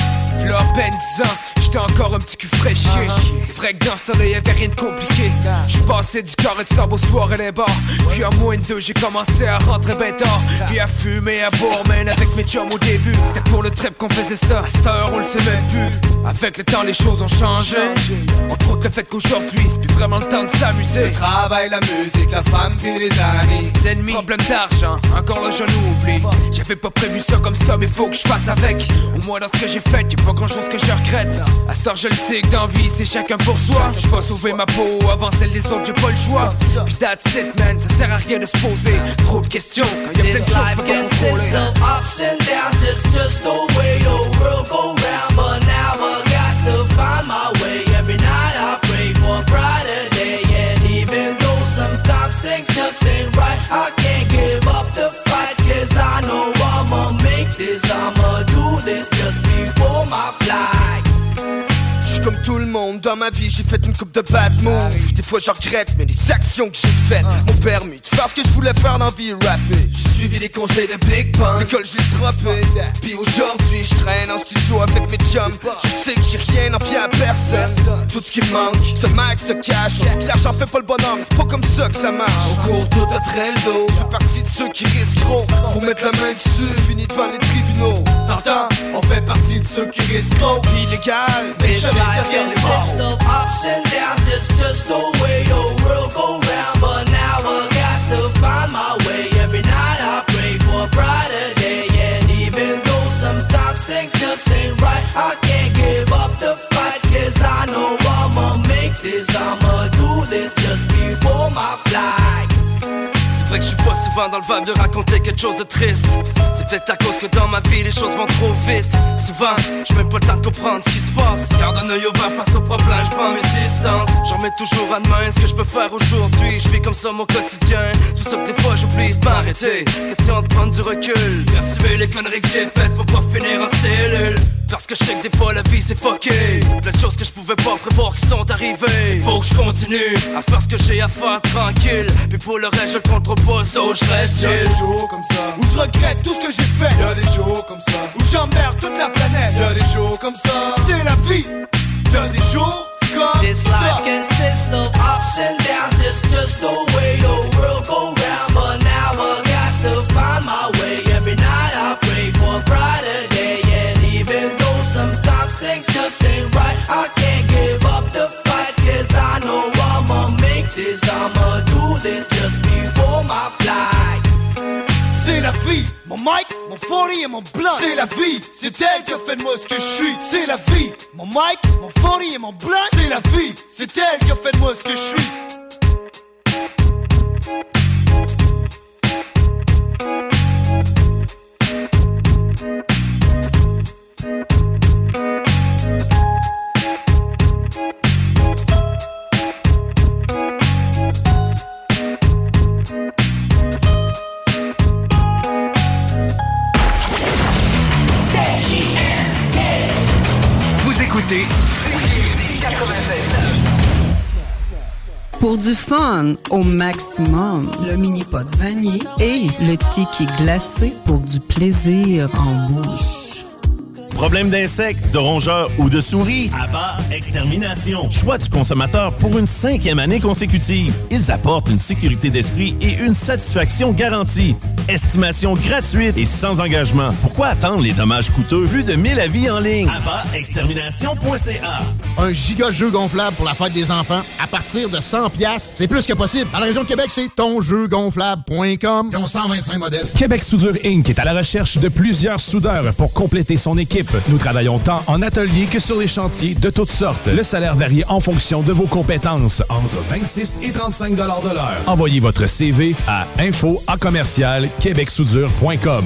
V'là à peine 10 ans, j'étais encore un petit cul fraîchier. C'est vrai que dans ce temps-là, y'avait rien de compliqué. J'suis passé du carré de sable au soir et les bars. Puis en moins de deux, j'ai commencé à rentrer ben tard. Puis à fumer, à boire, man, avec mes chums au début. C'était pour le trip qu'on faisait ça. À cette heure, on le sait même plus. Avec le temps, les choses ont changé. Entre autres, le fait qu'aujourd'hui, c'est plus vraiment le temps de s'amuser. Le travail, la musique, la femme puis les amis. Les ennemis, problème d'argent, encore là j'en oublie. J'avais pas prévu ça comme ça, mais faut que je fasse avec. Au moins dans ce que j'ai fait, y'a pas grand chose que je regrette. À heure, je le sais que dans vie, c'est chacun pour soi. Je vais sauver ma peau avant celle des autres, j'ai pas le choix. Puis that's it, man, ça sert à rien de se poser trop de questions. Quand y'a plein de choses pas contrôler. ups and downs, it's just the way the world go round. But now I got to find my way. Every night I pray for a brighter day. And even though sometimes things just ain't right, I can't give up the fight. Cause I know I'ma make this, I'ma do this just before my flight. Tout le monde, dans ma vie j'ai fait une coupe de bad moves. Des fois je regrette mais les actions que j'ai faites m'ont permis de faire ce que je voulais faire dans la vie rapper. J'ai suivi les conseils de Big Pun, l'école j'ai droppé. Puis aujourd'hui je traîne en studio avec mes chums. Je sais que j'ai rien envie à personne. Tout ce qui manque, ce max se cache On dit que l'argent fait pas le bonheur mais c'est pas comme ça que ça marche. On court tout après le dos, je fais partie de ceux qui risquent gros. Pour mettre la main dessus, fini devant les tribunaux. T'entends, on fait partie de ceux qui risquent trop. Illégal, mais jamais derrière les of ups and downs, it's just the way the world go round. But now I got to find my way. Every night I pray for a brighter day. And even though sometimes things just ain't right, I can't give up the fight. Cause I know I'ma make this, I'ma do this just before my flight. Que je suis pas souvent dans le vibe de raconter quelque chose de triste. C'est peut-être à cause que dans ma vie les choses vont trop vite. Souvent, j'ai même pas le temps de comprendre ce qui se passe. Garde un œil ouvert face aux problèmes, je prends mes distances. J'en mets toujours à demain ce que je peux faire aujourd'hui. Je vis comme ça mon quotidien. C'est ça que des fois j'oublie de m'arrêter. Question de prendre du recul. Assumer les conneries que j'ai faites pour pas finir en cellule. Parce que je sais que des fois la vie c'est fucké. Plein de choses que je pouvais pas prévoir qui sont arrivées. Faut que je continue à faire ce que j'ai à faire tranquille. Puis pour le reste je le contrôle pas, so je reste Y'a chill des jours comme ça, où je regrette tout ce que j'ai fait. Y'a des jours comme ça où j'emmerde toute la planète. Y'a des jours comme ça, c'est la vie. Y'a des jours comme This ça. life consists of ups and downs. It's just the way the this. I'ma do this just before my flight. C'est la vie, mon mic, mon 40 et mon blunt. C'est la vie, c'est elle qui a fait de moi ce que je suis. C'est la vie, mon mic, mon 40 et mon blunt. C'est la vie, c'est elle qui a fait de moi ce que je suis. Pour du fun au maximum, le mini pot vanille et le tiki glacé pour du plaisir en bouche. Problème d'insectes, de rongeurs ou de souris? Abba Extermination. Choix du consommateur pour une cinquième année consécutive. Ils apportent une sécurité d'esprit et une satisfaction garantie. Estimation gratuite et sans engagement. Pourquoi attendre les dommages coûteux? Plus de 1000 avis en ligne? AbbaExtermination.ca Un giga jeu gonflable pour la fête des enfants à partir de 100 pièces, c'est plus que possible. Dans la région de Québec, c'est tonjeugonflable.com. Ils ont 125 modèles. Québec Soudure Inc. est à la recherche de plusieurs soudeurs pour compléter son équipe. Nous travaillons tant en atelier que sur les chantiers de toutes sortes. Le salaire varie en fonction de vos compétences, entre 26 et 35 de l'heure. Envoyez votre CV à info à commercial québecsoudure.com.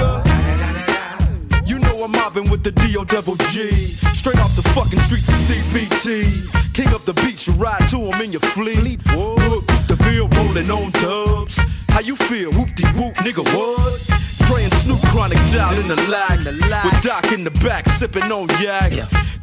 I'm mobbing with the D.O. Double G. Straight off the fucking streets of CBT. King up the beach, you ride to him in your fleet. Look, the field rolling on dubs. How you feel? Whoop de whoop, nigga, what? Praying Snoop Chronic down in the lag. With Doc in the back, sipping on yak.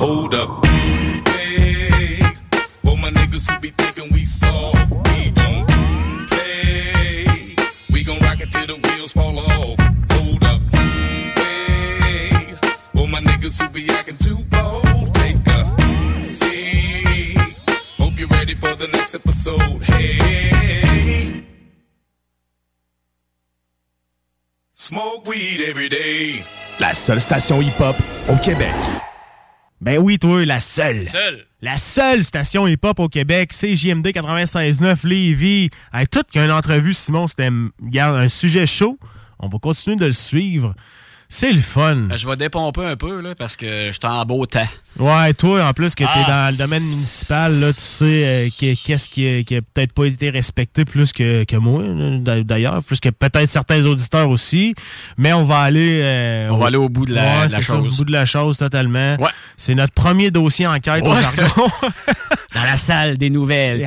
Hold up. Hey, for my niggas who be thinking we soft, we don't play. We gon' rock it till the wheels fall off. Hold up. Hey, for my niggas who be acting too bold, take a seat. Hope you're ready for the next episode. Hey. Smoke weed every day. La seule station hip-hop au Québec. Ben oui, toi, la seule. Seule. La seule station hip-hop au Québec, c'est JMD 96.9 Lévis. Hey, tout qu'une entrevue, Simon, c'était un sujet chaud. On va continuer de le suivre. C'est le fun. Ben, Je vais dépomper un peu, là, parce que je suis en beau temps. Ouais, toi, en plus que tu es Ah, dans le domaine municipal, là, tu sais euh, que- qu'est-ce qui, qui a peut-être pas été respecté plus que, que moi, d'ailleurs, plus que peut-être certains auditeurs aussi. Mais on va aller. euh, On va aller au bout de la- Ouais, ça, chose. au bout de la chose, totalement. C'est notre premier dossier enquête au Ouais. jargon. (laughs) (laughs) Dans la salle des nouvelles.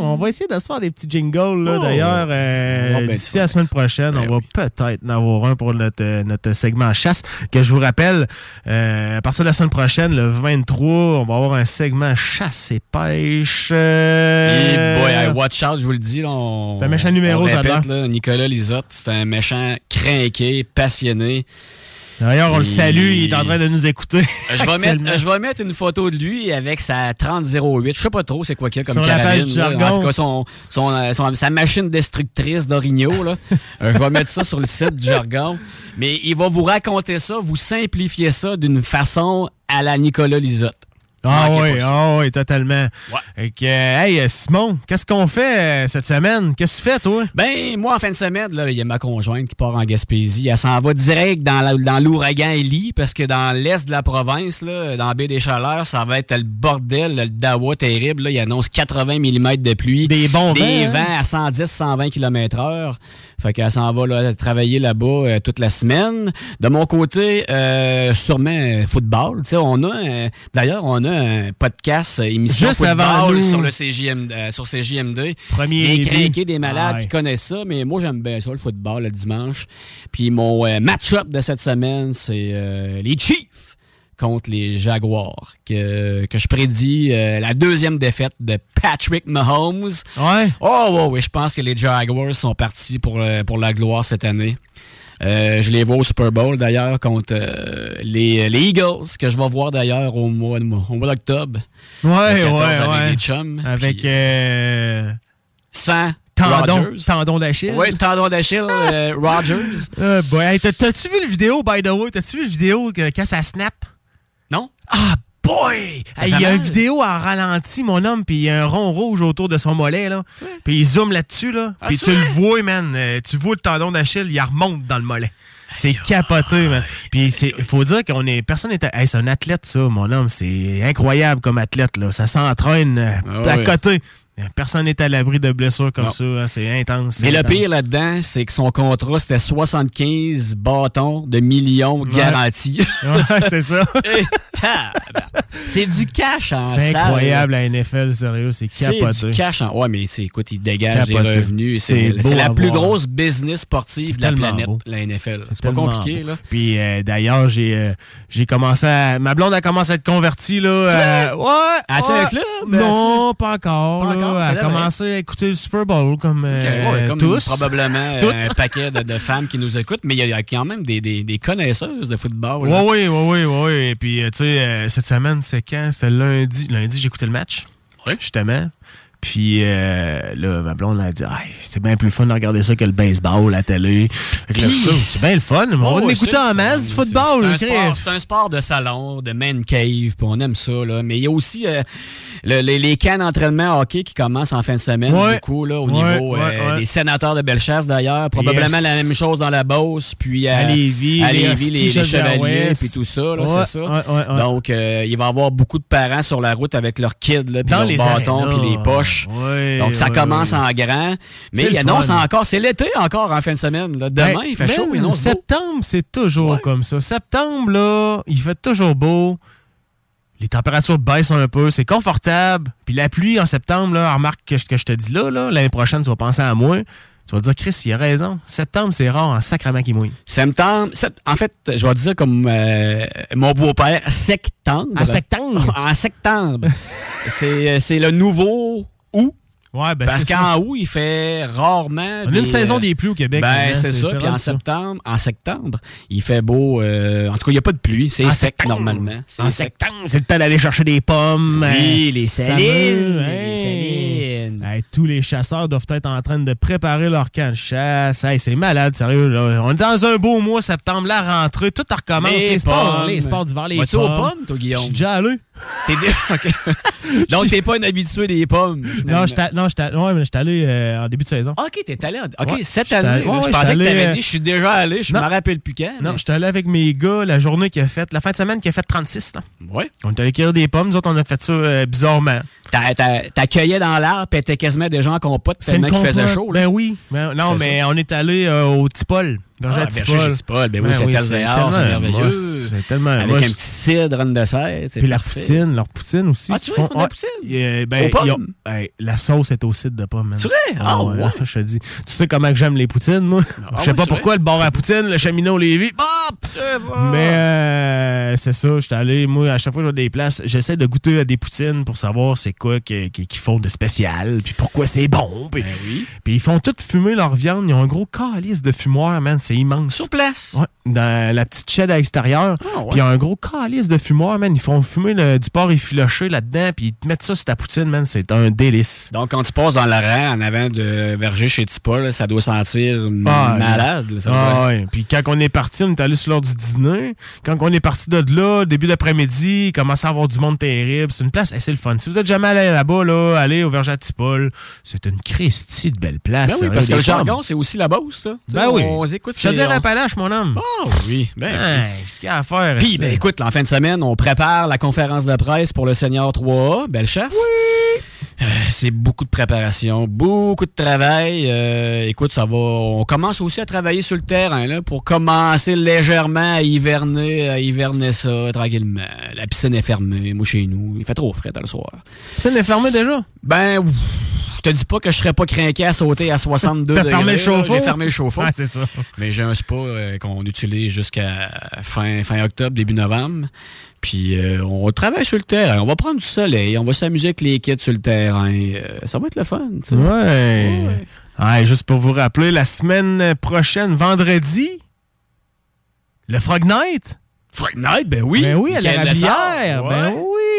On va essayer de se faire des petits jingles, là, Oh. d'ailleurs. euh, va bien D'ici la semaine prochaine, Ben on va peut-être en avoir un pour notre, euh, notre segment chasse, que je vous rappelle, euh, à partir de la semaine prochaine, le 23, on va avoir un segment chasse et pêche. euh, boy, hey, watch out, je vous le dis. C'est un méchant numéro, on répète, là, Nicolas Lisotte, c'est un méchant craqué, passionné. D'ailleurs, on le salue, il est en train de nous écouter. Je vais, actuellement. mettre, je vais mettre une photo de lui avec sa 3008. Je sais pas trop c'est quoi qu'il y a comme Sur la carabine. page du jargon. En tout cas, son, son, euh, son- sa machine destructrice d'Origno. là. Euh, je vais mettre ça sur le site du jargon. Mais il va vous raconter ça, vous simplifier ça d'une façon à la Nicolas Lisotte. Ah oui, ah oui, totalement. Que, euh, hey, euh, Simon, qu'est-ce qu'on fait euh, cette semaine? Qu'est-ce que tu fais, toi? Ben, moi, en fin de semaine, là, il y a ma conjointe qui part en Gaspésie. Elle s'en va direct dans l'ouragan Ellie, parce que dans l'est de la province, là, dans la baie des Chaleurs, ça va être le bordel, le dawa terrible. Là. Il annonce 80 mm de pluie. Des bons Des vents, hein? vents à 110-120 km heure. Fait qu'elle s'en va là, travailler là-bas euh, toute la semaine. De mon côté, euh, sûrement euh, football. Tu sais, on a, euh, d'ailleurs, on a un podcast, émission Juste football avant nous. sur le CJM, sur CJMD. Premier crinqués, des malades Ouais. qui connaissent ça, mais moi, j'aime bien ça, le football, le dimanche. Puis mon match-up de cette semaine, c'est euh, les Chiefs contre les Jaguars, que, que je prédis euh, la deuxième défaite de Patrick Mahomes. Ouais. Oh, ouais, oui, je pense que les Jaguars sont partis pour, euh, pour la gloire cette année. Euh, je les vois au Super Bowl d'ailleurs contre euh, les, les Eagles, que je vais voir d'ailleurs au mois, au mois d'octobre. Ouais, 14 ouais, avec ouais. les chums. Avec euh, sans tendon, d'Achille. Oui, le tendon d'Achille, (laughs) Rogers. T'as-tu vu le vidéo, by the way? T'as-tu vu le vidéo que- quand ça snap? Ah, boy! Il y a une vidéo en ralenti, mon homme, puis il y a un rond rouge autour de son mollet, là. Puis il zoome là-dessus, là. Ah, Puis tu le vois, man. euh, tu vois le tendon d'Achille, il remonte dans le mollet. C'est capoté, man. Puis c'est, faut dire qu'on est, personne n'est, hey, c'est un athlète, ça, mon homme. C'est incroyable comme athlète, là. Ça s'entraîne euh, Ah à côté. Personne n'est à l'abri de blessures comme Non. ça. hein. C'est intense. Mais c'est le intense. pire là-dedans, c'est que son contrat, c'était 75 bâtons de millions Ouais. garantis. (laughs) Ouais, c'est ça. (laughs) C'est du cash en C'est incroyable, la NFL, sérieux. C'est C'est capoté. du cash en... Ouais, mais c'est, écoute, il dégage des Capoté. revenus. C'est C'est, c'est la plus voir. grosse business sportive de la planète, beau. la NFL. C'est, pas compliqué, beau. là. Puis euh, d'ailleurs, j'ai euh, j'ai commencé à. Ma blonde a commencé à être convertie, là. euh, ouais. As-tu ouais. un club? Non, pas encore. Pas encore, Elle a commencé à écouter le Super Bowl comme, euh, Ok, ouais, comme tous. probablement euh, un paquet de, de femmes qui nous écoutent, mais il y, a quand même des, des, des connaisseuses de football. Oui, oui, oui, oui, oui. Et puis, euh, tu sais, cette semaine, c'est quand? C'était lundi. Lundi, j'ai écouté le match. Oui. Justement. Puis euh, là, ma blonde a dit c'est bien plus fun de regarder ça que le baseball, la télé. C'est bien le fun. On Oh, va ouais, écouter en masse du football. C'est un, sport, c'est un sport de salon, de man cave, puis on aime ça. Là. Mais il y a aussi euh, le- les, les camps d'entraînement hockey qui commencent en fin de semaine, Ouais. beaucoup, là, au Ouais, niveau euh, ouais. des sénateurs de Bellechasse d'ailleurs. Probablement Yes. la même chose dans la Beauce, puis À Lévis, à les Lévis, les, les Chevaliers, puis tout ça, c'est ça. Donc, il va y avoir beaucoup de parents sur la route avec leurs kids, là, puis leurs les bâtons, puis les poches. Donc, ça commence en grand. Mais il annonce fun. encore, c'est l'été encore en fin de semaine. Là. Demain, Ben, il fait chaud, il. Septembre, c'est toujours comme ça. Septembre, là, il fait toujours beau. Les températures baissent un peu, c'est confortable. Puis la pluie en septembre, là, remarque que ce que je te dis là, là, l'année prochaine, tu vas penser à moi. Tu vas dire, Chris, il a raison. Septembre, c'est rare en sacrament qui mouille. Septembre, sept- en fait, je vais dire comme euh, mon beau-père, septembre. En septembre? (laughs) en septembre. c'est, c'est le nouveau août. Ouais, ben Parce qu'en août, il fait rarement. On a une saison des pluies au Québec, Ben, maintenant, c'est ça. Puis en septembre, en septembre, il fait beau. euh, en tout cas, il n'y a pas de pluie. C'est sec normalement. En septembre, c'est le temps d'aller chercher des pommes. Oui, euh, les salines, hey. les salines. Hey, tous les chasseurs doivent être en train de préparer leur camp de chasse. Hey, c'est malade, sérieux. là. On est dans un beau mois, septembre, la rentrée, tout recommence. Les, sports, pommes. les sports d'hiver, les Vas-tu aux pommes. pommes, toi, Je Guillaume? suis déjà allé. T'es dé- (laughs) OK. Donc, t'es pas un habitué des pommes. Non, j'étais non, j'étais- ouais, mais j'étais allé euh, en début de saison. OK, t'es allé. en- OK, Ouais, cette année. allé- là, ouais, je pensais j'étais que t'avais allé, dit, je suis déjà allé, je me rappelle plus quand. Non, mais- j'étais allé avec mes gars la journée qui a fait, la fin de semaine qui a fait 36. Là. Ouais. On est allé cueillir des pommes, nous autres, on a fait ça euh, bizarrement. T'accueillais dans l'arbre, puis t'étais quasiment déjà en compote C'est tellement qu'il faisait chaud. là. Ben oui. Ben, non, mais ça. on est allé euh, au Tipol. Ah, Tipol. chez Tipol, ben oui, c'est merveilleux. C'est tellement Avec un petit cidre en dessert, Puis parfait. poutine, leur poutine aussi. Ah, tu vois, ils font de la ouais, poutine? ben, Aux pommes? la sauce est au cidre de pommes. C'est vrai? Ah, ouais. (laughs) Je te dis. Tu sais comment que j'aime les poutines, moi? Ah, Je sais pas pourquoi le bar à poutine, le cheminot Lévis. Bop! Mais euh, c'est ça, j'étais allé, moi, à chaque fois que je des places, j'essaie de goûter à des poutines pour savoir c'est quoi qui- qui- qu'ils font de spécial, puis pourquoi c'est bon. Puis, puis ils font tout fumer leur viande. Ils ont un gros calice de fumoir, man, c'est immense. Sur place? Ouais, dans la petite shed à l'extérieur. Ah. Puis il y a un gros calice de fumoir, man. Ils font fumer le- du porc effiloché là-dedans, puis ils te mettent ça sur ta poutine, man. C'est un délice. Donc, quand tu passes dans la rang en avant de Verger chez Tipol, là, ça doit sentir Ah, malade. là, ça Ah, ouais. Puis quand on est parti, on est allé sur l'heure du dîner. Quand on est parti de là, début d'après-midi, il commençait à avoir du monde terrible. C'est une place assez le fun. Si vous êtes jamais allé là-bas, là, allez au Verger à Tipol. C'est une Christie de belle place. Ben oui, sérieux, parce que le jargon, c'est aussi la sais, Ben oui. on- écoute, Je te c'est- dis on- Appalache, mon homme. Ah oui, ben Hey, ce qu'il y a à faire. Puis, ben, écoute, en fin de semaine, on prépare la conférence de presse pour le Senior 3A. Belle chasse. Euh, c'est beaucoup de préparation, beaucoup de travail. Euh, écoute, ça va. On commence aussi à travailler sur le terrain là, pour commencer légèrement à hiverner, à hiverner ça tranquillement. La piscine est fermée, moi chez nous. Il fait trop frais le soir. La piscine est fermée déjà? Ben, ouf, je te dis pas que je serais pas craqué à sauter à 62 T'as fermé le degrés, chauffe-eau? J'ai fermé le chauffe-eau. C'est ça. Mais j'ai un spa euh, qu'on utilise jusqu'à fin, fin octobre, début novembre. Puis euh, on travaille sur le terrain. On va prendre du soleil. On va s'amuser avec les kits sur le terrain. Euh, ça va être le fun. tu sais. Ouais. Ouais, juste pour vous rappeler, la semaine prochaine, vendredi, le Frog Night. Frog Night, ben oui. Ben oui, à la Rabière. Lessard, Ben ouais.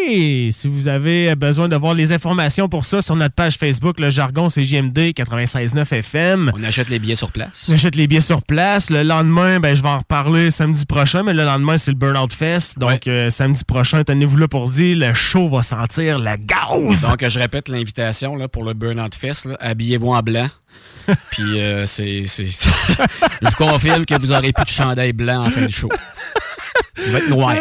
Si vous avez besoin d'avoir les informations pour ça sur notre page Facebook, le jargon, c'est JMD 96.9 FM. On achète les billets sur place. On achète les billets sur place. Le lendemain, ben, je vais en reparler samedi prochain, mais le lendemain, c'est le Burnout Fest. Donc, euh, samedi prochain, tenez-vous là pour dire, le show va sentir la gaz. Donc, je répète l'invitation pour le Burnout Fest. Habillez-vous en blanc. (laughs) Puis, euh, c'est. c'est- je vous confirme que vous aurez plus de chandail blanc en fin de show. Il va être noir.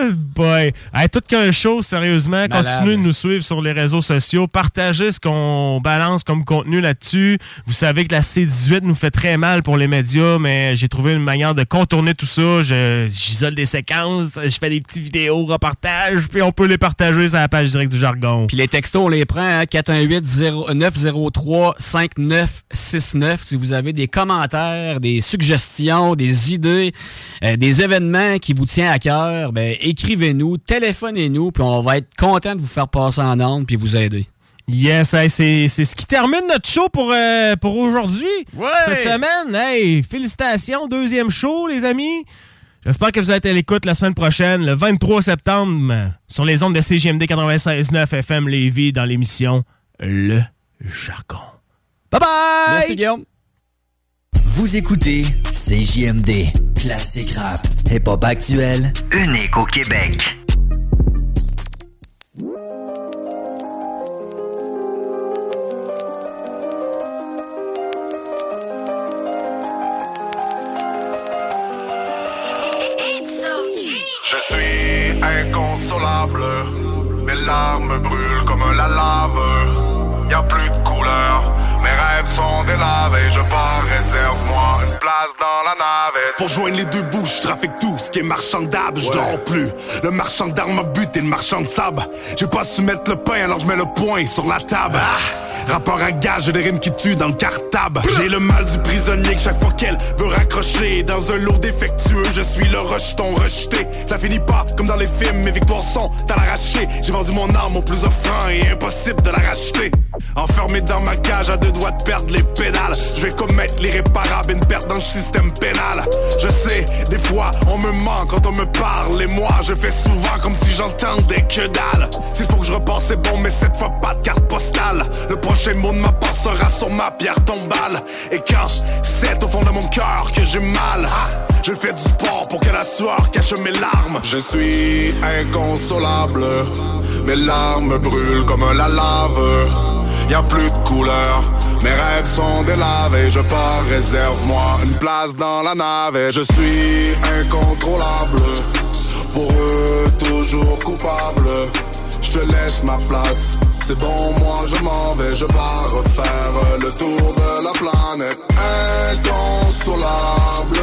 Ah, boy. Hey, tout qu'un show, sérieusement. Malade. Continuez de nous suivre sur les réseaux sociaux. Partagez ce qu'on balance comme contenu là-dessus. Vous savez que la C18 nous fait très mal pour les médias, mais j'ai trouvé une manière de contourner tout ça. J'isole des séquences, je fais des petits vidéos, reportages, puis on peut les partager sur la page directe du jargon. Puis les textos, on les prend à 418-903-5969. Si vous avez des commentaires, des suggestions, des idées, euh, des événements qui vous tiennent à cœur, ben, écrivez-nous, téléphonez-nous, puis on va être content de vous faire passer en ondes puis vous aider. Yes, hey, c'est c'est ce qui termine notre show pour, euh, pour aujourd'hui. Cette semaine. Hey, félicitations, deuxième show, les amis. J'espère que vous allez être à l'écoute la semaine prochaine, le 23 septembre, sur les ondes de CGMD 96.9 FM Lévis, dans l'émission Le Jargon. Bye bye! Merci, Guillaume. Vous écoutez CJMD, classique rap, hip-hop actuel, unique au Québec. Pour joindre les deux bouts, je trafique tout ce qui est marchandable, je dors plus. Le marchand d'armes a buté le marchand de sable. J'ai pas su mettre le pain, alors je mets le poing sur la table. Ah, rapport à gage, des rimes qui tuent dans le cartable. J'ai le mal du prisonnier que chaque fois qu'elle veut raccrocher dans un lot défectueux, je suis le rejeton rejeté. Ça finit pas comme dans les films, mes victoires sont à l'arraché. J'ai vendu mon arme au plus offrant et impossible de la racheter. Enfermé dans ma cage à deux doigts de perdre les pédales. Je vais commettre l'irréparable, une perte dans le système pénal. Je sais, des fois on me ment quand on me parle et moi je fais souvent comme si j'entendais que dalle. S'il faut que je repasse, c'est bon, mais cette fois pas de carte postale. Mot de ma part sera sur ma pierre tombale. Et quand c'est au fond de mon cœur que j'ai mal, je fais du sport pour que la sueur cache mes larmes. Je suis inconsolable, mes larmes brûlent comme la lave. Y a plus de couleur, mes rêves sont délavés. Je pars, réserve-moi une place dans la nave. Je suis incontrôlable, pour eux toujours coupable. Je te laisse ma place. C'est bon, moi je m'en vais, je pars refaire le tour de la planète. Inconsolable.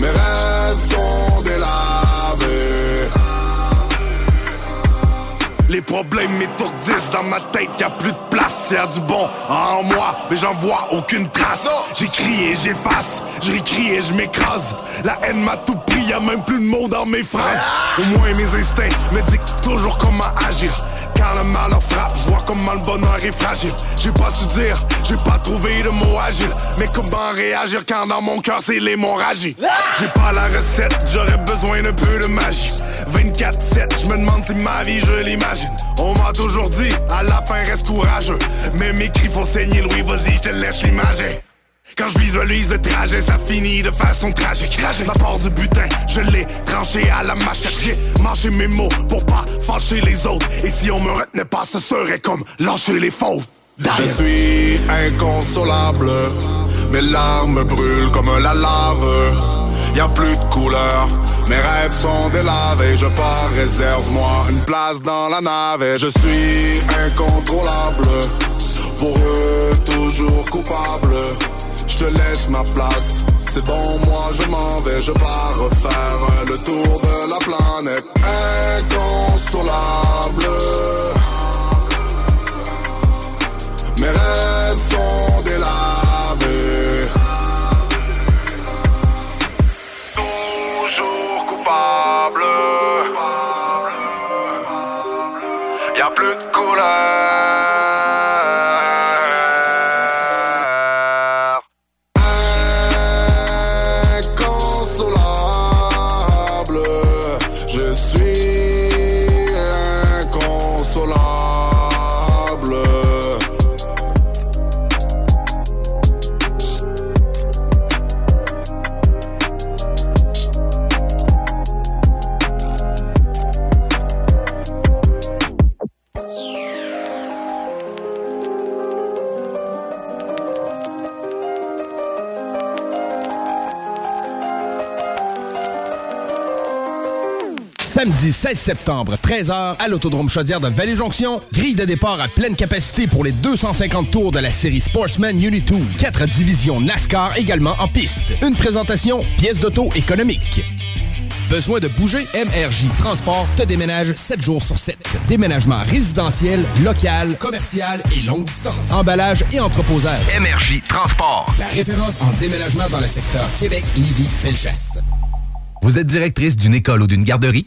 Mes rêves sont délavés. Les problèmes m'étourdissent dans ma tête, y a plus de place. Y'a du bon en moi, mais j'en vois aucune trace. J'écris et j'efface, je réécris et je m'écrase. La haine m'a tout pris, y a même plus de mots dans mes phrases. Au moins mes instincts me dictent toujours comment agir. Quand le malheur frappe, je vois comment le bonheur est fragile. J'ai pas su dire, j'ai pas trouvé de mots agiles. Mais comment réagir quand dans mon cœur c'est l'hémorragie? J'ai pas la recette, j'aurais besoin d'un peu de magie. 24-7, je me demande si ma vie je l'imagine. On m'a toujours dit, à la fin reste courageux. Mais mes cris font saigner Louis, vas-y, je te laisse l'imager. Quand je visualise le trajet, ça finit de façon tragique. Ma part du butin, je l'ai tranché à la machette. J'ai mangé mes mots pour pas fâcher les autres. Et si on me retenait pas, ce serait comme lâcher les fauves. Je suis inconsolable, mes larmes brûlent comme la lave. Y a plus de couleur, mes rêves sont délavés. Je pars, réserve-moi une place dans la nave. Et je suis incontrôlable, pour eux toujours coupable. Je te laisse ma place. C'est bon, moi je m'en vais, je pars refaire le tour de la planète. Inconsolable. Mes rêves sont Samedi 16 septembre, 13h, à l'Autodrome Chaudière de Vallée-Jonction. Grille de départ à pleine capacité pour les 250 tours de la série Sportsman Unity 2. Quatre divisions NASCAR également en piste. Une présentation, pièce d'auto économique. Besoin de bouger? MRJ Transport te déménage 7 jours sur 7. Déménagement résidentiel, local, commercial et longue distance. Emballage et entreposage. MRJ Transport. La référence en déménagement dans le secteur Québec, Lévis, Felchasse. Vous êtes directrice d'une école ou d'une garderie?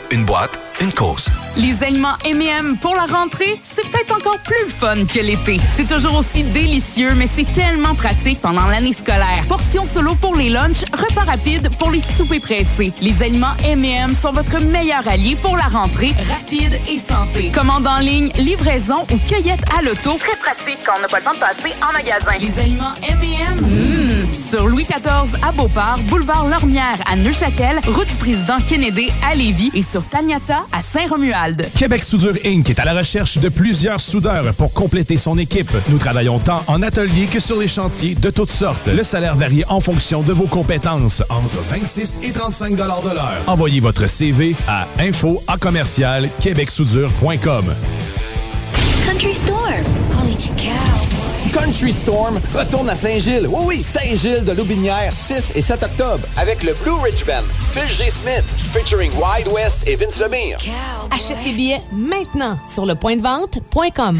une boîte, une cause. Les aliments M&M pour la rentrée, c'est peut-être encore plus fun que l'été. C'est toujours aussi délicieux, mais c'est tellement pratique pendant l'année scolaire. Portions solo pour les lunchs, repas rapides pour les soupers pressés. Les aliments M&M sont votre meilleur allié pour la rentrée rapide et santé. Commande en ligne, livraison ou cueillette à l'auto. Très pratique quand on n'a pas le temps de passer en magasin. Les aliments M&M, mmh. Sur Louis XIV à Beauport, boulevard Lormière à Neuchâtel, route du président Kennedy à Lévis et sur Taniata à Saint-Romuald. Québec Soudure Inc. est à la recherche de plusieurs soudeurs pour compléter son équipe. Nous travaillons tant en atelier que sur les chantiers de toutes sortes. Le salaire varie en fonction de vos compétences, entre 26 et 35 de l'heure. Envoyez votre CV à info à commercial québecsoudure.com. Country Store. Holy cow. Country Storm retourne à Saint-Gilles. Oui, oui, Saint-Gilles de Loubinière, 6 et 7 octobre, avec le Blue Ridge Band, Phil G. Smith, featuring Wide West et Vince Lemire. Achète tes billets maintenant sur le point de vente.com.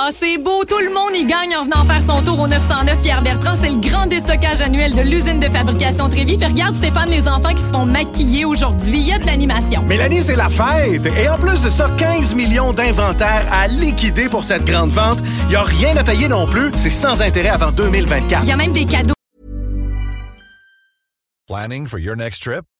Ah, c'est beau, tout le monde y gagne en venant faire son tour au 909 Pierre Bertrand. C'est le grand déstockage annuel de l'usine de fabrication Trévis. Puis regarde Stéphane, les enfants qui se font maquiller aujourd'hui. Il y a de l'animation. Mélanie, c'est la fête! Et en plus de ça, 15 millions d'inventaires à liquider pour cette grande vente. Il n'y a rien à payer non plus. C'est sans intérêt avant 2024. Il y a même des cadeaux. Planning for your next trip?